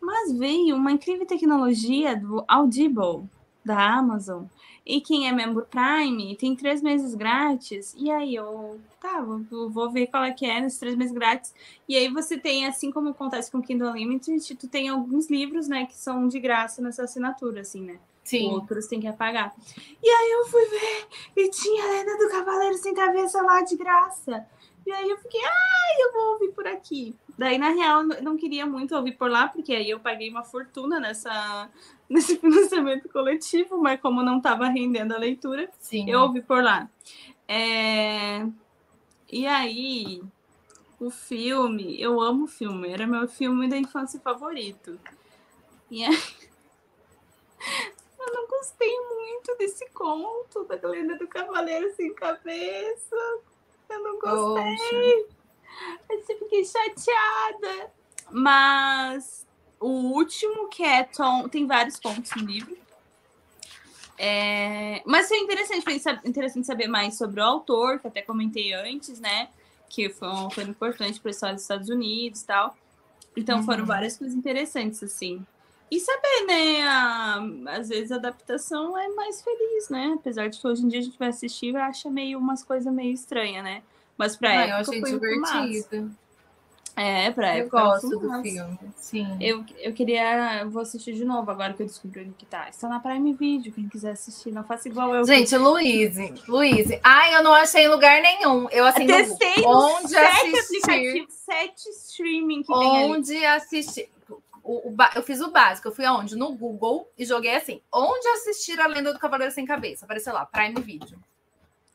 Mas veio uma incrível tecnologia do Audible da Amazon. E quem é membro Prime tem três meses grátis. E aí eu, tá, vou, vou ver qual é que é nesses três meses grátis. E aí você tem, assim como acontece com o Kindle Unlimited, tu tem alguns livros, né, que são de graça nessa assinatura, assim, né? Sim. Outros tem que apagar. E aí eu fui ver e tinha a Lenda do Cavaleiro Sem Cabeça lá de graça. E aí eu fiquei, ai, eu vou ouvir por aqui. Daí, na real, eu não queria muito ouvir por lá, porque aí eu paguei uma fortuna nessa, nesse financiamento coletivo, mas como não estava rendendo a leitura, Sim. eu ouvi por lá. É, E aí, o filme, eu amo o filme, era meu filme da infância favorito. E aí, eu não gostei muito desse conto da Lenda do Cavaleiro Sem Cabeça. Eu não gostei. Poxa. Eu fiquei chateada. Mas o último, que é Tom, tem vários pontos no livro. É, Mas foi interessante, foi sa- interessante saber mais sobre o autor, que até comentei antes, né? Que foi um autor importante para dos Estados Unidos e tal. Então foram Uhum. várias coisas interessantes, assim. E saber, né? a- Às vezes a adaptação é mais feliz, né? Apesar de que hoje em dia a gente vai assistir e acha meio umas coisas meio estranhas, né? Mas pra Ah, eu época achei foi divertido. É, pra Eu época. gosto foi do filme. Sim. Eu, eu queria. eu Vou assistir de novo agora que eu descobri onde que tá. Está na Prime Video, quem quiser assistir. Não faça igual eu. Gente, Luiz, Luiz. Ai, eu não achei em lugar nenhum. Eu assim, no testei nos onde sete assistir, aplicativos, sete streaming que tem ali. onde assistir. O, o eu fiz o básico, eu fui aonde? No Google e joguei assim: onde assistir a lenda do Cavaleiro Sem Cabeça? Apareceu lá, Prime Video.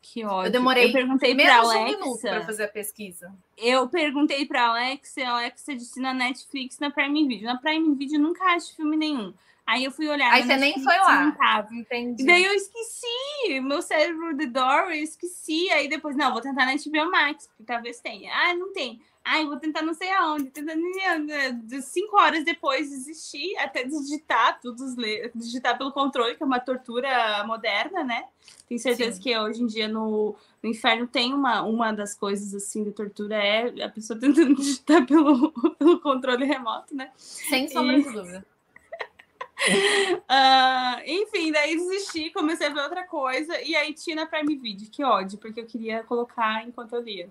Que ódio. Eu demorei Eu perguntei pra Menos de um minuto para Alexa. fazer a pesquisa. Eu perguntei pra Alexa, a Alexa disse na Netflix, na Prime Video. Na Prime Video eu nunca acho filme nenhum. Aí eu fui olhar. Aí você nem foi lá. Entendi. E daí eu esqueci, meu cérebro The Door, eu esqueci. Aí depois, não, vou tentar na HBO Max, porque talvez tenha. Ah, não tem. Ai, vou tentar não sei aonde. Tentando de cinco horas depois desistir, até digitar tudo, digitar pelo controle, que é uma tortura moderna, né? Tenho certeza Sim. que hoje em dia no, no inferno tem uma, uma das coisas assim de tortura é a pessoa tentando digitar pelo, pelo controle remoto, né? Sem sombra de dúvida. Ah, enfim, daí desisti, comecei a ver outra coisa, e aí tinha na Prime Video, que ódio, porque eu queria colocar enquanto eu lia.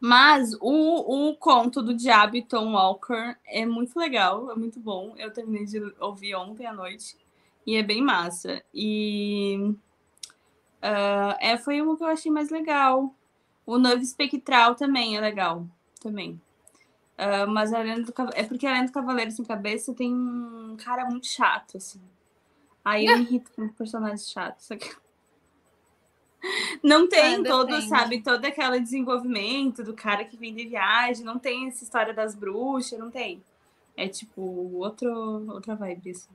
Mas o, o conto do Diabo e Tom Walker é muito legal, é muito bom. Eu terminei de ouvir ontem à noite, e é bem massa. E ah, é, foi uma que eu achei mais legal. O Noivo Espectral também é legal, também. Ah, mas a do Cava- é porque a do Cavaleiro Sem Cabeça tem um cara muito chato, assim. Aí eu me irrito com personagens só que- Não tem Ah, todo, depende. sabe, todo aquele desenvolvimento do cara que vem de viagem, não tem essa história das bruxas, não tem. É tipo outro, outra vibe, assim.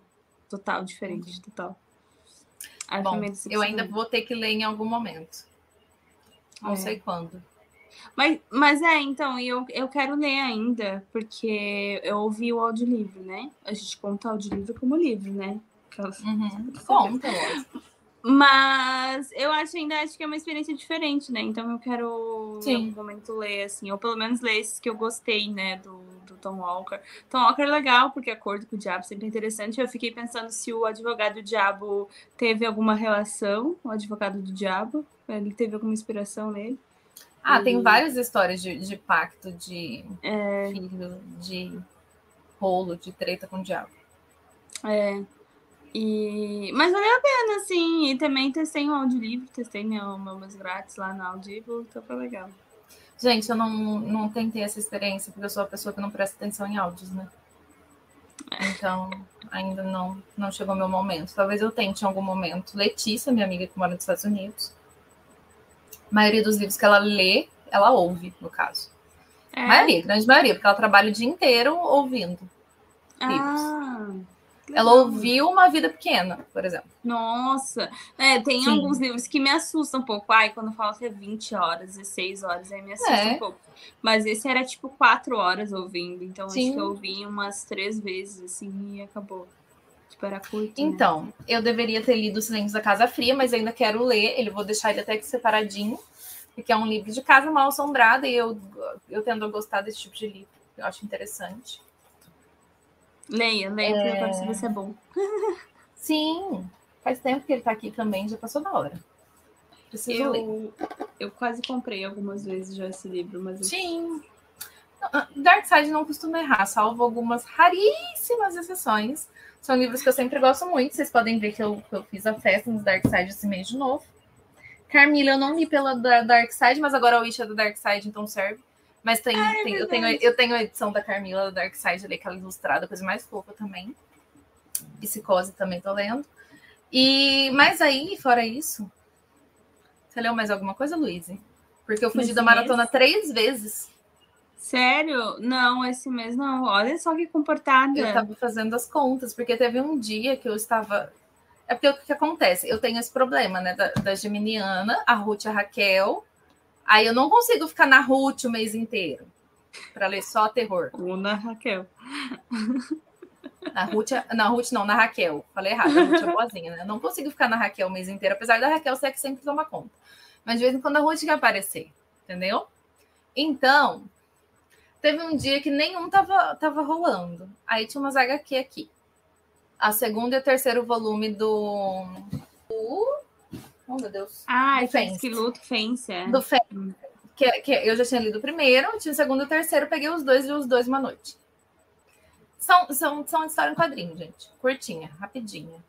Total, diferente, total. Aí foi Bom, eu ainda vou ter que ler em algum momento. Não É. sei quando. Mas, mas é, então, eu, eu quero ler ainda, porque eu ouvi o audiolivro, né? A gente conta o audiolivro como livro, né? Aquelas- Uhum. Conta, lógico. Mas eu acho ainda acho que é uma experiência diferente, né? Então eu quero em Sim. algum momento ler, assim, ou pelo menos ler esses que eu gostei, né, do, do Tom Walker. Tom Walker é legal, porque acordo com o diabo sempre é interessante. Eu fiquei pensando se o advogado do diabo teve alguma relação, o advogado do diabo. Ele teve alguma inspiração nele. Ah, tem E- várias histórias de, de pacto, de É, filho, de rolo, de treta com o diabo. É. E... Mas valeu a pena, assim. E também testei um audiolivro, testei meu, meus grátis lá no Audible, então foi legal. Gente, eu não, não tentei essa experiência, porque eu sou a pessoa que não presta atenção em áudios, né? Então, ainda não, não chegou meu momento. Talvez eu tente em algum momento. Letícia, minha amiga que mora nos Estados Unidos, a maioria dos livros que ela lê, ela ouve, no caso. É. Maioria, grande maioria, porque ela trabalha o dia inteiro ouvindo. Ah, Ela ouviu Uma Vida Pequena, por exemplo. Nossa, é, tem Sim. alguns livros que me assustam um pouco. Ai, quando fala que é 20 horas, 16 horas, aí me assusta É. um pouco. Mas esse era tipo 4 horas ouvindo, então Sim. acho que eu ouvi umas três vezes, assim, e acabou. Tipo, era curto. né? Então, eu deveria ter lido Os Silêncios da Casa Fria, mas ainda quero ler. Ele vou deixar ele até aqui separadinho, porque é um livro de casa mal assombrada e eu, eu tendo a gostar desse tipo de livro. Eu acho interessante. Leia, leia, porque pode saber se é bom. Sim, faz tempo que ele tá aqui também, já passou da hora. Preciso ler. Eu, eu quase comprei algumas vezes já esse livro, mas eu- Sim. Ah, Dark Side não costuma errar, salvo algumas raríssimas exceções. São livros que eu sempre gosto muito. Vocês podem ver que eu, que eu fiz a festa nos Dark Side esse mês de novo. Carmila, eu não li pela da Dark Side, mas agora a Wish é do Dark Side, então serve. Mas tem, tem- eu, tenho, eu tenho a edição da Carmila da Dark Side ali, aquela ilustrada, coisa mais fofa também. Psicose também tô lendo. E, mas aí, fora isso, você leu mais alguma coisa, Luiz? Porque eu fugi Nesse da maratona três vezes. Sério? Não, esse mês não. Olha só que comportada. Eu estava fazendo as contas, porque teve um dia que eu estava. É porque o que, que acontece? Eu tenho esse problema, né? Da, da Geminiana, a Ruth e a Raquel. Aí eu não consigo ficar na Ruth o mês inteiro para ler só terror. Una Raquel. Na Ruth, na Ruth não, na Raquel. Falei errado, a Ruth é boazinha, né? Eu não consigo ficar na Raquel o mês inteiro, apesar da Raquel ser que sempre toma conta. Mas de vez em quando a Ruth quer aparecer, entendeu? Então, teve um dia que nenhum tava, tava rolando. Aí tinha umas HQ aqui. A segunda e o terceiro volume do. do- Oh, meu Deus. Ah, Do Fence. que luta Fence, é. Do Fé. Que, que eu já tinha lido o primeiro, tinha o segundo e o terceiro, peguei os dois e os dois uma noite. São, são, são história em quadrinho, gente. Curtinha, rapidinha.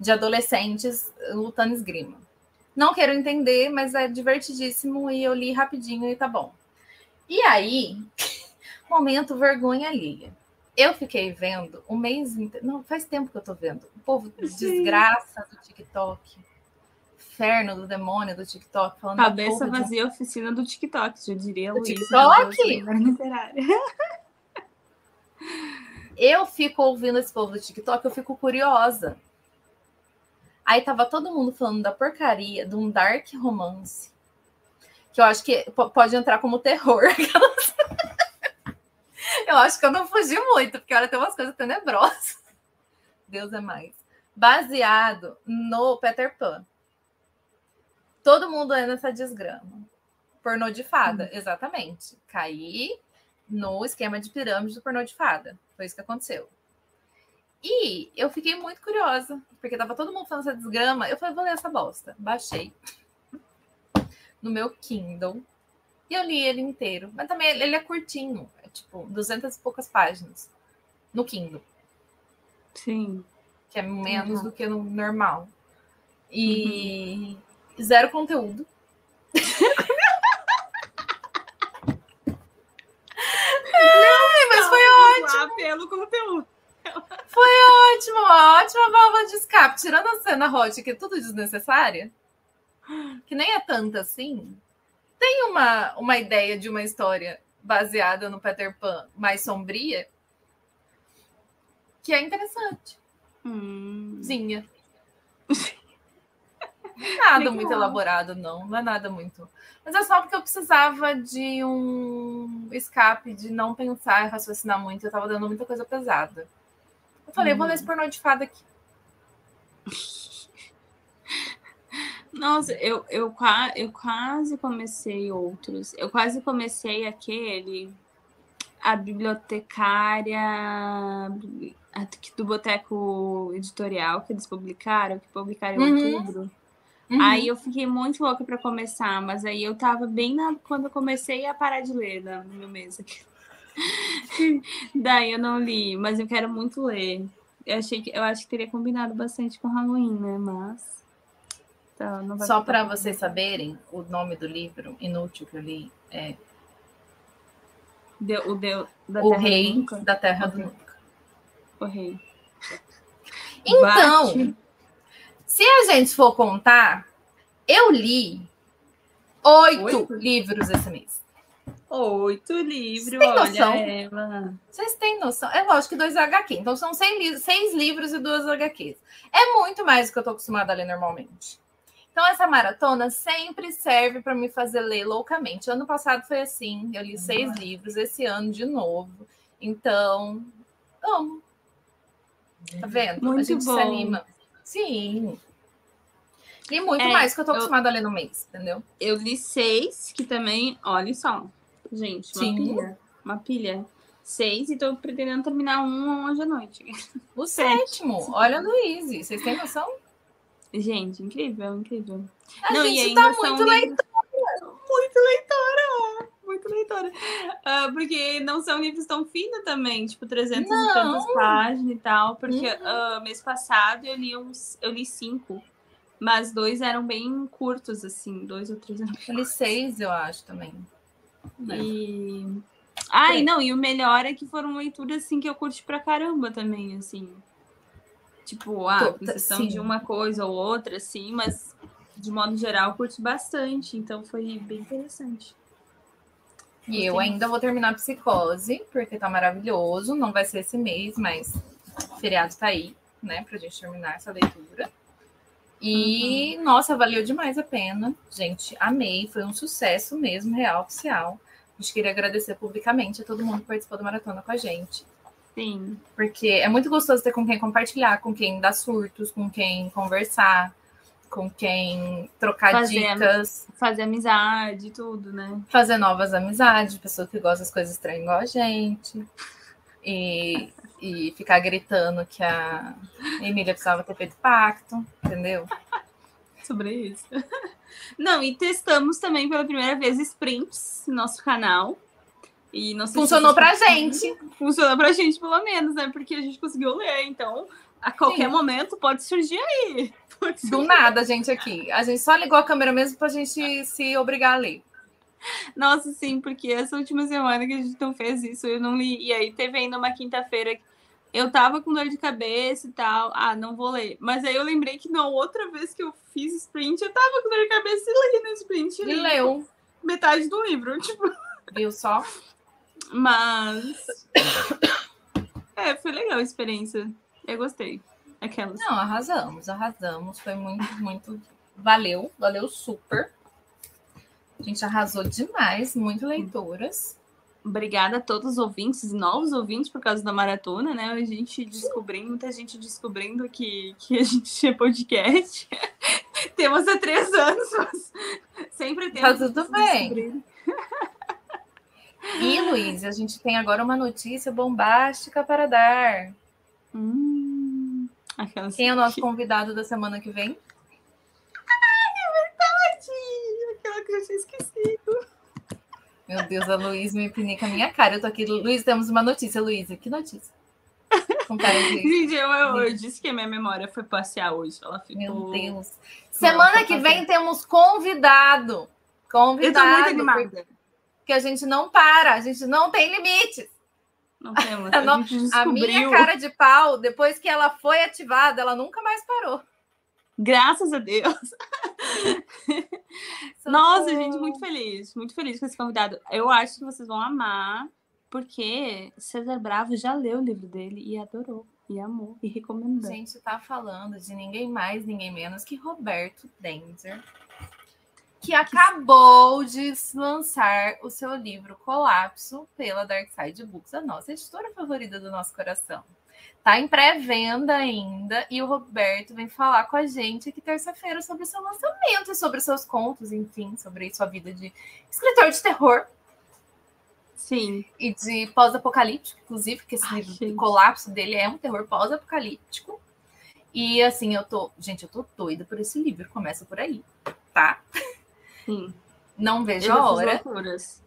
De adolescentes lutando esgrima. Não quero entender, mas é divertidíssimo e eu li rapidinho e tá bom. E aí, momento vergonha alheia. Eu fiquei vendo o mês inteiro. Não, faz tempo que eu tô vendo. O povo desgraça do TikTok. Inferno do demônio do TikTok. Falando Cabeça porra de vazia, oficina do TikTok, já diria Do Luiz. TikTok? eu fico ouvindo esse povo do TikTok, eu fico curiosa. Aí tava todo mundo falando da porcaria de um dark romance. Que eu acho que po- pode entrar como terror. eu acho que eu não fugi muito, porque olha, tem umas coisas tenebrosas. Deus é mais. Baseado no Peter Pan. Todo mundo é nessa desgrama. Pornô de fada, exatamente. Caí no esquema de pirâmide do pornô de fada. Foi isso que aconteceu. E eu fiquei muito curiosa, porque tava todo mundo falando essa desgrama. Eu falei, vou ler essa bosta. Baixei no meu Kindle e eu li ele inteiro. Mas também ele é curtinho, é tipo 200 e poucas páginas no Kindle, Sim. que é menos Uhum. do que no normal. E zero conteúdo. Ai, mas foi ótimo. pelo conteúdo. ótimo, uma ótima válvula de escape. Tirando a cena hot, que é tudo desnecessária, que nem é tanta assim, tem uma, uma ideia de uma história baseada no Peter Pan mais sombria, que é interessante. Hum. Zinha. Nada Legal. muito elaborado, não. Não é nada muito. Mas é só porque eu precisava de um escape, de não pensar e raciocinar muito. Eu tava dando muita coisa pesada. Eu falei, vou ler esse pornô de fada aqui. Nossa, eu, eu, eu quase comecei outros. Eu quase comecei aquele. A bibliotecária do Boteco Editorial, que eles publicaram, que publicaram em Uhum. outubro. Uhum. Aí eu fiquei muito louca pra começar, mas aí eu tava bem na, quando eu comecei a parar de ler na- no meu mês aqui. Daí eu não li, mas eu quero muito ler. Eu achei que eu acho que teria combinado bastante com Halloween, né? Mas vai Só para vocês saberem, o nome do livro inútil que eu li é Deu- o deu da O Terra Rei da Terra do. Nunca. O rei. Então, Bate. Se a gente for contar, eu li oito, Oito? livros esse mês. Oito livros, olha noção? ela. Vocês têm noção? É lógico que dois HQ. Então são seis, seis livros e duas HQs. É muito mais do que eu tô acostumada a ler normalmente. Então essa maratona sempre serve para me fazer ler loucamente. Ano passado foi assim, eu li seis livros, esse ano de novo. Então, amo. Tá vendo? a Muito gente bom. se anima. Sim. E muito É, mais que eu tô eu- acostumada a ler no mês, entendeu? Eu li seis, que também, olha só. Gente, uma Sim. pilha. Uma pilha. Seis, e tô pretendendo terminar um hoje à noite. O sétimo, olha a Luíse. Vocês têm noção? Gente, incrível, incrível. A Não, e gente ainda tá são muito livros- Muito leitora! Leitora. Ah, porque não são livros tão finos também, tipo 300 Não. e tantas páginas e tal. Porque Uhum. ah, mês passado eu li uns, eu li cinco, mas dois eram bem curtos, assim, dois ou três eram Eu li seis, eu acho, também. E. Ai, É. não, e o melhor é que foram leituras assim que eu curti pra caramba também, assim. Tipo, ah, exceção sim. de uma coisa ou outra, assim, mas de modo geral eu curti bastante, então foi bem interessante. E eu ainda vou terminar Psicose, porque tá maravilhoso. Não vai ser esse mês, mas o feriado tá aí, né, pra gente terminar essa leitura. E, nossa, valeu demais a pena. Gente, amei. Foi um sucesso mesmo, real, oficial. A gente queria agradecer publicamente a todo mundo que participou da maratona com a gente. Sim. Porque é muito gostoso ter com quem compartilhar, com quem dar surtos, com quem conversar, com quem trocar Fazer dicas. Fazer amizade tudo, né? fazer novas amizades, pessoas que gostam das coisas estranhas igual a gente. E, e ficar gritando que a Emília precisava ter feito pacto, entendeu? Sobre isso. Não, e testamos também pela primeira vez sprints no nosso canal. E não se Funcionou vocês pra gente. funcionou pra gente, pelo menos, né? Porque a gente conseguiu ler. Então, a qualquer Sim. momento pode surgir aí. Pode surgir. Do nada, gente, aqui. A gente só ligou a câmera mesmo pra gente se obrigar a ler. Nossa, sim, porque essa última semana que a gente não fez isso, eu não li. E aí teve ainda uma quinta-feira que eu tava com dor de cabeça e tal. Ah, não vou ler. Mas aí eu lembrei que na outra vez que eu fiz sprint, eu tava com dor de cabeça e li no sprint. E leu, Metade do livro, tipo. viu só? Mas. É, foi legal a experiência. Eu gostei. Aquelas. Não, arrasamos, arrasamos. Foi muito, muito. Valeu, valeu super. A gente arrasou demais, muito leituras. Obrigada a todos os ouvintes e novos ouvintes por causa da maratona, né? A gente descobrindo, muita gente descobrindo que, que a gente tinha podcast. temos há três anos, mas sempre temos. Tá tudo bem. E, Luiz, a gente tem agora uma notícia bombástica para dar. Hum, aquelas. Quem é o nosso convidado da semana que vem? Aquela que eu tinha esquecido. Meu Deus, a Luiz me pinica a minha cara. Eu tô aqui. Luiz, temos uma notícia, Luísa. Que notícia? Com cara de. Gente, eu, eu, eu disse que a minha memória foi passear hoje. Ela ficou. Meu Deus. Semana Nossa, que vem temos convidado. Eu tô Convidado. muito animada. Porque a gente não para, a gente não tem limites. Não temos. A A, minha cara de pau, depois que ela foi ativada, ela nunca mais parou. Graças a Deus. Nossa, gente, muito feliz. Muito feliz com esse convidado. Eu acho que vocês vão amar, porque César Bravo já leu o livro dele e adorou, e amou, e A recomendou. gente tá falando de ninguém mais, ninguém menos que Roberto Denzer, que acabou de lançar o seu livro Colapso pela Dark Side Books, a nossa editora favorita do nosso coração. Tá em pré-venda ainda e o Roberto vem falar com a gente aqui terça-feira sobre o seu lançamento, sobre os seus contos, enfim, sobre sua vida de escritor de terror Sim. e de pós-apocalíptico, inclusive, porque esse Ai, livro, gente. o colapso dele é um terror pós-apocalíptico. E assim, eu tô. Gente, eu tô doida por esse livro. Começa por aí, tá? Sim. Não Eu vejo já a hora. loucuras.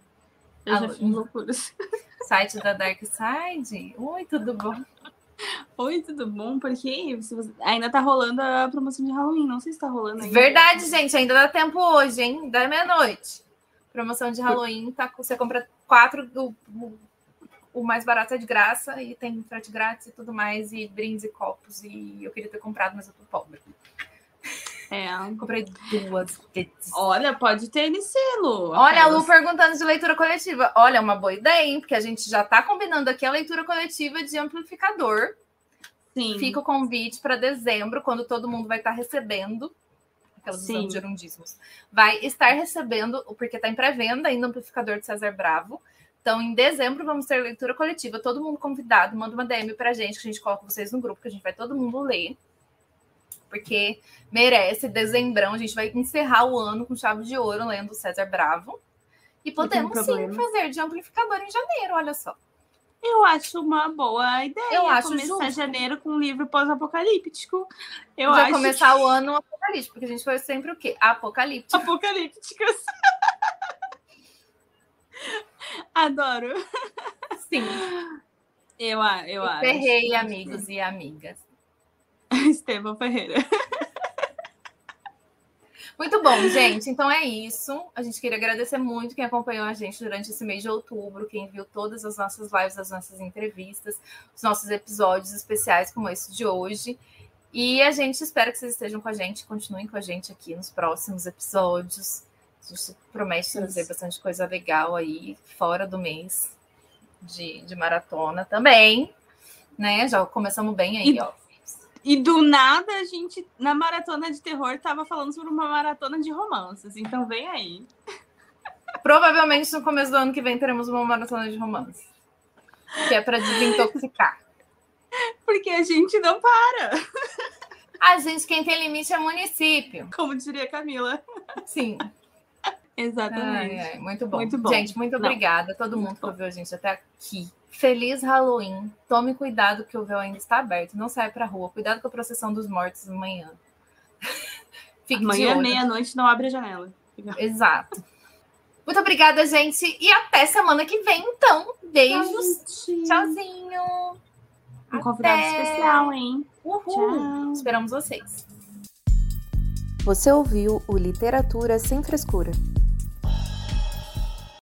Eu Ah, já fiz loucuras. Site da Dark Side. Oi, tudo bom? Oi, tudo bom? Porque você... ainda tá rolando a promoção de Halloween. Não sei se tá rolando ainda. Verdade, gente. Ainda dá tempo hoje, hein? Da meia-noite. Promoção de Halloween, tá, você compra quatro do. O mais barato é de graça e tem frete grátis e tudo mais, e brindes e copos. E eu queria ter comprado, mas eu tô pobre. É. Comprei duas vezes. Olha, pode ter esse selo. Olha, a Lu perguntando de leitura coletiva. Olha, uma boa ideia, hein? Porque a gente já tá combinando aqui a leitura coletiva de amplificador. Sim. Fica o convite para dezembro, quando todo mundo vai estar recebendo. Aquelas Sim. gerundismos. Vai estar recebendo, porque está em pré-venda ainda o amplificador de César Bravo. Então, em dezembro, vamos ter leitura coletiva. Todo mundo convidado. Manda uma DM pra gente, que a gente coloca vocês no grupo, que a gente vai todo mundo ler. Porque merece. Dezembrão, a gente vai encerrar o ano com chave de ouro lendo César Bravo. E podemos sim fazer de amplificador em janeiro, olha só. Eu acho uma boa ideia. Eu acho começar justo. janeiro com um livro pós-apocalíptico. Eu vai acho começar o ano apocalíptico, porque a gente foi sempre o quê? Apocalíptico. apocalípticos. Adoro. Sim. Eu, a- eu acho. Ferrei, amigos e amigas. Estevão Ferreira. Muito bom, gente. Então é isso. A gente queria agradecer muito quem acompanhou a gente durante esse mês de outubro, quem viu todas as nossas lives, as nossas entrevistas, os nossos episódios especiais como esse de hoje. E a gente espera que vocês estejam com a gente, continuem com a gente aqui nos próximos episódios. A gente promete trazer bastante coisa legal aí, fora do mês de, de maratona também. Né? Já começamos bem aí, E- ó. E do nada a gente, na maratona de terror, tava falando sobre uma maratona de romances. Então vem aí. Provavelmente no começo do ano que vem teremos uma maratona de romance. Que é para desintoxicar. Porque a gente não para, A gente, quem tem limite é município. como diria Camila. Sim. Exatamente. Ai, ai, muito bom. Muito bom. Gente, muito Não. obrigada a todo mundo que ouviu a gente até aqui. Feliz Halloween. Tome cuidado que o véu ainda está aberto. Não saia pra rua. Cuidado com a procissão dos mortos amanhã. Fique de Amanhã, meia-noite, não abre a janela. Exato. Muito obrigada, gente. E até semana que vem, então. Beijos. Gente. Tchauzinho. Um convidado Até. especial, hein? Uhul. Tchau. Esperamos vocês. Você ouviu o Literatura Sem Frescura.